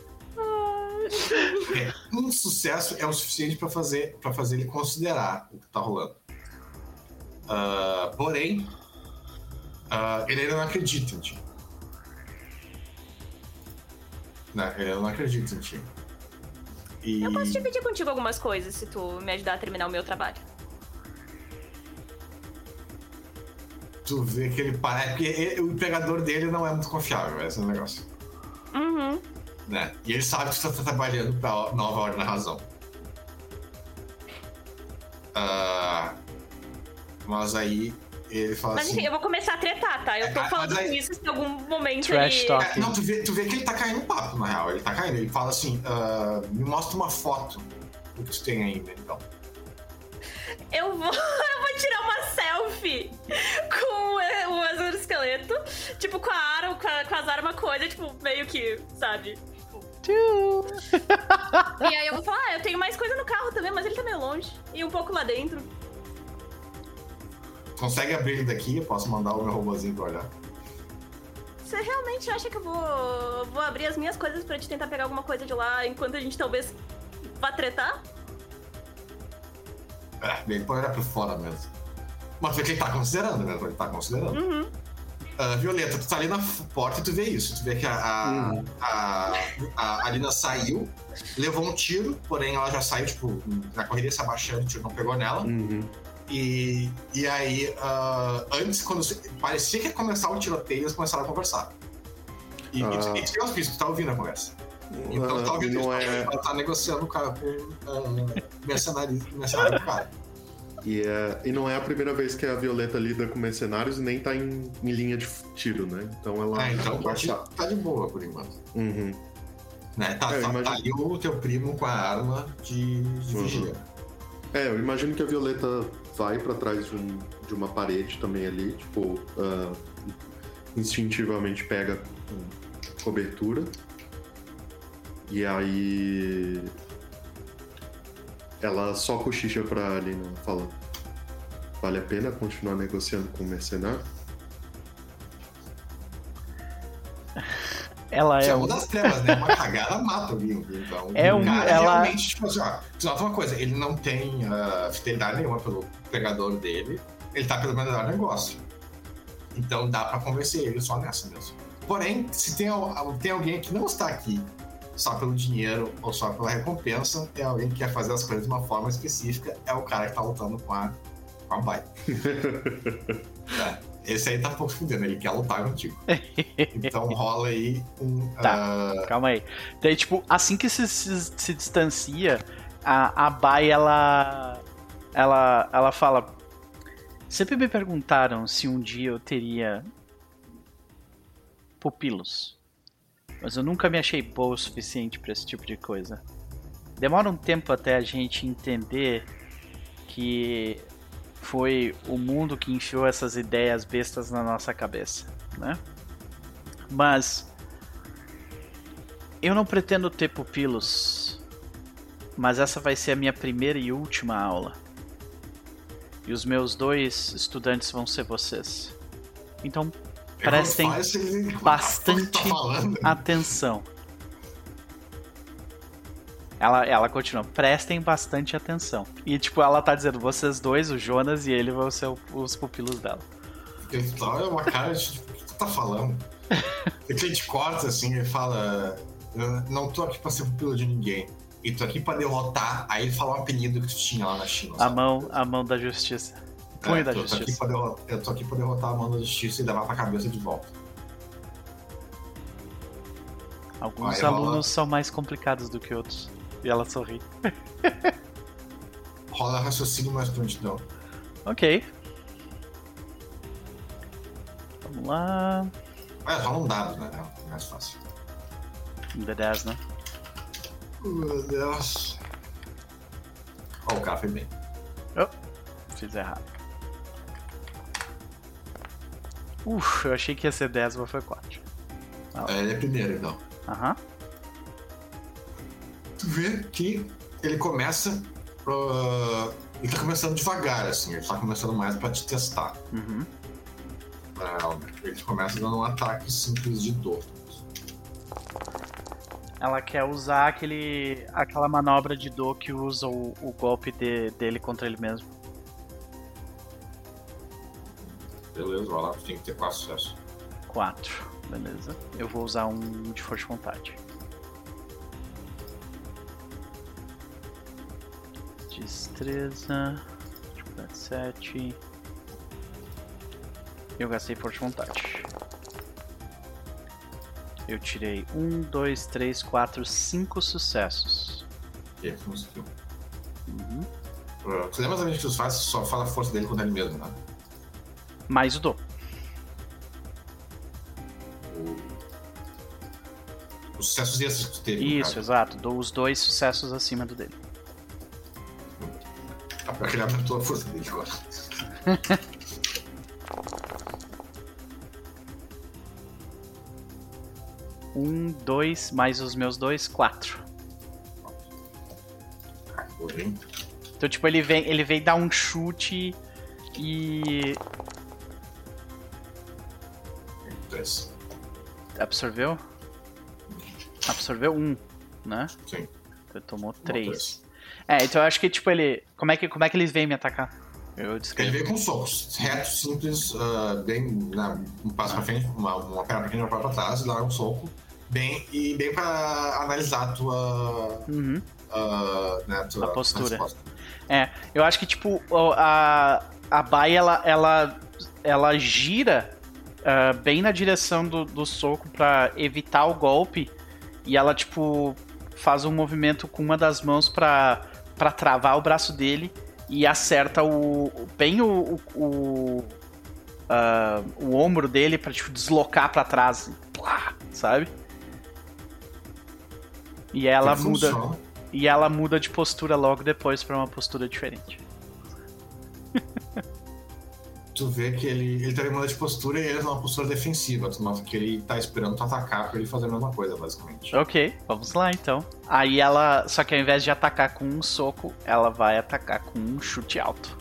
um sucesso é o suficiente para fazer, pra fazer ele considerar o que tá rolando. Uh, porém, uh, ele ainda não acredita em ti. Não, ele ainda não acredita em ti. E... Eu posso dividir contigo algumas coisas se tu me ajudar a terminar o meu trabalho. Tu vê que ele parece. Porque ele- o empregador dele não é muito confiável, esse é o negócio. Uhum. Né? E ele sabe que você tá trabalhando pra nova ordem da razão. Ah, mas aí ele fala Mas assim. enfim, eu vou começar a tretar, tá? Eu tô É, falando aí- isso se em algum momento Trash ele... talk. É, não, tu vê, tu vê que ele tá caindo no papo, na real. Ele tá caindo. Ele fala assim: ah, me mostra uma foto do que tu tem ainda, então. Eu vou, eu vou tirar uma selfie com o- o exoesqueleto, tipo, com a arma, com, a- com as armas coisa, tipo, meio que, sabe? Tchu. E aí eu vou falar, ah, eu tenho mais coisa no carro também, mas ele tá meio longe. E um pouco lá dentro. Consegue abrir ele daqui? Eu posso mandar o meu robôzinho pra olhar. Você realmente acha que eu vou, vou abrir as minhas coisas pra te tentar pegar alguma coisa de lá enquanto a gente talvez vá tretar? É, ele pode olhar por fora mesmo. Mas vê que ele tá considerando mesmo, ele tá considerando. Uhum. Ah, Violeta, tu tá ali na porta e tu vê isso. Tu vê que a, a, Uhum. a, a Alina saiu, levou um tiro, porém ela já saiu, tipo, na correria se abaixando, o tiro não pegou nela. Uhum. E, e aí, ah, antes, quando parecia que ia começar o tiroteio, eles começaram a conversar. E, Ah. e, e tu tem os pistos, tu tá ouvindo a conversa. Então tá Ah, ouvindo não é, ela tá negociando com o uh, mercenário, mercenário do cara. e, é, e não é a primeira vez que a Violeta lida com mercenários e nem tá em, em linha de tiro, né? Então ela. Ah, então tá, tá de boa por enquanto. Uhum. Né? Tá, É, eu tá, imagino. tá ali o teu primo com a arma de, de Uhum. vigia. É, eu imagino que a Violeta vai pra trás de, um- de uma parede também ali, tipo, ah, instintivamente pega cobertura. E aí. Ela só cochicha pra Alina, fala: Vale a pena continuar negociando com o mercenário? Ela Isso é é um. uma das trevas, né? Uma cagada mata alguém. Então, É o um- cara ela- realmente, tipo assim, ó, nota uma coisa, ele não tem ah, fidelidade nenhuma pelo pegador dele, ele tá pelo melhor negócio. Então dá pra convencer ele só nessa mesmo. Porém, se tem, tem alguém que não está aqui só pelo dinheiro ou só pela recompensa, é alguém que quer fazer as coisas de uma forma específica, é o cara que tá lutando com a, com a Bai. É, Esse aí tá pouco fudendo, ele quer lutar contigo. Então rola aí um. Tá. ah, Calma aí. Daí, tipo, assim que se, se, se distancia, a, a Bai, ela. Ela, ela fala. Sempre me perguntaram se um dia eu teria. pupilos. Mas eu nunca me achei boa o suficiente pra esse tipo de coisa. Demora um tempo até a gente entender que foi o mundo que enfiou essas ideias bestas na nossa cabeça, né? Mas eu não pretendo ter pupilos, mas essa vai ser a minha primeira e última aula. E os meus dois estudantes vão ser vocês. Então prestem Faz bastante tá atenção. Ela, ela continua, prestem bastante atenção. E tipo, ela tá dizendo, vocês dois, o Jonas e ele vão ser o- os pupilos dela. Ele tá, é uma cara de tipo, o que tu tá falando? E que a gente corta assim, ele fala: não tô aqui pra ser pupilo de ninguém. E tô aqui pra derrotar. Aí ele fala um apelido que tu tinha lá na China. A sabe? mão, a mão da justiça. Punho É, da tô- tô justiça. derrotar- eu tô aqui pra derrotar a mão da justiça e levar pra cabeça de volta. Alguns Aí rola- alunos são mais complicados do que outros. E ela sorri. Rola raciocínio mais prontidão. Ok. Vamos lá. É, rola um dado, né? É mais fácil. Um D10, né? Meu Deus. Ó, o cara foi bem. Fiz errado. Uf, eu achei que ia ser 10, mas foi 4. É, Ele é primeiro, então. Aham. tu vê que ele começa. ah, ele tá começando devagar, assim, ele tá começando mais pra te testar. Uhum. Ah, ele começa dando um ataque simples de dor. Ela quer usar aquele, aquela manobra de Do que usa o, o golpe de- dele contra ele mesmo. Beleza, vai lá, tem que ter quatro sucessos. 4. Beleza. Eu vou usar um de força de vontade. Destreza. Dificuldade 7. Eu gastei força de vontade. Eu tirei 1, 2, 3, 4, 5 sucessos. E conseguiu. Uhum. Uh, Você lembra exatamente o que você faz? Só fala a força dele contra ele mesmo, né? Mais o do. O- Os sucessos extras que tu teve. Isso, exato. Dou os dois sucessos acima do dele. Ah, ele aumentou a força dele agora. Um, dois, mais os meus dois, quatro. Então, tipo, ele vem, ele vem dar um chute e. três. Absorveu? Absorveu um, né? Sim. Então ele tomou Tomou três. É, então eu acho que, tipo, ele. Como é que, como é que ele vem me atacar? Eu Ele descrevi. veio com socos, reto, simples, ah, bem na, um passo pra frente, uma, uma perna pra frente, uma perna pra trás, dá um soco. Bem, e bem pra analisar a tua. Uhum. ah, né, a tua A postura. É, eu acho que, tipo, a, a Bai, ela, ela, ela gira ah, bem na direção do, do soco pra evitar o golpe. E ela, tipo, faz um movimento com uma das mãos pra, pra travar o braço dele e acerta o, bem o, o, o, ah, o ombro dele pra, tipo, deslocar pra trás. assim, plá, sabe? E ela Que muda. funciona. E ela muda de postura logo depois pra uma postura diferente. Tu vê que ele, ele também muda de postura e ele é uma postura defensiva. Tu nota que ele tá esperando tu atacar pra ele fazer a mesma coisa, basicamente. Ok, vamos lá então. Aí ela. Só que ao invés de atacar com um soco, ela vai atacar com um chute alto.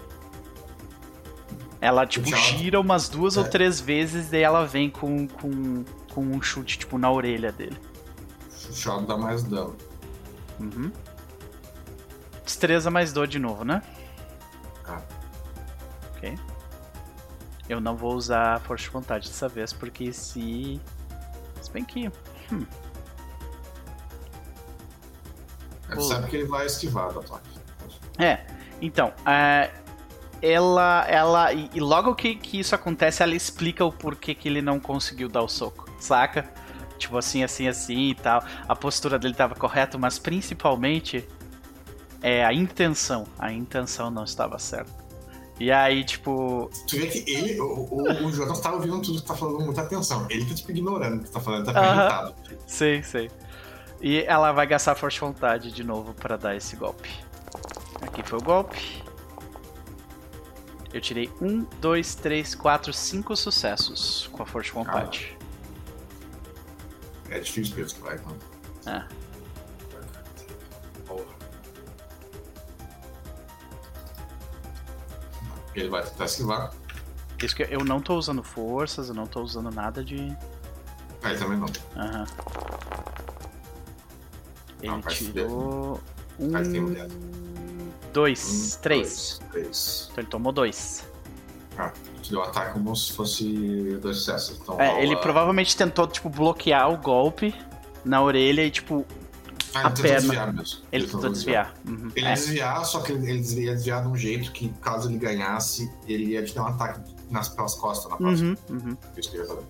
Ela, tipo, Chute alto. gira umas duas ou É. três vezes, daí ela vem com, com, com um chute, tipo, na orelha dele. O alto dá mais dano. Uhum. Destreza mais dor de novo, né? Ah. Ok. Eu não vou usar a força de vontade dessa vez, porque se. Se bem que. Tu Pô. sabe que ele vai esquivar do ataque. É, então, é, ela, ela, e, e logo que, que isso acontece, ela explica o porquê que ele não conseguiu dar o soco, saca? Tipo assim, assim, assim e tal. A postura dele tava correta, mas principalmente é a intenção. A intenção não estava certa. E aí, tipo, Tu vê que ele, o, o, o Jonas tá ouvindo tudo que tá falando com muita atenção. Ele tá tipo ignorando o que tá falando, tá perguntado. sei, sei. E ela vai gastar força de vontade de novo pra dar esse golpe. Aqui foi o golpe. Eu tirei um, dois, três, quatro, cinco sucessos com a força de vontade. É difícil ele esquivar, então. É. Ele vai tentar esquivar. Isso que eu não tô usando forças, eu não tô usando nada de. Aí também não. Aham. Ele Ah, se tirou. Um. Dois. Um, três. dois, Três. Então ele tomou dois. Ah, te deu ataque como se fosse dois sucessos. Então, É, ele provavelmente tentou, tipo, bloquear o golpe na orelha e, tipo, Ah, a ele perna. desviar mesmo. ele tentou desviar. Uhum. Ele É. ia desviar, só que ele, ele ia desviar de um jeito que, caso ele ganhasse, ele ia te dar um ataque nas, pelas costas na próxima. Uhum, uhum. Isso que eu ia fazer.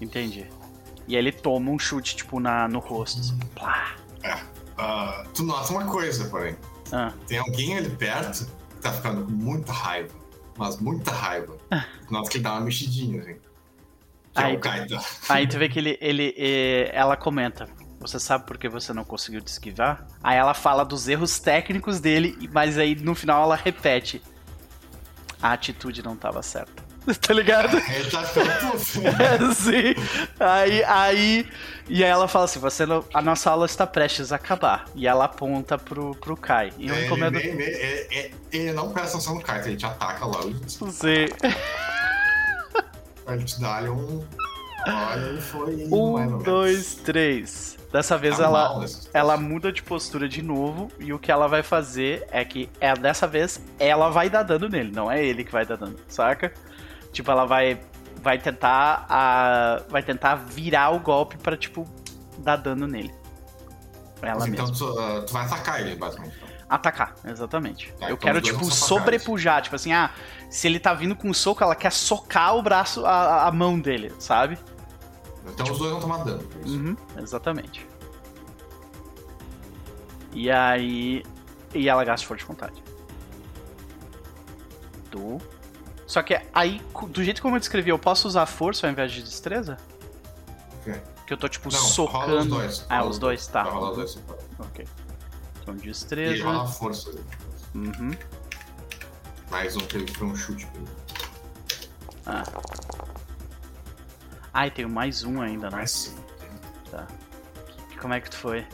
Entendi. E aí ele toma um chute, tipo, na, no rosto. assim. Plá. Ah, tu nota uma coisa, porém. Ah, Tem alguém ali perto que tá ficando com muita raiva. Mas muita raiva. Tu nota que ele dá uma mexidinha, assim. Que é Aí, o Kaita. Aí tu vê que ele, ele, eh, ela comenta. Você sabe por que você não conseguiu te esquivar? Aí ela fala dos erros técnicos dele, mas aí no final ela repete. A atitude não tava certa. tá ligado? Ele tá puto. Sim. Aí, aí. E aí ela fala assim: você não, a nossa aula está prestes a acabar. E ela aponta pro, pro Kai. E eu Ele, recomendo. ele, ele- ele- ele não presta atenção no Kaita, ele te ataca logo. Sim. Ele te dá ali um. Olha, foi. Um, dois, três. Dessa vez Tá ela, mal nessa situação. ela muda de postura de novo. E o que ela vai fazer é que é, dessa vez ela vai dar dano nele, não é ele que vai dar dano, saca? Tipo, ela vai, vai tentar. A, vai tentar virar o golpe pra, tipo, dar dano nele. Ela Mas mesma. então tu, ah, tu vai atacar ele, basicamente. então. Atacar, exatamente. Tá, eu então quero, tipo, sobrepujar. Tipo assim, ah, se ele tá vindo com um soco, ela quer socar o braço, a, a mão dele, sabe? Então os dois vão tomar dano. Uhum, exatamente. E aí. E ela gasta força de vontade. Do. Só que aí, do jeito como eu descrevi, eu posso usar força ao invés de destreza? Ok. Que eu tô, tipo, Não, socando. rola os dois. Ah, rola os dois, tá. Os dois. Ok. Então, E destreza. rola a força. Uhum. Mais um que ele foi um chute. ele. Ah. Ai, tem mais um ainda, né? Mais sim. Como é que tu foi?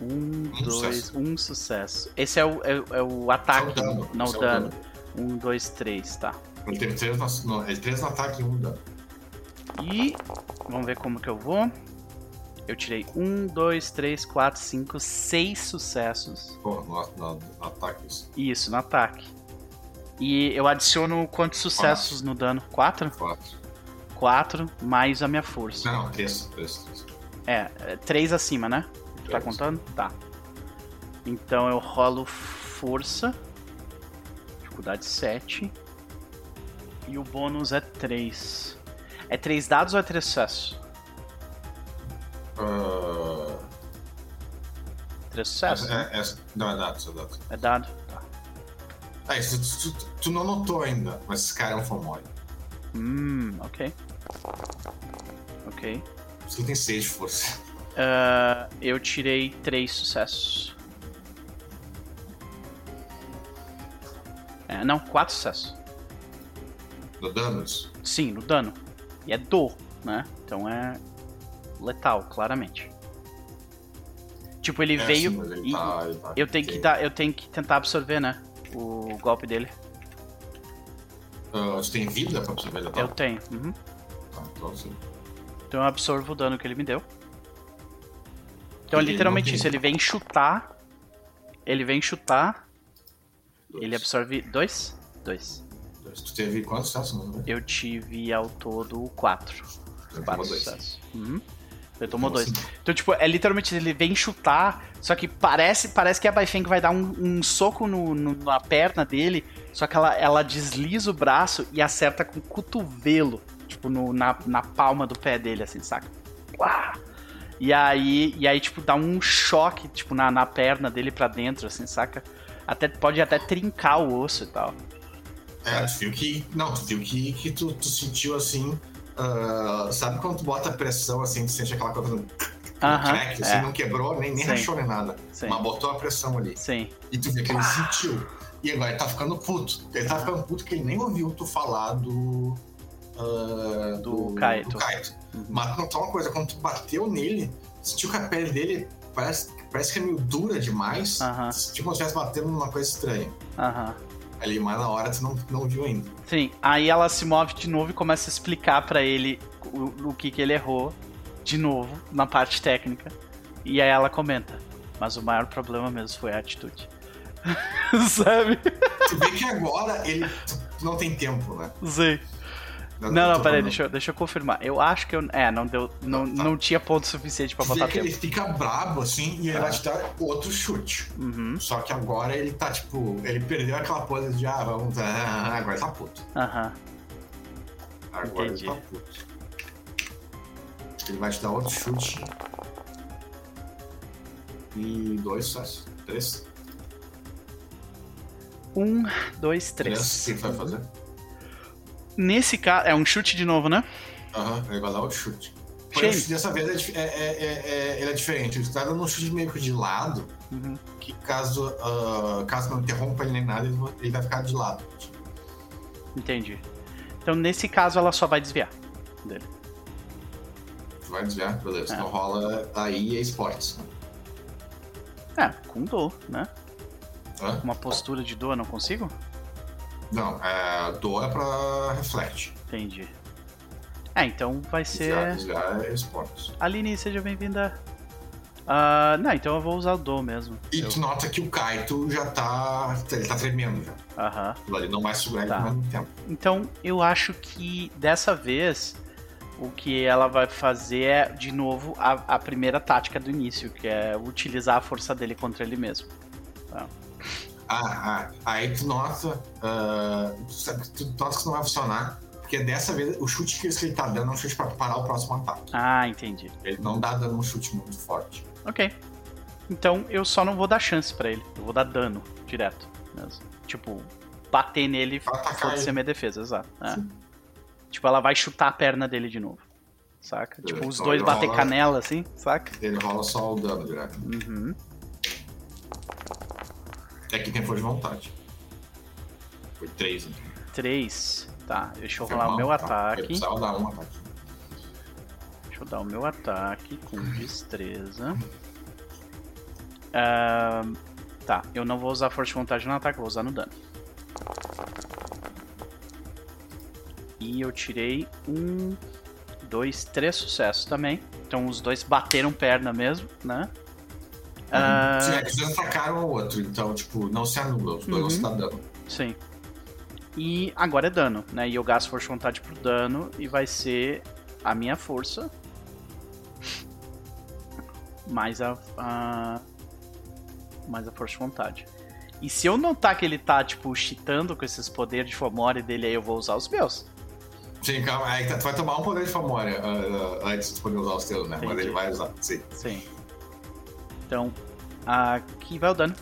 Um, Um dois, sucesso. um sucesso. Esse é o, é, é o ataque, Só o dano, não o dano. Um, dois, três, tá. Ele teve três no, no, ele três no ataque e um no dano. E vamos ver como que eu vou. Eu tirei um, dois, três, quatro, cinco, seis sucessos. Pô, no, no, no ataque isso. Isso, no ataque. E eu adiciono quantos sucessos no dano? Quatro? Quatro. Quatro mais a minha força. Não, três. Três, três. É, é, três acima, né? Tu tá contando? Tá. Então eu rolo força. Dificuldade 7. E o bônus é 3. É 3 dados ou é 3 sucessos? Ah, 3 sucessos? essa, é, essa, não, é dado, é dado. É dado? Tá. Ah, isso tu, tu, tu não notou ainda, mas esse cara é um famói. Hum, ok. Ok. Você tem seis de força. Ah, eu tirei 3 sucessos. É, não, 4 sucessos. No dano? Sim, no dano. E é do, né? Então é letal, claramente. Tipo, ele É, veio sim, ele e tá- ele tá- eu tenho que ok. dar, eu tenho que tentar absorver, né? O golpe dele. Ah, tu tem vida pra absorver ele Eu tenho. uhum. Tá, então assim. Então eu absorvo o dano que ele me deu. Então é Ele literalmente isso, ele vem chutar. Ele vem chutar, Dois. ele absorve dois? Dois. Dois. Tu teve quantos sucessos? Não, né? Eu tive ao todo quatro. Você Quatro sucessos. Uhum. Ele tomou Como dois. Então, tipo, é literalmente ele vem chutar, só que parece, parece que a Baifeng vai dar um, um soco no, no- na perna dele, só que ela, ela desliza o braço e acerta com o cotovelo, tipo, no- na, na palma do pé dele, assim, saca? Uá! E aí, e aí, tipo, dá um choque, tipo, na, na perna dele pra dentro, assim, saca? Até, pode até trincar o osso e tal. É, tu viu que. Não, tu viu que, que tu, tu sentiu assim. Ah, sabe quando tu bota pressão assim, tu sente aquela coisa no Aham, crack, assim, é. não quebrou, nem, nem Sim. rachou nem nada. Sim. Mas botou a pressão ali. Sim. E tu vê que ele sentiu. E agora ele tá ficando puto. Ele tá ficando puto que ele nem ouviu tu falar do. ah, Do Kaito. do Kaito. Uhum. Mas notar uma coisa, quando tu bateu nele, sentiu que a pele dele parece, parece que é meio dura demais. Aham. Tipo se estivesse batendo numa coisa estranha. Aham. Ali, mas na hora tu não, não viu ainda. Sim, aí ela se move de novo e começa a explicar pra ele o, o que, que ele errou de novo na parte técnica. E aí ela comenta: Mas o maior problema mesmo foi a atitude. Sabe? Tu vê que agora ele não tem tempo, né? Sei. Não, não, peraí, deixa, eu- deixa eu confirmar. Eu acho que eu. É, não deu. Não, Tá. não tinha ponto suficiente pra botar que tempo. ele fica brabo assim e ele Tá. vai te dar outro chute. Uhum. Só que agora ele tá tipo. Ele perdeu aquela pose de ah, vamos. Ah, agora tá puto. Aham. Agora Entendi. ele tá puto. Ele vai te dar outro chute. E dois sucessos. Três. Um, dois, Três. três. O que ele vai fazer? Nesse caso. É um chute de novo, né? Aham, ele vai dar outro chute. Porém, dessa vez é é, é- é- é- ele é diferente. Ele tá dando um chute meio que de lado. Uhum. Que caso, ah, caso não interrompa ele nem nada, ele vai- ficar de lado. Entendi. Então nesse caso ela só vai desviar dele. Vai desviar? Beleza. É. Então rola aí é esportes. É, com dor, né? Hã? Uma postura de dor, não consigo? Não, é, dor é pra reflect. Entendi. É, então vai ser. Desviar é esportes. Aline, seja bem-vinda. Ah, não, então eu vou usar o Do mesmo. E Eu- tu nota que o Kaito já tá. Ele tá tremendo já. Aham. Ali não vai segurar Tá. ele ao mesmo tempo. Então eu acho que dessa vez o que ela vai fazer é, de novo, a, a primeira tática do início, que é utilizar a força dele contra ele mesmo. Ah, ah, aí tu nota. ah, tu, sabe, tu nota que não vai funcionar. Porque dessa vez o chute que ele tá dando é um chute pra parar o próximo ataque. Ah, entendi. Ele não dá dando um chute muito forte. Ok. Então eu só não vou dar chance pra ele. Eu vou dar dano direto mesmo. Tipo, bater nele ele. a minha defesa, exato. É. Tipo, ela vai chutar a perna dele de novo. Saca? Tipo, os dois bater rola- canela assim, saca? Ele rola só o dano direto. Uhum. É que tem força de vontade. Foi três, então. Três. Tá, deixa eu Foi rolar o meu tá? ataque. Eu precisava dar um ataque. Deixa eu dar o meu ataque com destreza. Ahn, tá, eu não vou usar força de vontade no ataque, vou usar no dano. E eu tirei um, dois, três sucessos também. Então os dois bateram perna mesmo, né? Os dois atacaram o outro, então, tipo, não se anula. Os dois Uhum. você tá dando. Sim. E agora é dano, né? E eu gasto força de vontade pro dano e vai ser a minha força. Mais a, a. Mais a força de vontade. E se eu notar que ele tá, tipo, cheatando com esses poderes de Fomori dele, aí eu vou usar os meus. Sim, calma. Aí tu vai tomar um poder de famória ah, ah, antes de poder usar os teus, né? Mas Entendi. ele vai usar. Sim. Sim. Então, aqui vai o dano.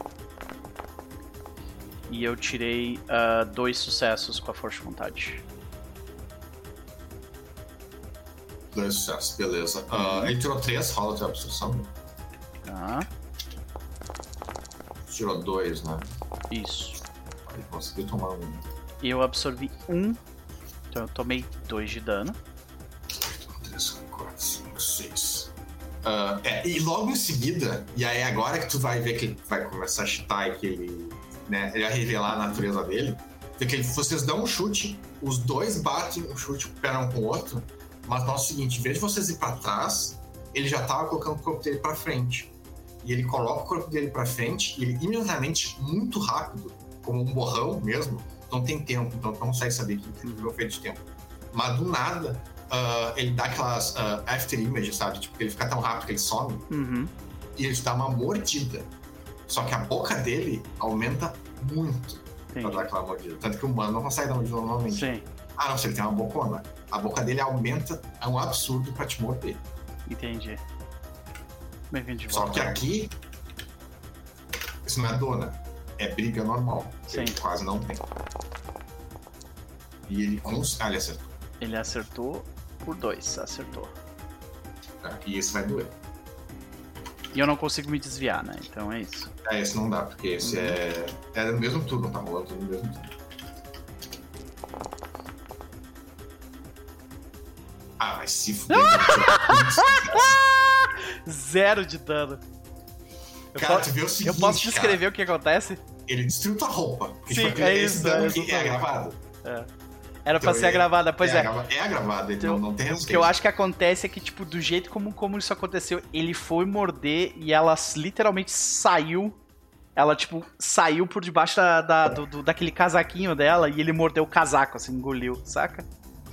E eu tirei ah, dois sucessos com a força de vontade. Dois sucessos, beleza. Ah, ele tirou três, rola de absorção. Tá? Tirou dois, né? Isso. Aí conseguiu tomar um. Eu absorvi um. Então eu tomei dois de dano. 3, 4, 5, 6. é, e logo em seguida, e aí agora que tu vai ver que ele vai começar a chitar e que ele, né, ele vai revelar a natureza dele, vê que ele- vocês dão um chute, os dois batem um chute, pé um com o outro, mas nota o seguinte, em vez de vocês ir pra trás, ele já tava colocando o corpo dele pra frente. E ele coloca o corpo dele pra frente, e ele imediatamente, muito rápido, como um borrão mesmo, não tem tempo, então não consegue saber que foi feito de tempo. Mas do nada, ah, ele dá aquelas ah, after images, sabe? Tipo, ele fica tão rápido que ele some Uhum. e ele te dá uma mordida. Só que a boca dele aumenta muito pra Entendi. dar aquela mordida. Tanto que o humano não consegue dar mordida normalmente. Sim, Ah, não, se ele tem uma bocona. A boca dele aumenta, é um absurdo pra te morder. entendi. Bem-vindo de Só volta. que aqui, isso não é dona, é briga normal. Ele Sim. quase não tem. E ele cons... Ah, ele acertou. Ele acertou por dois, acertou. Tá? E esse vai doer. E eu não consigo me desviar, né? Então é isso. É, esse não dá, porque esse é. É no mesmo turno, tá rolando tudo no mesmo turno. Ah, vai se fuder. Zero de dano. Eu, Cara, po- tu vê o seguinte. eu posso cara, descrever o que acontece? ele destruiu tua roupa. Sim, é isso, é isso é gravado. Era pra Então, ser é- gravada, pois é. agrava- É agravado, ele Então, não, tem O respeito. que eu acho que acontece é que, tipo, do jeito como, como isso aconteceu, ele foi morder e ela literalmente saiu. Ela, tipo, saiu por debaixo da, da- do, do- daquele casaquinho dela e ele mordeu o casaco, assim, engoliu, saca?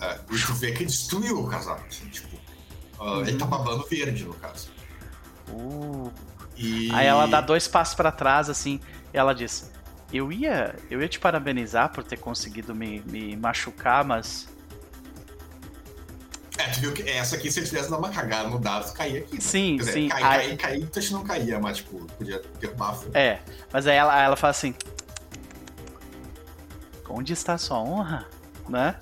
É, vê que destruiu o casaco. Assim, tipo, Ele tá babando verde, no caso. Uh. E... Aí ela dá dois passos pra trás, assim, e ela diz: Eu ia, eu ia te parabenizar por ter conseguido me, me machucar, mas. É, tu viu que essa aqui, se ele tivesse dado uma cagada no dado, caía aqui. né? Sim, dizer, sim. Cair, aí- cair, cair, tu não caía, mas, tipo, podia derrubar a fundo. É, mas aí ela, ela fala assim: Onde está sua honra? Né?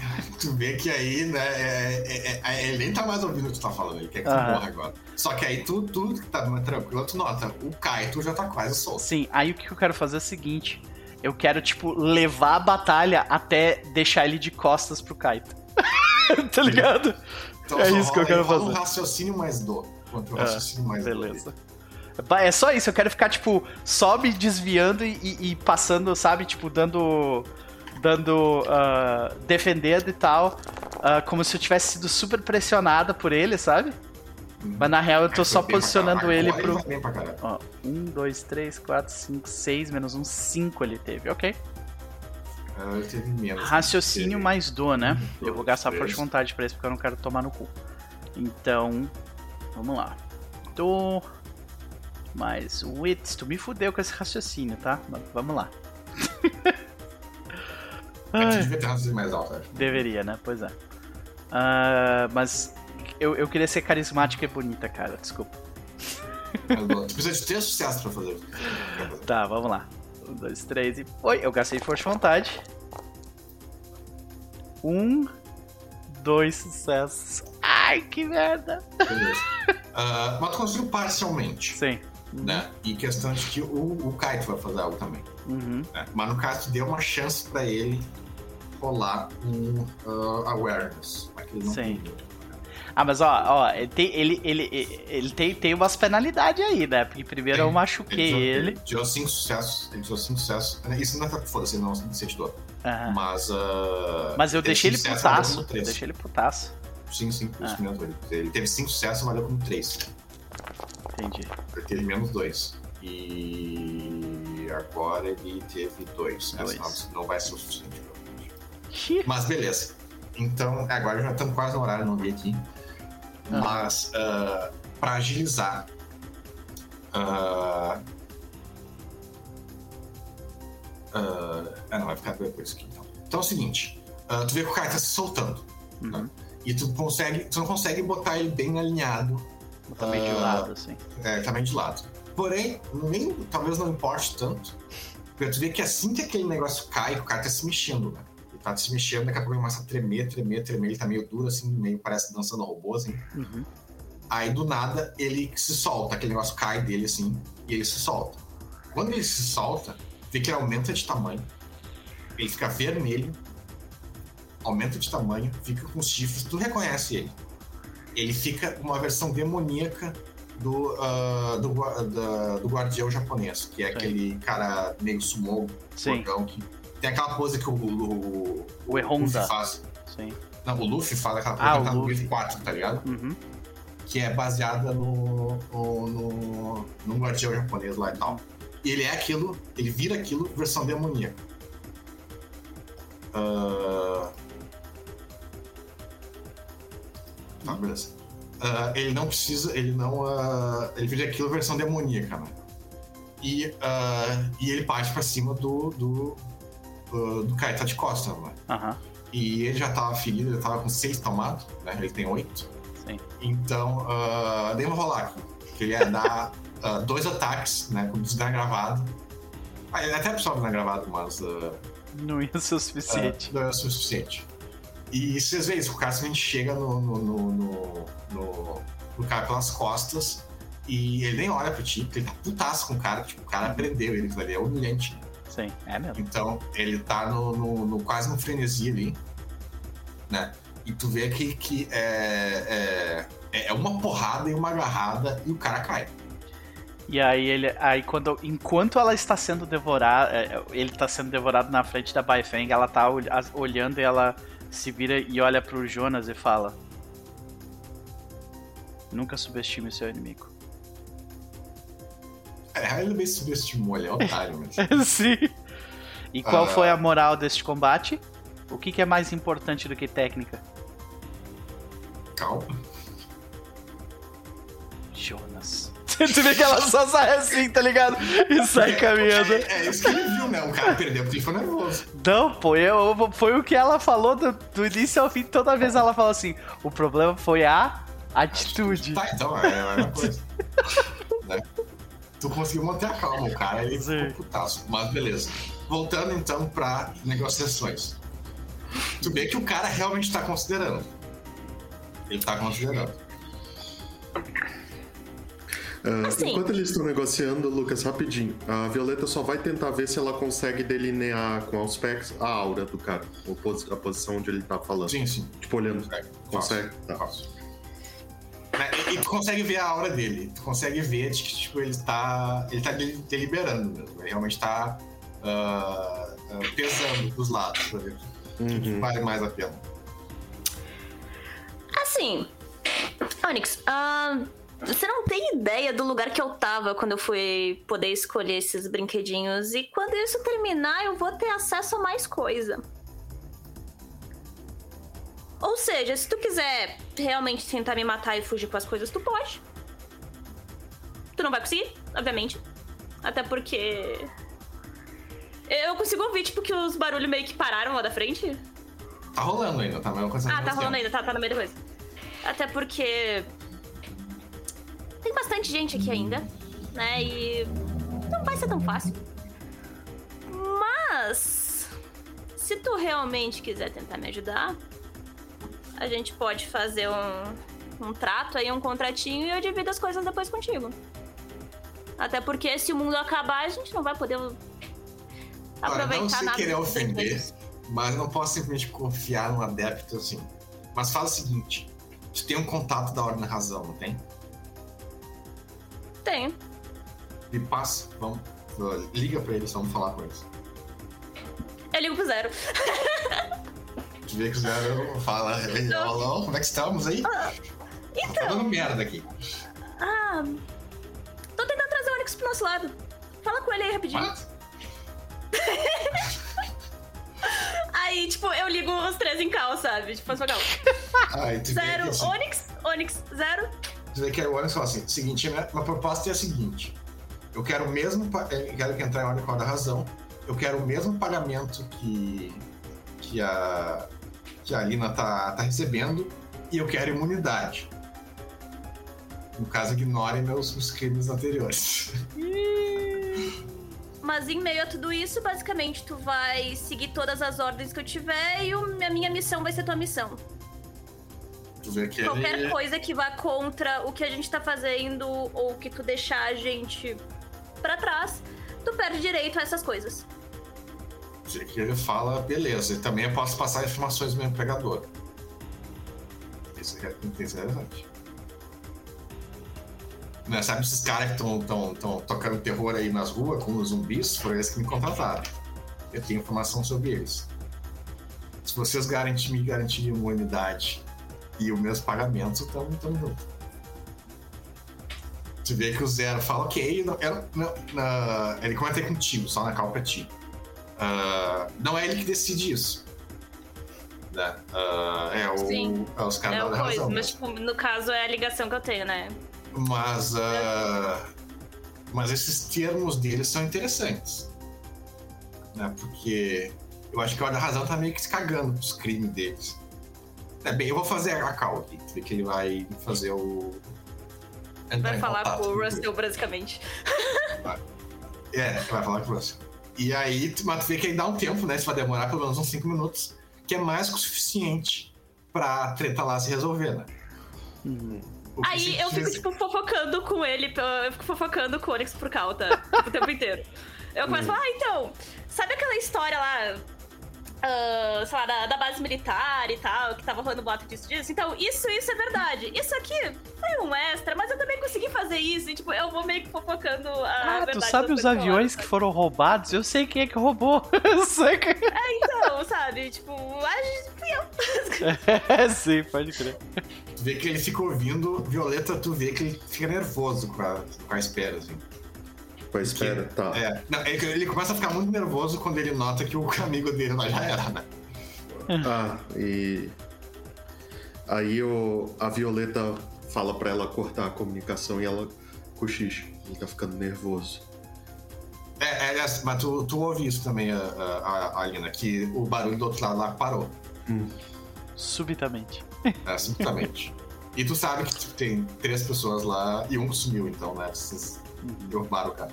Tu vê que aí, né, é, é- é- ele nem tá mais ouvindo o que tu tá falando, ele quer que tu Aham. morra agora. Só que aí tu, tu que tá tranquilo, tu nota, o Kaito já tá quase solto. Sim, aí o que eu quero fazer é o seguinte: eu quero, tipo, levar a batalha até deixar ele de costas pro Kaito. tá ligado? Então É isso que eu rola quero rola fazer. um raciocínio mais. Contra o Ah, raciocínio mais. Beleza. É só isso, eu quero ficar, tipo, só me desviando e, e- e passando, sabe, tipo, dando. Dando. ah, defendendo e tal. uh, como se eu tivesse sido super pressionada por ele, sabe? Mas na real eu tô só posicionando ele pro. Ó, 1, 2, 3, 4, 5, 6, menos 1, 5 ele teve, ok. Uh, teve menos. Raciocínio mais do, né? Um, eu vou gastar força de vontade pra isso porque eu não quero tomar no cu. Então, vamos lá. Do. Mais wits, tu me fudeu com esse raciocínio, tá? Mas vamos lá. devia ter raciocínio mais alto, acho. Deveria, né? Pois é. Uh, mas eu, eu queria ser carismática e bonita, cara, desculpa. Tu precisa de ter sucesso pra fazer. Tá, vamos lá. Um, dois, três e. Oi, eu gastei força de vontade. Um, dois sucessos. Ai, que merda! Beleza. Uh, mas tu conseguiu parcialmente. Sim. Né? E questão de que o, o Kaito vai fazer algo também. Uhum. Né? Mas no caso, tu deu uma chance pra ele rolar um uh, awareness. Ele não Sim. Ah, mas ó, ó, ele tem, ele, ele, ele tem, tem umas penalidades aí, né? Porque primeiro eu machuquei ele. Ele tirou cinco sucessos. Ele tirou cinco sucessos. Isso não é pra foda-se, não se tirou. Uhum. Mas. Uh, mas eu deixei ele putaço. Eu deixei ele putaço. Sim, sim, ah. ele. ele teve cinco sucessos, valeu como três. Entendi. Ele teve menos dois. E agora ele teve dois. dois. Essa não, não vai ser o suficiente. Mas beleza. Então, agora já estamos quase no horário, não vi aqui. Mas, uh, ah, para agilizar, uh, uh, ah, não, vai ficar depois aqui então. Então é o seguinte: uh, tu vê que o cara está se soltando. Uhum. Né? E tu consegue. Tu não consegue botar ele bem alinhado. Também de lado, assim. É, também de lado. Porém, nem, talvez não importe tanto. Porque tu vê que assim que aquele negócio cai, o cara tá se mexendo, né? Tá se mexendo, daqui a pouco ele começa a tremer, tremer, tremer, ele tá meio duro, assim, meio parece dançando robô, assim. Uhum. Aí do nada ele se solta, aquele negócio cai dele assim, e ele se solta. Quando ele se solta, vê que ele aumenta de tamanho, ele fica vermelho, aumenta de tamanho, fica com os chifres, tu reconhece ele. Ele fica uma versão demoníaca do, uh, do, do, do, guardião japonês, que é aquele cara meio sumô, gordão, que tem aquela pose que o, o, o, Luffy faz. Sim. Não, o Luffy faz aquela pose ah, que tá no Luffy 4, tá ligado? Uhum. Que é baseada no, no, no, no guardião japonês lá e tal. E ele é aquilo, ele vira aquilo versão demoníaca. Uh... Tá, beleza. Uh, ele não precisa, ele não. Uh, ele vira aquilo versão demoníaca, né? E, uh, e ele parte pra cima do, do, uh, do Kaita de Costa, né? Uhum. E ele já tava ferido, ele tava com seis tomados, né? Ele tem oito. Sim. Então, uh, rolar aqui. Que ele ia dar uh, dois ataques, né? Com desgravado. Ah, ele até precisava desgravado, mas. Uh, não ia ser o suficiente. Não ia ser o suficiente. E vocês veem isso, o cara simplesmente chega no, no, no, no, no cara pelas costas e ele nem olha pro ti, porque ele tá putaço com o cara, tipo, o cara prendeu ele, ele é humilhante. Sim, é mesmo. Então, ele tá no, no, no quase no frenesi ali, né? E tu vê que, que é, é, é uma porrada e uma agarrada e o cara cai. E aí ele. Aí quando. Enquanto ela está sendo devorada. É, ele está sendo devorado na frente da Baifeng, ela tá olhando e ela se vira e olha pro Jonas e fala. Nunca subestime seu inimigo. É, ele meio subestimou, ele é otário, mas. Sim. E qual ah. foi a moral deste combate? O que, que é mais importante do que técnica? Calma. Jonas. tu vê que ela só sai assim, tá ligado? E sai caminhando. É, é, isso que ele viu, né? O cara perdeu porque ficou nervoso. Não, pô, eu, foi o que ela falou do, do início ao fim. Toda vez ela fala assim: o problema foi a atitude. Tá, então, é, é a mesma coisa. tu conseguiu manter a calma, o cara ele ficou putaço. Mas beleza. Voltando então para negociações. Tu vê que o cara realmente está considerando. Ele está considerando. Uh, assim. Enquanto eles estão negociando, Lucas, rapidinho, a Violeta só vai tentar ver se ela consegue delinear com os a aura do cara, a posição onde ele tá falando. Sim, sim. Tipo, olhando. Consegue? consegue? Tá. Faço. E tu consegue ver a aura dele. Tu consegue ver de que tipo, ele tá. Ele tá deliberando mesmo. Ele realmente tá uh, uh, pesando dos lados pra ver o uhum. que vale mais a pena. assim, Onyx, ah, você não tem ideia do lugar que eu tava quando eu fui poder escolher esses brinquedinhos. E quando isso terminar, eu vou ter acesso a mais coisa. Ou seja, se tu quiser realmente tentar me matar e fugir com as coisas, tu pode. Tu não vai conseguir, obviamente. Até porque. Eu consigo ouvir, tipo, que os barulhos meio que pararam lá da frente. Tá rolando ainda, tá? Mas ah, tá rolando ainda, tá, tá no meio da coisa. Até porque. Tem bastante gente aqui ainda, né? E. Não vai ser tão fácil. Mas. Se tu realmente quiser tentar me ajudar, a gente pode fazer um, um trato aí, um contratinho e eu divido as coisas depois contigo. Até porque se o mundo acabar, a gente não vai poder aproveitar Olha, não sei nada. querer ofender, mas não posso simplesmente confiar num adepto assim. Mas fala o seguinte: tu tem um contato da Ordem da Razão, não tem? Tenho. Me passa, vamos. Liga pra eles, vamos falar com eles. Eu ligo pro zero. Vê que o zero fala, alô, como é que estamos aí? Ah, então. Tá dando merda aqui. Ah. Tô tentando trazer o Onyx pro nosso lado. Fala com ele aí rapidinho. Mas, Aí, tipo, eu ligo os três em cal, sabe? Tipo, faz cal. ai, tu vê Zero, assim, Onyx, Onyx, zero. tu vê que o Onyx fala assim: seguinte, minha, minha proposta é a seguinte. Eu quero o mesmo. Eu quero que entrar em ordem com a da razão. Eu quero o mesmo pagamento que. que a. que a Lina tá, tá recebendo. E eu quero imunidade. No caso, ignore meus, meus crimes anteriores. Mas em meio a tudo isso, basicamente, tu vai seguir todas as ordens que eu tiver e o- a minha missão vai ser tua missão. Tu vê que Qualquer ele. coisa que vá contra o que a gente tá fazendo ou que tu deixar a gente pra trás, tu perde direito a essas coisas. Que ele fala, beleza. E também eu posso passar informações do meu empregador. Isso é interessante. Né, sabe esses caras que estão tão, tão tocando terror aí nas ruas com os zumbis? Foram eles que me contrataram. Eu tenho informação sobre eles. Se vocês garantir, me garantirem uma unidade e o mesmo pagamento, tamo, tamo junto. Tu vê que o Zero fala, ok, não, não, na- ele comenta contigo, só na cal pra ti. Ah, não é ele que decide isso. Né? Ah, é, o, Sim. é os caras é da o coisa, razão. mas tipo, no caso é a ligação que eu tenho, né? Mas, ah, mas esses termos deles são interessantes. Né? Porque eu acho que o da Razão tá meio que se cagando pros crimes deles. É bem, eu vou fazer a call aqui, que ele vai fazer o. entrar Vai falar com o Russell, basicamente. É, vai falar com você. E aí, mas tu vê que aí dá um tempo, né? Isso vai demorar pelo menos uns 5 minutos, que é mais que o suficiente pra treta lá se resolver, né? Aí eu fico, tipo, fofocando com ele, eu fico fofocando com o Onyx por calta tipo, o tempo inteiro. Eu começo a falar, ah, então, sabe aquela história lá, ah, sei lá, da, da base militar e tal, que tava rolando boato disso, disso? Então, isso, isso é verdade. Isso aqui foi um extra, mas eu também consegui fazer isso, e, tipo, eu vou meio que fofocando a Ah, verdade. tu sabe os que aviões que foram roubados? Eu sei quem é que roubou. Eu sei que... sabe? Então, sabe, tipo, a gente, fui eu. É, sim, pode crer. Tu vê que ele fica ouvindo, Violeta, tu vê que ele fica nervoso com a, com a espera, assim. Pô, espera, tá. É, não, ele, ele começa a ficar muito nervoso quando ele nota que o amigo dele já era, né? Ah, e. Aí o, a Violeta fala pra ela cortar a comunicação e ela cochicha. Ele tá ficando nervoso. É, é, aliás, mas tu, tu ouve isso também, a, a, a Alina, que o barulho do outro lado lá parou, Subitamente. né, simplesmente. e tu sabe que tipo, tem três pessoas lá e um sumiu, então, né? Vocês derrubaram o cara.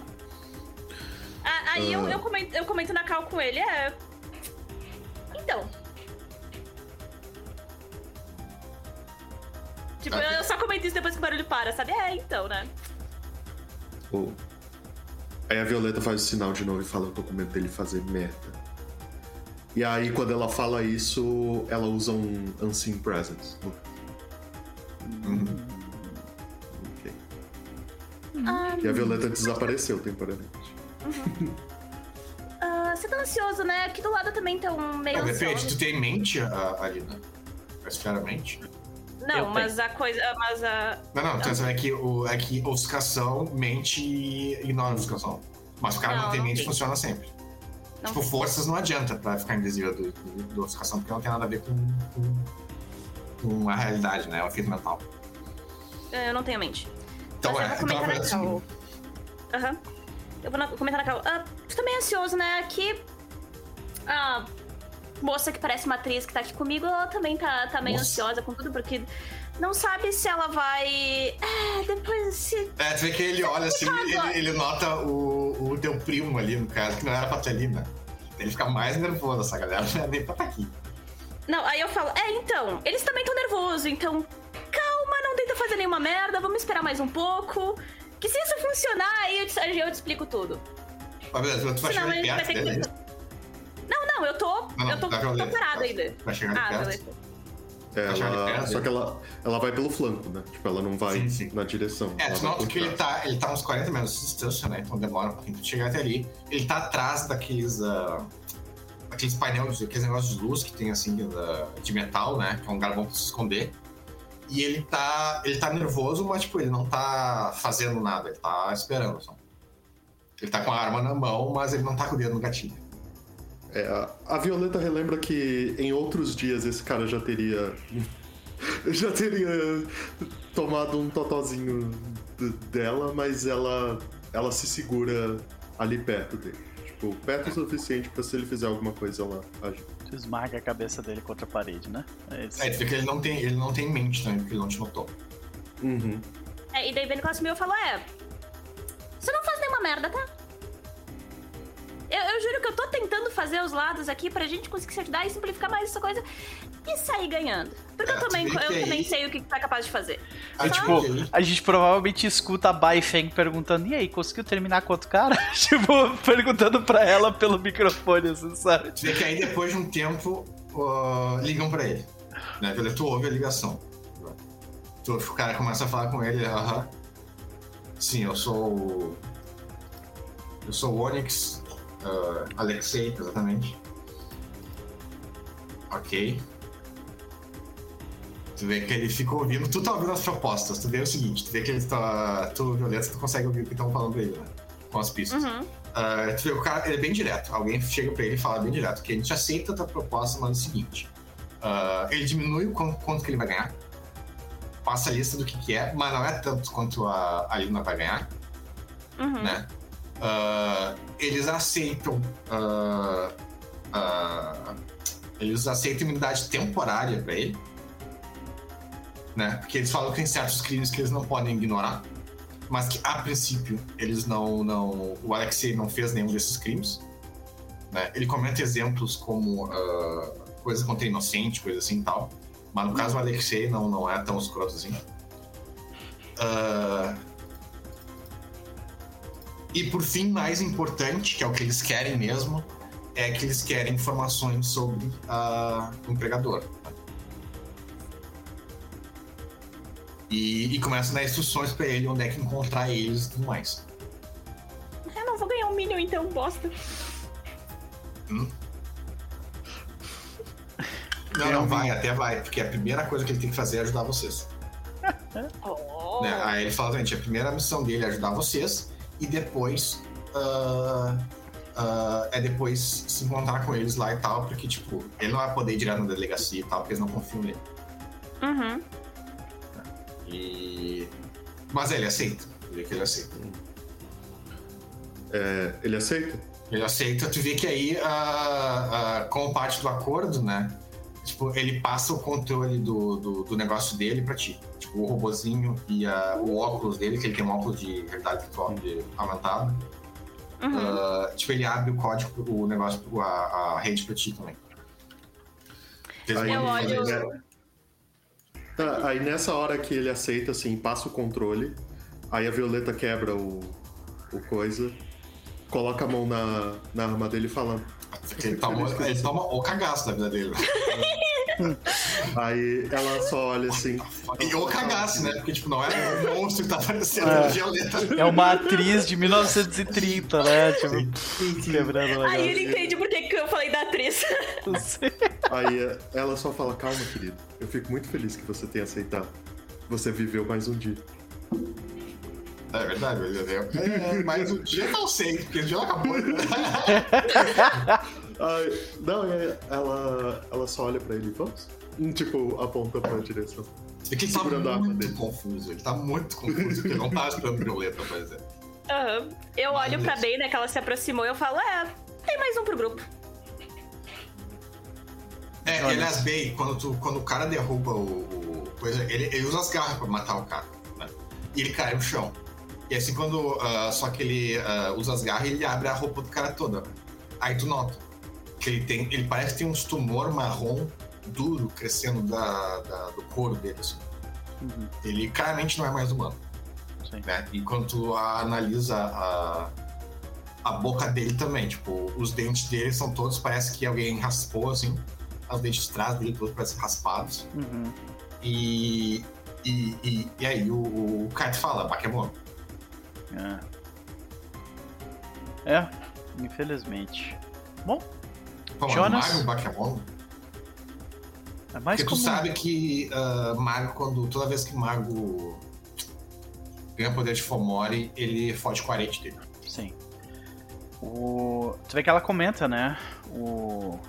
Ah, Aí eu, eu, comento, eu comento na cal com ele, é. Então. Tipo, Ah, eu só comento isso depois que o barulho para, sabe? É, então, né? O- Aí a Violeta faz o sinal de novo e fala: Eu tô com medo dele fazer merda. E aí, quando ela fala isso, ela usa um Unseen Presence. Uhum. Ok. Ah, E a Violeta desapareceu temporariamente. ah, você tá ansioso, né? Aqui do lado também estão meio Não, de repente, ansiosos. tu tem em mente a a Alina? Mais claramente? Não, Eu mas a coisa. Mas a. Não, não, então é que, o, é que ofuscação, mente e ignora a ofuscação. Mas o cara não, Não, tem não mente tem. funciona sempre. Não tipo, forças não adianta pra ficar invisível do, do, do ofuscação, porque não tem nada a ver com, com, com a realidade, né? É o efeito mental. Eu não tenho mente. Então Mas é, eu vou então comentar é na assim. cal. Aham. Eu vou comentar na cal. Ah, tu também é ansioso, né? Aqui. A moça que parece uma atriz que tá aqui comigo, ela também tá, tá meio Moça. ansiosa com tudo, porque não sabe se ela vai. É, depois se. É, tu vê que ele olha assim, ele, ele nota o, o teu primo ali, no caso, que não era pra ter ali, né? Ele fica mais nervoso, essa galera não é nem pra estar aqui. Não, aí eu falo, é, então, eles também estão nervosos, então calma, não tenta fazer nenhuma merda, vamos esperar mais um pouco. Que se isso funcionar, aí eu te, eu te explico tudo. Mas beleza, tu vai Senão a gente vai ter que. Não, não, eu tô. não, eu tô, pra tô Tá. ainda. vai chegar Ah, perto. beleza. É, de ela, só que ela, ela vai pelo flanco, né? Tipo, ela não vai Sim, sim. na direção. É, tu nota que ele tá, ele tá uns 40 metros de distância, né? Então demora um pouquinho pra chegar até ali. Ele tá atrás daqueles. ah, aqueles painéis, aqueles negócios de luz que tem assim da- de metal, né? Que é um lugar bom pra se esconder. E ele tá. Ele tá nervoso, mas tipo, ele não tá fazendo nada, ele tá esperando só. Ele tá com a arma na mão, mas ele não tá com o dedo no gatilho. É, a- a Violeta relembra que em outros dias esse cara já teria. já teria tomado um totozinho dela, mas ela, ela se segura ali perto dele. Tipo, perto o suficiente pra se ele fizer alguma coisa ela agir. Tu esmaga a cabeça dele contra a parede, né? É isso. É, tu vê que ele não tem, ele não tem mente também, porque ele não te notou. Uhum. É, e daí vendo que ela sumiu, eu falo, é. Você não faz nenhuma merda, tá? Eu, eu juro que eu tô tentando fazer os lados aqui pra gente conseguir se ajudar e simplificar mais essa coisa e sair ganhando. Porque É, eu também, eu também sei o que tá capaz de fazer. Aí, tipo, A gente provavelmente escuta a Bai Feng perguntando: e aí, conseguiu terminar com outro cara? tipo, perguntando pra ela pelo microfone, assim, sabe? Vê que aí depois de um tempo ah, ligam pra ele. Né? Vê, Tu ouve a ligação. Tu, o cara começa a falar com ele, aham. Sim, eu sou o. Eu sou o Onyx ah, Alexei, exatamente. Ok. Tu vê que ele fica ouvindo, tu tá ouvindo as propostas, tu vê o seguinte, tu vê que ele tá. Tu, Violeta, tu consegue ouvir o que estão falando pra ele, né? Com as pistas. Uhum. Ah, tu vê, o cara ele é bem direto. Alguém chega pra ele e fala bem direto que a gente aceita a tua proposta, mas é o seguinte: ah, ele diminui o quanto, quanto que ele vai ganhar, passa a lista do que, que é, mas não é tanto quanto a, a Lina vai ganhar, Uhum. né? Ah, eles aceitam. ah, eles aceitam imunidade temporária pra ele, né? Porque eles falam que tem certos crimes que eles não podem ignorar mas que a princípio eles não, não o Alexei não fez nenhum desses crimes. Né? Ele comenta exemplos como ah, coisa contra inocente, coisa assim e tal. Mas no caso o Alexei não, não é tão escroto assim. Ah, e por fim, mais importante, que é o que eles querem mesmo, é que eles querem informações sobre o empregador. E, e começa a dar instruções pra ele onde é que encontrar eles e tudo mais. Eu não vou ganhar um Minion então, bosta. Não, não, vai, até vai, porque a primeira coisa que ele tem que fazer é ajudar vocês. Oh. né? Aí ele fala, gente, a primeira missão dele é ajudar vocês e depois. ah, ah, é depois se encontrar com eles lá e tal, porque, tipo, ele não vai poder ir direto na delegacia e tal, porque eles não confiam nele. Uhum. E. Mas ele aceita. Vê que ele aceita. É, ele aceita? Ele aceita, tu vê que aí, ah, ah, como parte do acordo, né? Tipo, ele passa o controle do, do, do negócio dele pra ti. Tipo, o robozinho e ah, o óculos dele, que ele tem um óculos de realidade virtual de aumentada. Uhum. Ah, tipo, ele abre o código, o negócio, a, a rede pra ti também. Aí, Eu olho- né? Tá, aí nessa hora que ele aceita, assim, passa o controle, aí a Violeta quebra o, o coisa, coloca a mão na, na arma dele e fala. Ele toma, ele toma o cagaço da vida dele. Aí ela só olha assim. E ou cagasse, né? Porque, tipo, não é um monstro que tá aparecendo É. no Violeta. É uma atriz de 1930, né? Tipo, quebrando o Aí negócio. ele entende por que que eu falei da atriz. Aí ela só fala, calma, querido. Eu fico muito feliz que você tenha aceitado. Você viveu mais um dia. É verdade, mas é, é, mas o dia eu sei, porque o dia acabou. né? Não, é, ela, ela só olha pra ele, vamos? Hum, Tipo, aponta pra direção. É que ele tá Segurando a arma muito dele. confuso, ele tá muito confuso, porque ele não tá esperando Violeta, por exemplo. Aham. Eu olho pra Bey, né, que ela se aproximou e eu falo, é, tem mais um pro grupo. É, Olha. aliás, bem, quando, tu, quando o cara derruba o. o coisa, ele, ele usa as garras pra matar o cara, né? E ele cai no chão. E assim, quando. ah, só que ele ah, usa as garras, ele abre a roupa do cara toda. Aí tu nota que ele tem. Ele parece que tem uns tumor marrom duro crescendo da, da- do couro dele, assim. Uhum, Ele claramente não é mais humano, né? E quando tu analisa a. A boca dele também, tipo, os dentes dele são todos, parece que alguém raspou, assim. Os dentes de trás dele todos parecem raspados. Uhum. E, e, e, e aí o, o Kite fala, Pokémon. É. É, infelizmente. Bom, Pô, Jonas? Mario Pokémon? é mais Porque tu comum. sabe que ah, Mario, quando, toda vez que Mago ganha poder de Fomori, ele foge com a arete dele. Sim. O... Tu vê que ela comenta, né? O.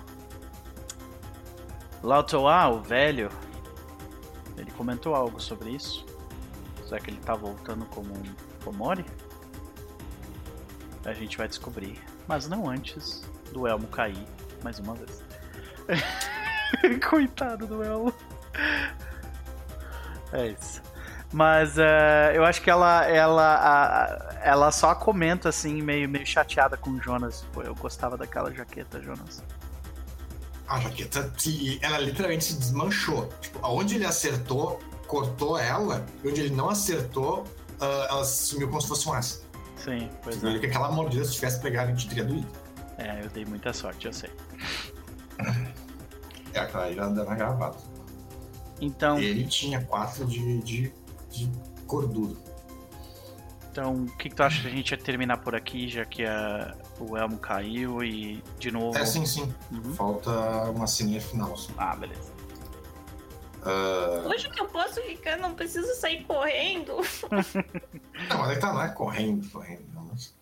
Lautoa, o velho, ele comentou algo sobre isso. Será que ele tá voltando como um Komori? A gente vai descobrir. Mas não antes do Elmo cair mais uma vez. Coitado do Elmo. É isso. Mas eh, eu acho que ela ela, a- ela só comenta assim, meio, meio chateada com o Jonas. Pô, eu gostava daquela jaqueta, Jonas. A jaqueta, ela literalmente se desmanchou. Tipo, aonde ele acertou, cortou ela, e onde ele não acertou, ah, ela sumiu como se fosse um aço. Sim, pois Tipo, é. que aquela mordida, se tivesse pegado, a gente teria doído. É, eu dei muita sorte, eu sei. É, aquela aí já dava gravado. Então, Ele tinha quatro de, de, de gordura. então o que, que tu acha que a gente ia terminar por aqui, já que a, o Elmo caiu e de novo. É, sim, sim. Uhum. Falta uma ceninha final. só. Ah, beleza. Hoje que eu posso ficar, não preciso sair correndo. Não, mas ele tá lá correndo, correndo. não, mas-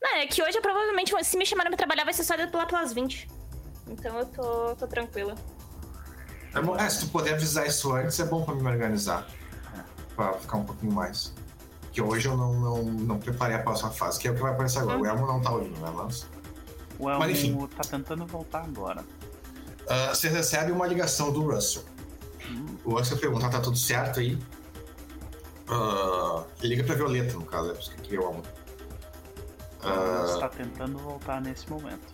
Não, é que hoje eu provavelmente, se me chamarem pra trabalhar, vai ser só lá pelas 20. Então eu tô, tô tranquila. É, bom, é, se tu puder avisar isso antes, é bom pra me organizar. Pra ficar um pouquinho mais. Que hoje eu não, não, não preparei a próxima fase, que é o que vai aparecer agora. O Elmo não tá ouvindo, né? Mas. O Elmo Mas, enfim. tá tentando voltar agora. Ah, você recebe uma ligação do Russell. O Russell pergunta: tá tudo certo aí? Ah, liga pra Violeta, no caso, é por isso que eu amo. Elmo Ah, está tentando voltar nesse momento.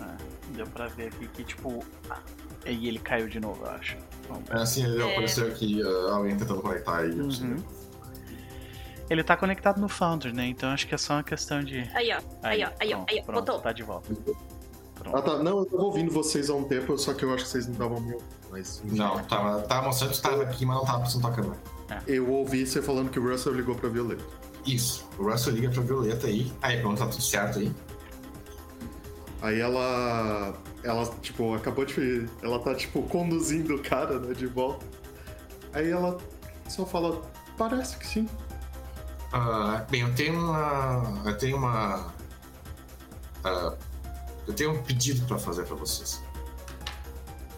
Ah, deu pra ver aqui que, tipo. ah, e ele caiu de novo, eu acho. Vamos é assim, ele É. apareceu aqui, ah, alguém tentando conectar aí. Uhum. Ele tá conectado no Foundry, né? Então acho que é só uma questão de. Aí, ó. Aí, ó. Aí, ó. pronto, Aí, ó. pronto, Botou. tá de volta. Ah Pronto. tá, não, eu tava ouvindo vocês há um tempo, só que eu acho que vocês não estavam me ouvindo. Mas. Não, tava, tava mostrando que tu tava aqui, mas não tava passando tua câmera. Eu ouvi você falando que o Russell ligou pra Violeta. Isso. O Russell liga pra Violeta aí. Aí pergunta: tá tudo certo aí? Aí ela. Ela, tipo, acabou de. Ela tá, tipo, conduzindo o cara, né, de volta. Aí ela só fala, parece que sim. Ah, bem, eu tenho uma. Eu tenho uma. ah, eu tenho um pedido pra fazer pra vocês.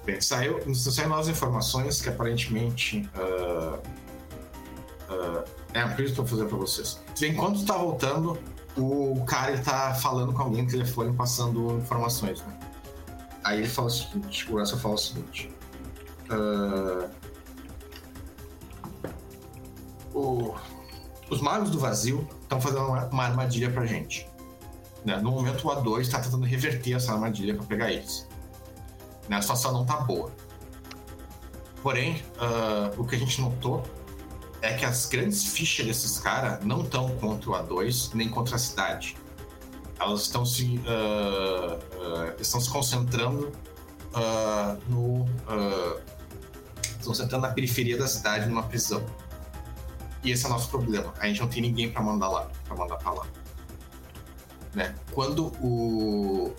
Bem, saiu, saíram novas informações que aparentemente. ah, ah, é um pedido pra fazer pra vocês. Enquanto tu tá voltando, o cara ele tá falando com alguém no telefone, passando informações, né? Aí ele fala o seguinte: o Russell fala o seguinte. ah, o, os magos do vazio estão fazendo uma, uma armadilha pra gente. Né? No momento, o A2 está tentando reverter essa armadilha para pegar eles. Né? A situação não tá boa. Porém, ah, o que a gente notou é que as grandes fichas desses caras não estão contra o A2 nem contra a cidade. elas estão se, uh, uh, estão se concentrando uh, no. estão se concentrando na periferia da cidade, numa prisão. E esse é o nosso problema. A gente não tem ninguém para mandar lá, para mandar para lá. Né? Quando o,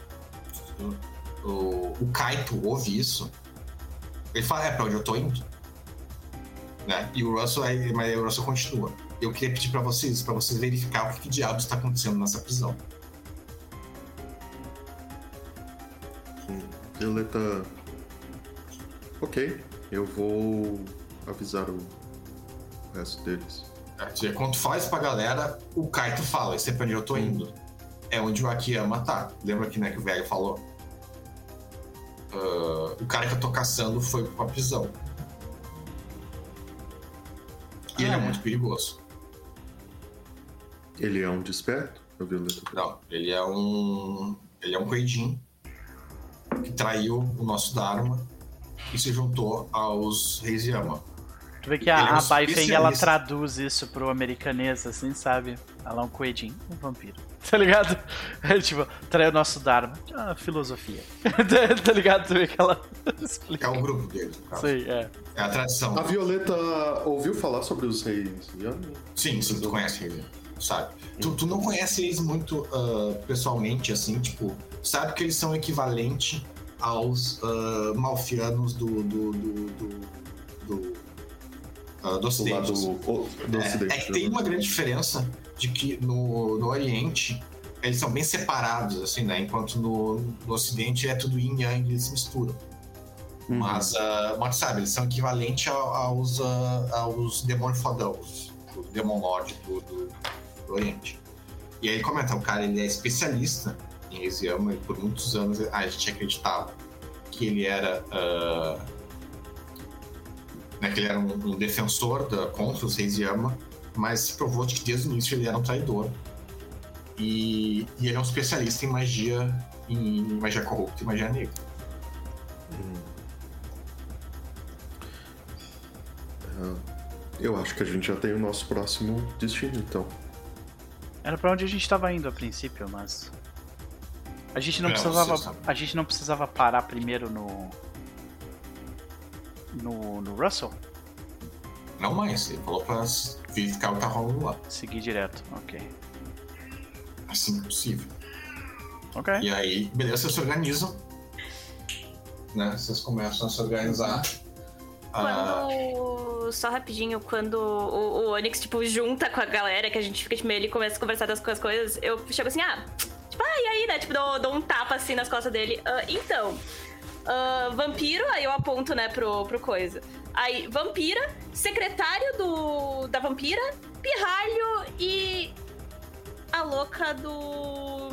o, o Kaito ouve isso, ele fala: É, pra onde eu tô indo? Né? E o Russell, aí, mas o Russell continua. Eu queria pedir para vocês, para vocês verificar o que, que diabos está acontecendo nessa prisão. Violeta. Ok, eu vou avisar o resto deles. É, quando faz pra galera, o Kaito fala: Esse é pra onde eu tô indo. É onde o Akiyama tá. Lembra que, né, que o velho falou? Uh, o cara que eu tô caçando foi pra prisão. E ah, ele é, é muito perigoso. Ele é um desperto? Eu vi Não, ele é um. Ele é um Kueijin que traiu o nosso Dharma e se juntou aos reis Yama. Tu vê que a, é um a Bai Feng ela traduz isso pro americanês, assim, sabe? Ela é um Kueijin, um vampiro. Tá ligado? É tipo, traiu o nosso Dharma. É uma filosofia. tá ligado? Tu vê que ela explica. É o grupo dele. Sim, é. É a tradição. A Violeta ouviu falar sobre os reis Yama? Sim, sim, tu conhece eles, sabe? Tu, tu não conhece eles muito uh, pessoalmente, assim, tipo, sabe que eles são equivalente aos uh, malfianos do, do, do, do, do, uh, do Ocidente. Do, do ocidente é, é, que tem uma grande diferença de que no, no Oriente eles são bem separados, assim, né? Enquanto no, no Ocidente é tudo yin yang, eles se misturam. Uhum. Mas, uh, mas, sabe, eles são equivalentes aos, uh, aos demônios fodão, os, Demon Lord do, do, do Oriente. E aí comenta, o cara ele é especialista em Eisiama e por muitos anos a gente acreditava que ele era uh, né, que ele era um, um defensor da, contra os Eisiama, mas se provou que desde o início ele era um traidor. E, e ele é um especialista em magia, em magia corrupta e magia negra. Hum. eu acho que a gente já tem o nosso próximo destino, então. Era para onde a gente estava indo a princípio, mas a gente não é, precisava, a gente não precisava parar primeiro no no, no Russell. Não mais, ele falou pra verificar o que tá rolando lá. Seguir direto, ok. Assim que possível. Ok. E aí, beleza, vocês se organizam. Né? Vocês começam a se organizar. Quando. Ah... Só rapidinho, quando o, o Onyx, tipo, junta com a galera, que a gente fica, tipo, ele começa a conversar das coisas, eu chego assim, ah, tipo, ah, e aí, né? Tipo, dou, dou um tapa assim nas costas dele. Uh, então, uh, vampiro, aí eu aponto, né, pro, pro coisa. Aí, vampira, secretário do, da vampira, pirralho e a louca do.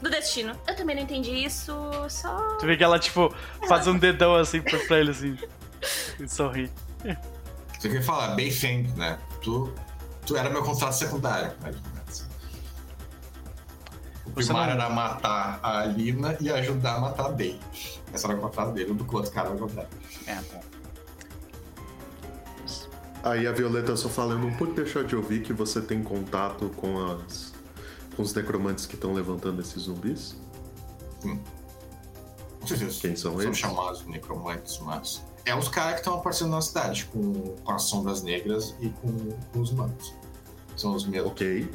Do destino. Eu também não entendi isso, só. Tu vê que ela, tipo, faz um dedão assim pra ele, assim. E sorri. Você quer falar, bem feito, né? Tu, tu era meu contrato secundário. Né? O primário não... era matar a Lina e ajudar a matar a Bey. Essa era o contrato dele, do outro cara era o contrário. É, bom. Aí a Violeta só falando, não pude deixar de ouvir que você tem contato com as com os necromantes que estão levantando esses zumbis? Hum. Quem são, são eles? São chamados necromantes, mas é os caras que estão aparecendo na cidade com, com as sombras negras e com, com os manos. São os mesmos. Ok.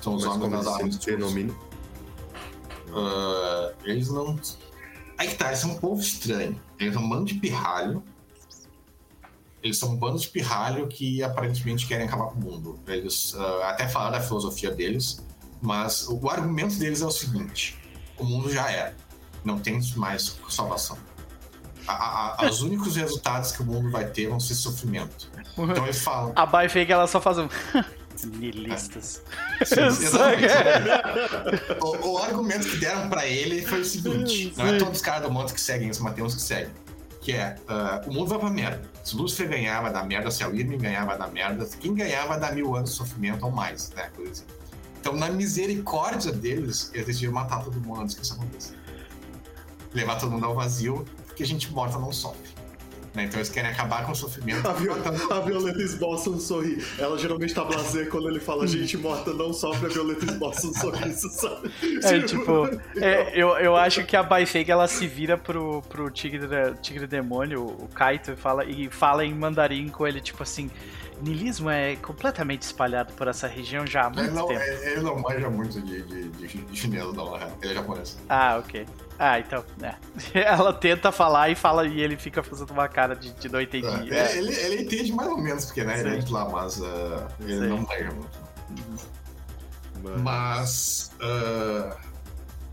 São os homens das armas. Denomina. Uh, eles não. Aí que tá, eles são um povo estranho. Eles são um bando de pirralho. Eles são um bando de pirralho que aparentemente querem acabar com o mundo. Eles uh, até falaram da filosofia deles, mas o argumento deles é o seguinte: o mundo já era. Não tem mais salvação. A, a, a, os únicos resultados que o mundo vai ter vão ser sofrimento. Então eles falam. A Bai que ela só faz um. Nihilistas. o, o, argumento que deram pra ele foi o seguinte: não é todos os caras do mundo que seguem isso, mas tem uns que seguem. Que é, uh, o mundo vai pra merda. Se Lúcifer ganhar, vai dar merda. Se a Irmin ganhar, vai dar merda. Quem ganhar, vai dar mil anos de sofrimento ou mais, né? Assim. Então, na misericórdia deles, eles decidiram matar todo mundo antes que isso aconteça. Levar todo mundo ao vazio, porque a gente morta não sofre. Né? Então eles querem acabar com o sofrimento. A, Viol a Violeta esboça um sorriso. Ela geralmente tá blazer quando ele fala gente morta não sofre, a Violeta esboça um sorriso, sabe? É, tipo, é, eu, eu acho que a Baifeng ela se vira pro, pro tigre, tigre demônio, o Kaito, e fala, e fala em mandarim com ele, tipo assim. Nilismo é completamente espalhado por essa região já há muito ele não, tempo. Ele não manja muito de, de, de, de chinelo, não, ele é japonês. Ah, ok. Ah, então, é. Ela tenta falar e fala e ele fica fazendo uma cara de, de não entendi. É, é. Ele, ele entende mais ou menos, porque né, ele é de lá, mas uh, ele Sim. não muito. Mas. Uh,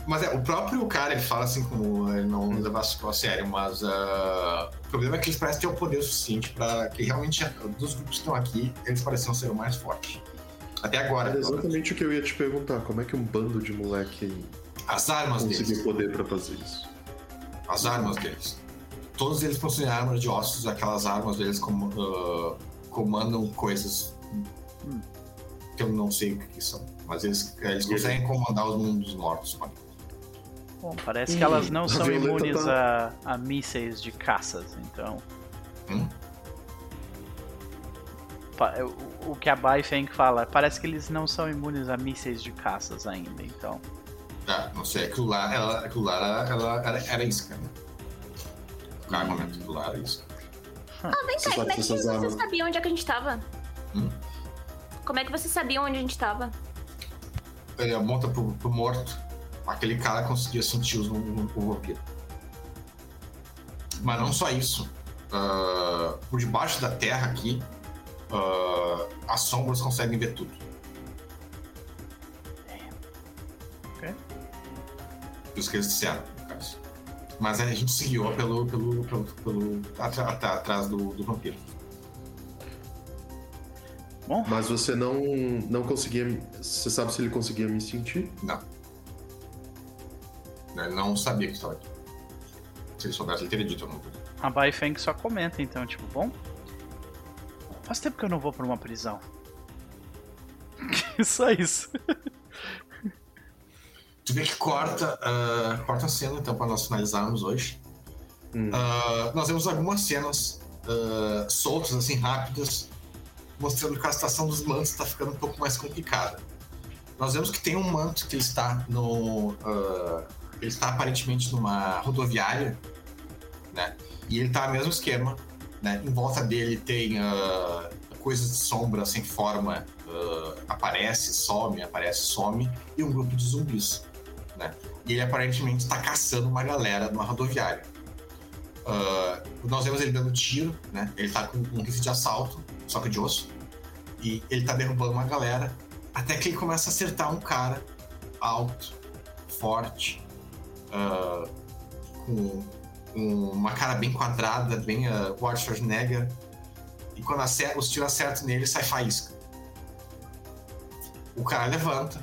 mas é, o próprio cara, ele fala assim como ele não hum. levasse a sério, mas uh, o problema é que eles parecem ter o poder suficiente para que realmente, dos grupos que estão aqui, eles pareciam ser o mais forte. Até agora. Era exatamente o que eu ia te perguntar. Como é que um bando de moleque as armas conseguiu deles. poder para fazer isso? As armas deles. Todos eles possuem armas de ossos, aquelas armas deles com, uh, comandam coisas hum. que eu não sei o que, são. Mas eles, eles conseguem comandar os mundos mortos, mano. Bom, parece que elas não são imunes tá... a, a mísseis de caças, então. Hum? O, o que a Bai Feng fala, parece que eles não são imunes a mísseis de caças ainda, então. Ah, não sei, aquilo lá, ela, aquilo lá ela, ela era, era isca, né? O armamento, aquilo lá era isca. Ah, vem cá, como é que você sabia onde é que a gente tava? Hum? Como é que você sabia onde a gente tava? Ele aponta pro, pro morto aquele cara conseguia sentir os, o vampiro. Mas não só isso. Uh, por debaixo da terra aqui, uh, as sombras conseguem ver tudo. Isso que eles disseram, no caso. Mas a gente seguiu pelo, pelo, pelo, pelo atrás do, do vampiro. Bom. Mas você não, não conseguia. Você sabe se ele conseguia me sentir? Não. Ele não sabia que estava aqui. Se ele soubesse, ele teria dito alguma coisa. A Bai Feng só comenta, então, tipo, bom. Faz tempo que eu não vou pra uma prisão. só isso. Tu vê que corta, uh, corta a cena, então, para nós finalizarmos hoje. Hum. Uh, nós vemos algumas cenas uh, soltas, assim, rápidas, mostrando que a situação dos mantos está ficando um pouco mais complicada. Nós vemos que tem um manto que está no, uh, ele está aparentemente numa rodoviária, né? E ele está no mesmo esquema, né? Em volta dele tem uh, coisas de sombra sem forma, aparece, some, aparece, some, e um grupo de zumbis, né? E ele aparentemente está caçando uma galera numa rodoviária. Uh, nós vemos ele dando tiro, né? Ele está com um rifle de assalto, só que de osso, e ele está derrubando uma galera, até que ele começa a acertar um cara alto, forte, uh, com, uma cara bem quadrada, bem uh, Ward Schwarzenegger. E quando acerta, os tiros acertam nele, sai faísca. O cara levanta.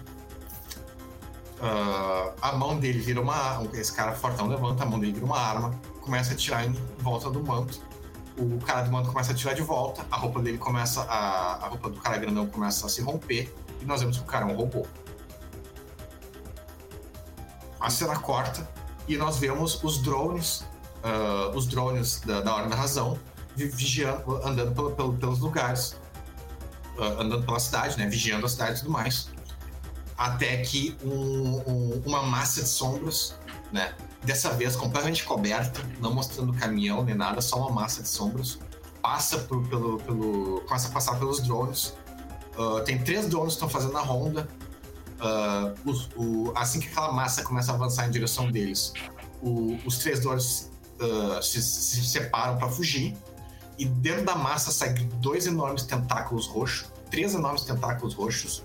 Uh, a mão dele vira uma. Esse cara fortão levanta, a mão dele vira uma arma, começa a atirar em volta do manto. O cara do manto começa a atirar de volta, a roupa dele começa a. A roupa do cara grandão começa a se romper, e nós vemos que o cara é um robô a cena corta e nós vemos os drones, uh, os drones da, da Hora da Razão, vigiando, andando pelo, pelo, pelos lugares, uh, andando pela cidade, né, vigiando a cidade e tudo mais, até que um, um, uma massa de sombras, né, dessa vez completamente coberta, não mostrando caminhão nem nada, só uma massa de sombras, passa por, pelo, pelo, começa a passar pelos drones. Uh, tem três drones que estão fazendo a ronda, Uh, os, o, assim que aquela massa começa a avançar em direção deles, o, os três dores uh, se, se, separam para fugir. E dentro da massa saem dois enormes tentáculos roxos, três enormes tentáculos roxos,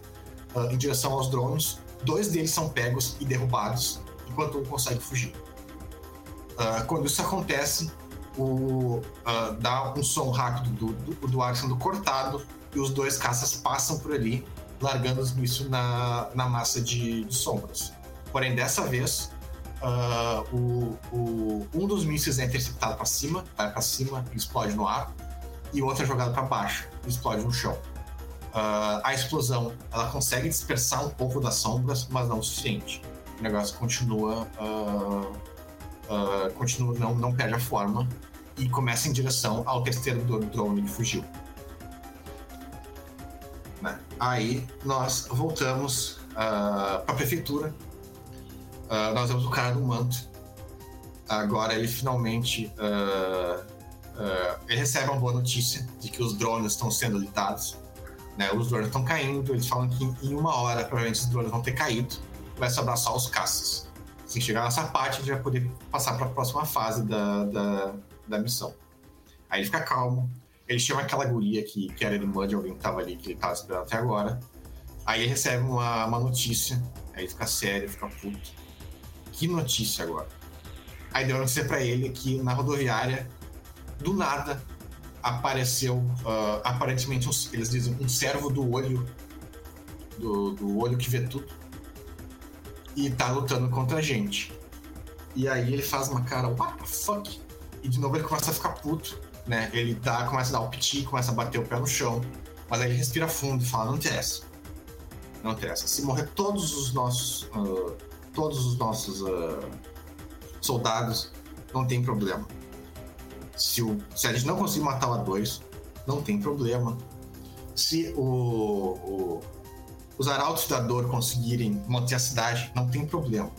uh, em direção aos drones. Dois deles são pegos e derrubados, enquanto um consegue fugir. quando isso acontece, o, dá um som rápido do, do, do ar sendo cortado e os dois caças passam por ali largando os mísseis na, na massa de, de sombras. Porém, dessa vez, uh, o, o, um dos mísseis é interceptado para cima, vai para cima e explode no ar, e o outro é jogado para baixo e explode no chão. Uh, a explosão ela consegue dispersar um pouco das sombras, mas não o suficiente. O negócio continua, uh, continua não, não perde a forma e começa em direção ao terceiro do drone que fugiu. Né? Aí nós voltamos uh, para a prefeitura. Uh, nós vemos o cara do manto. Agora ele finalmente uh, ele recebe uma boa notícia de que os drones estão sendo litados. Né? Os drones estão caindo. Eles falam que em uma hora provavelmente os drones vão ter caído. Vai sobrar só os caças. Se chegar nessa parte, a gente vai poder passar para a próxima fase da, da, da missão. Aí ele fica calmo, ele chama aquela guria que, que era irmã de alguém que tava ali, que ele tava esperando até agora. Aí ele recebe uma, uma notícia, aí ele fica sério, fica puto. Que notícia agora? Aí deu a notícia pra ele que na rodoviária, do nada, apareceu, uh, aparentemente, um, eles dizem, um servo do olho, do, do olho que vê tudo, e tá lutando contra a gente. E aí ele faz uma cara, what the fuck? E de novo ele começa a ficar puto né? Ele dá, começa a dar o piti, começa a bater o pé no chão, mas aí ele respira fundo e fala: não interessa. Não interessa. Se morrer todos os nossos. Uh, todos os nossos uh, soldados, não tem problema. Se, o, se a gente não conseguir matar o A2, não tem problema. Se o, o, os arautos da dor conseguirem manter a cidade, não tem problema.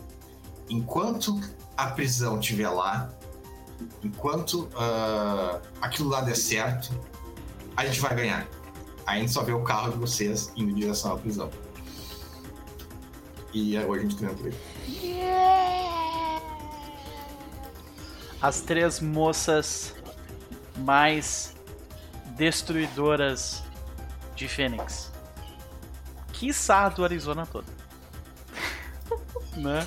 Enquanto a prisão estiver lá, enquanto uh, aquilo lá der certo, a gente vai ganhar. Aí a gente só vê o carro de vocês indo em direção à prisão. E hoje a gente treina por aí. As três moças mais destruidoras de Fênix. Quiçá do Arizona todo. né?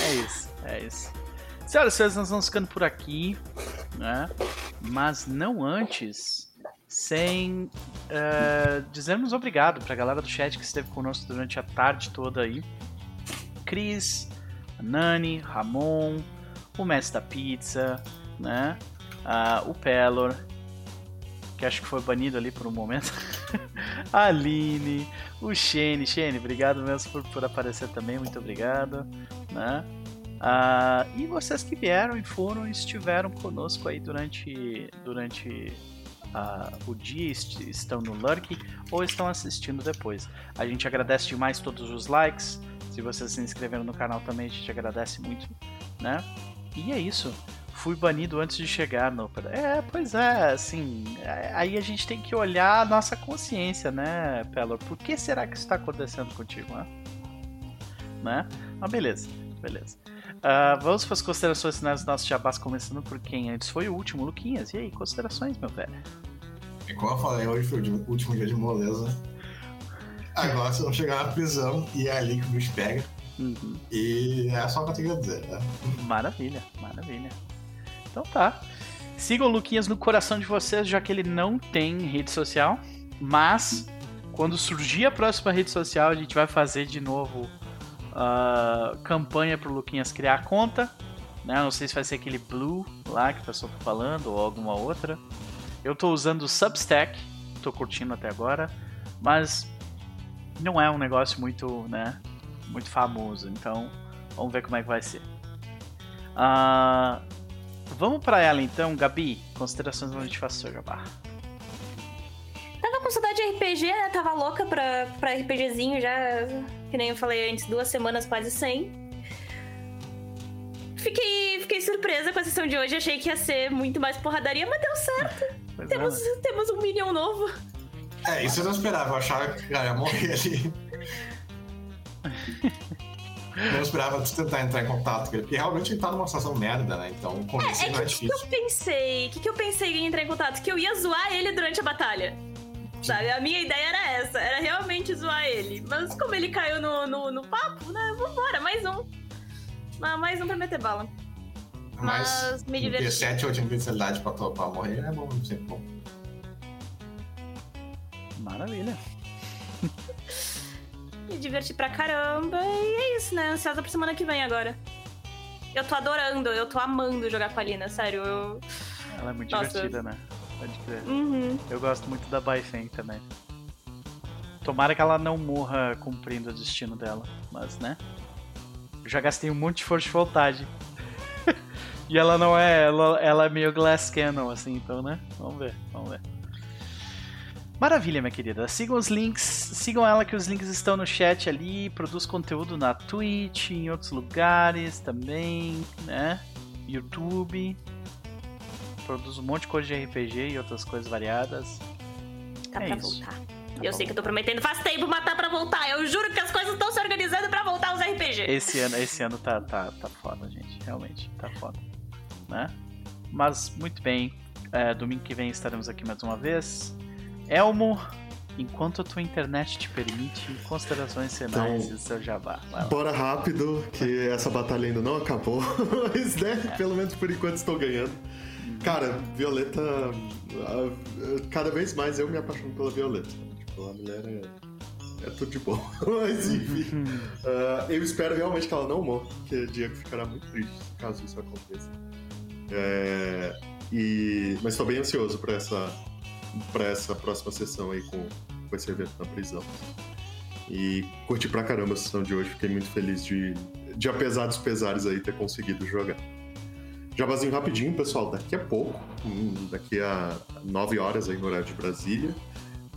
É isso, é isso. Senhoras e senhores, nós vamos ficando por aqui, né? Mas não antes, sem uh, dizermos obrigado para a galera do chat que esteve conosco durante a tarde toda aí. Cris, Nani, Ramon, o Mestre da Pizza, né? Uh, o Pelor, que acho que foi banido ali por um momento. a Aline, o Shane. Shane, obrigado mesmo por, por aparecer também, muito obrigado. Né? Uh, e vocês que vieram e foram e estiveram conosco aí durante, durante uh, o dia, estão no Lurk ou estão assistindo depois. A gente agradece demais todos os likes. Se vocês se inscreveram no canal também, a gente agradece muito, né? E é isso. Fui banido antes de chegar no. É, pois é, assim. É, aí a gente tem que olhar a nossa consciência, né, Pelor? Por que será que isso está acontecendo contigo, né? né? Mas beleza, beleza. Uh, vamos para as considerações finais do nosso jabás, começando por quem antes foi o último, Luquinhas. E aí, considerações, meu velho? E como eu falei, hoje foi o último dia de moleza. Agora vocês vão chegar na prisão e é ali que o bicho pega. Uhum. E é só o que eu tenho a dizer, né? Maravilha, maravilha. Então tá. Sigam o Luquinhas no coração de vocês, já que ele não tem rede social. Mas, quando surgir a próxima rede social, a gente vai fazer de novo uh, campanha pro Luquinhas criar a conta. Né? Não sei se vai ser aquele Blue lá que o pessoal tá falando ou alguma outra. Eu tô usando o Substack, tô curtindo até agora, mas não é um negócio muito, né, muito famoso. Então, vamos ver como é que vai ser. Uh, vamos para ela então, Gabi. Considerações onde a gente faz o seu jabá. Tava com saudade de RPG, né? Tava louca pra, pra RPGzinho já que nem eu falei antes, duas semanas quase sem. Fiquei, fiquei surpresa com a sessão de hoje, achei que ia ser muito mais porradaria, mas deu certo. temos, é. temos um Minion novo. É, isso eu não esperava, eu achava que ia morrer ali. não esperava tentar entrar em contato com ele, porque realmente ele tá numa situação merda, né? Então convencer é, é não é difícil. O que, que eu pensei? O que, que eu pensei em entrar em contato? Que eu ia zoar ele durante a batalha. Sabe? A minha ideia era essa, era realmente zoar ele. Mas como ele caiu no, no, no papo, né? Vambora, mais um. Mais um pra meter bala. Mas, Mas me diverti. Ter 7 ou 8 especialidade pra, pra morrer é bom, sempre bom. Maravilha. Me diverti pra caramba. E é isso, né? Ansiosa pra semana que vem agora. Eu tô adorando, eu tô amando jogar com a Lina, sério. Eu... Ela é muito Nossa, divertida, né? Pode crer. Uhum. Eu gosto muito da Baifen também. Tomara que ela não morra cumprindo o destino dela, mas né? Eu já gastei um monte de força de voltagem. E ela não é. Ela, ela é meio glass cannon, assim, então, né? Vamos ver, vamos ver. Maravilha, minha querida. Sigam os links, sigam ela que os links estão no chat ali. Produz conteúdo na Twitch, em outros lugares também, né? YouTube. Produz um monte de coisa de RPG e outras coisas variadas. Tá é pra isso. voltar. Tá eu sei que eu tô prometendo faz tempo matar pra voltar. Eu juro que as coisas estão se organizando pra voltar os RPG. Esse ano, esse ano tá, tá, tá foda, gente. Realmente, tá foda. Né? Mas, muito bem. É, domingo que vem estaremos aqui mais uma vez. Elmo, enquanto a tua internet te permite, considerações finais então, e seu jabá. Bora rápido, que essa batalha ainda não acabou. Mas, né, é. pelo menos por enquanto estou ganhando. Cara, Violeta. Cada vez mais eu me apaixono pela Violeta. Tipo, a mulher é, é tudo de bom. Mas enfim. uh, eu espero realmente que ela não morra, porque Diego ficará muito triste caso isso aconteça. É, e, mas estou bem ansioso para essa para essa próxima sessão aí com, com esse evento na prisão. E curti pra caramba a sessão de hoje, fiquei muito feliz de, de apesar dos pesares aí, ter conseguido jogar. Jabazinho rapidinho, pessoal, daqui a pouco, hum, daqui a 9 horas aí no horário de Brasília,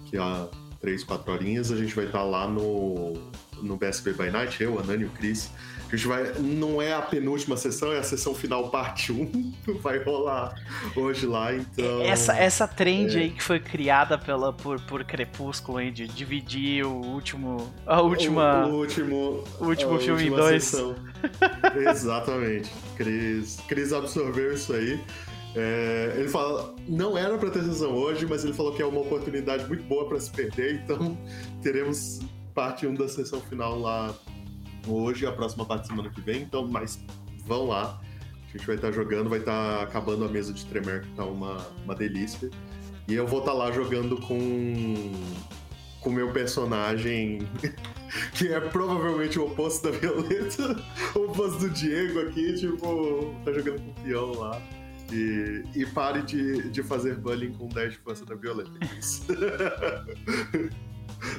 que a 3, 4 horinhas, a gente vai estar lá no, no BSB by Night, eu, a Nani e o Chris, a gente vai. Não é a penúltima sessão, é a sessão final parte 1. Vai rolar hoje lá, então. Essa, essa trend é. aí que foi criada pela, por, por Crepúsculo aí, de dividir o último. A última. O, o último. O último filme em dois. Exatamente. Cris, Cris absorveu isso aí. É, ele fala, não era para ter sessão hoje, mas ele falou que é uma oportunidade muito boa para se perder, então teremos parte 1 da sessão final lá hoje, a próxima parte semana que vem, então, mas vão lá. A gente vai estar jogando, vai estar acabando a mesa de Tremer, que tá uma, uma delícia. E eu vou estar lá jogando com com meu personagem, que é provavelmente o oposto da Violeta, o oposto do Diego aqui, tipo, tá jogando com o peão lá. E, e pare de, de fazer bullying com 10 de força da Violeta.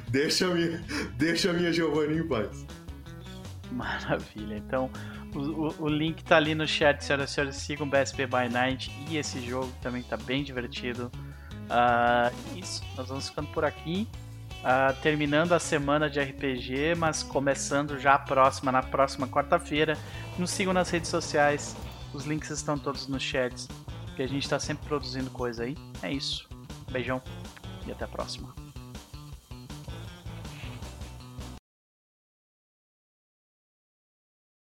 deixa a minha, deixa a minha Giovanni em paz. Maravilha. Então, o, o, o, link tá ali no chat, senhoras e senhores. Sigam o BSP by Night e esse jogo também tá bem divertido. Uh, isso, nós vamos ficando por aqui. Uh, terminando a semana de RPG, mas começando já a próxima, na próxima quarta-feira. Nos sigam nas redes sociais, os links estão todos nos chats, que a gente está sempre produzindo coisa aí. É isso. Beijão e até a próxima.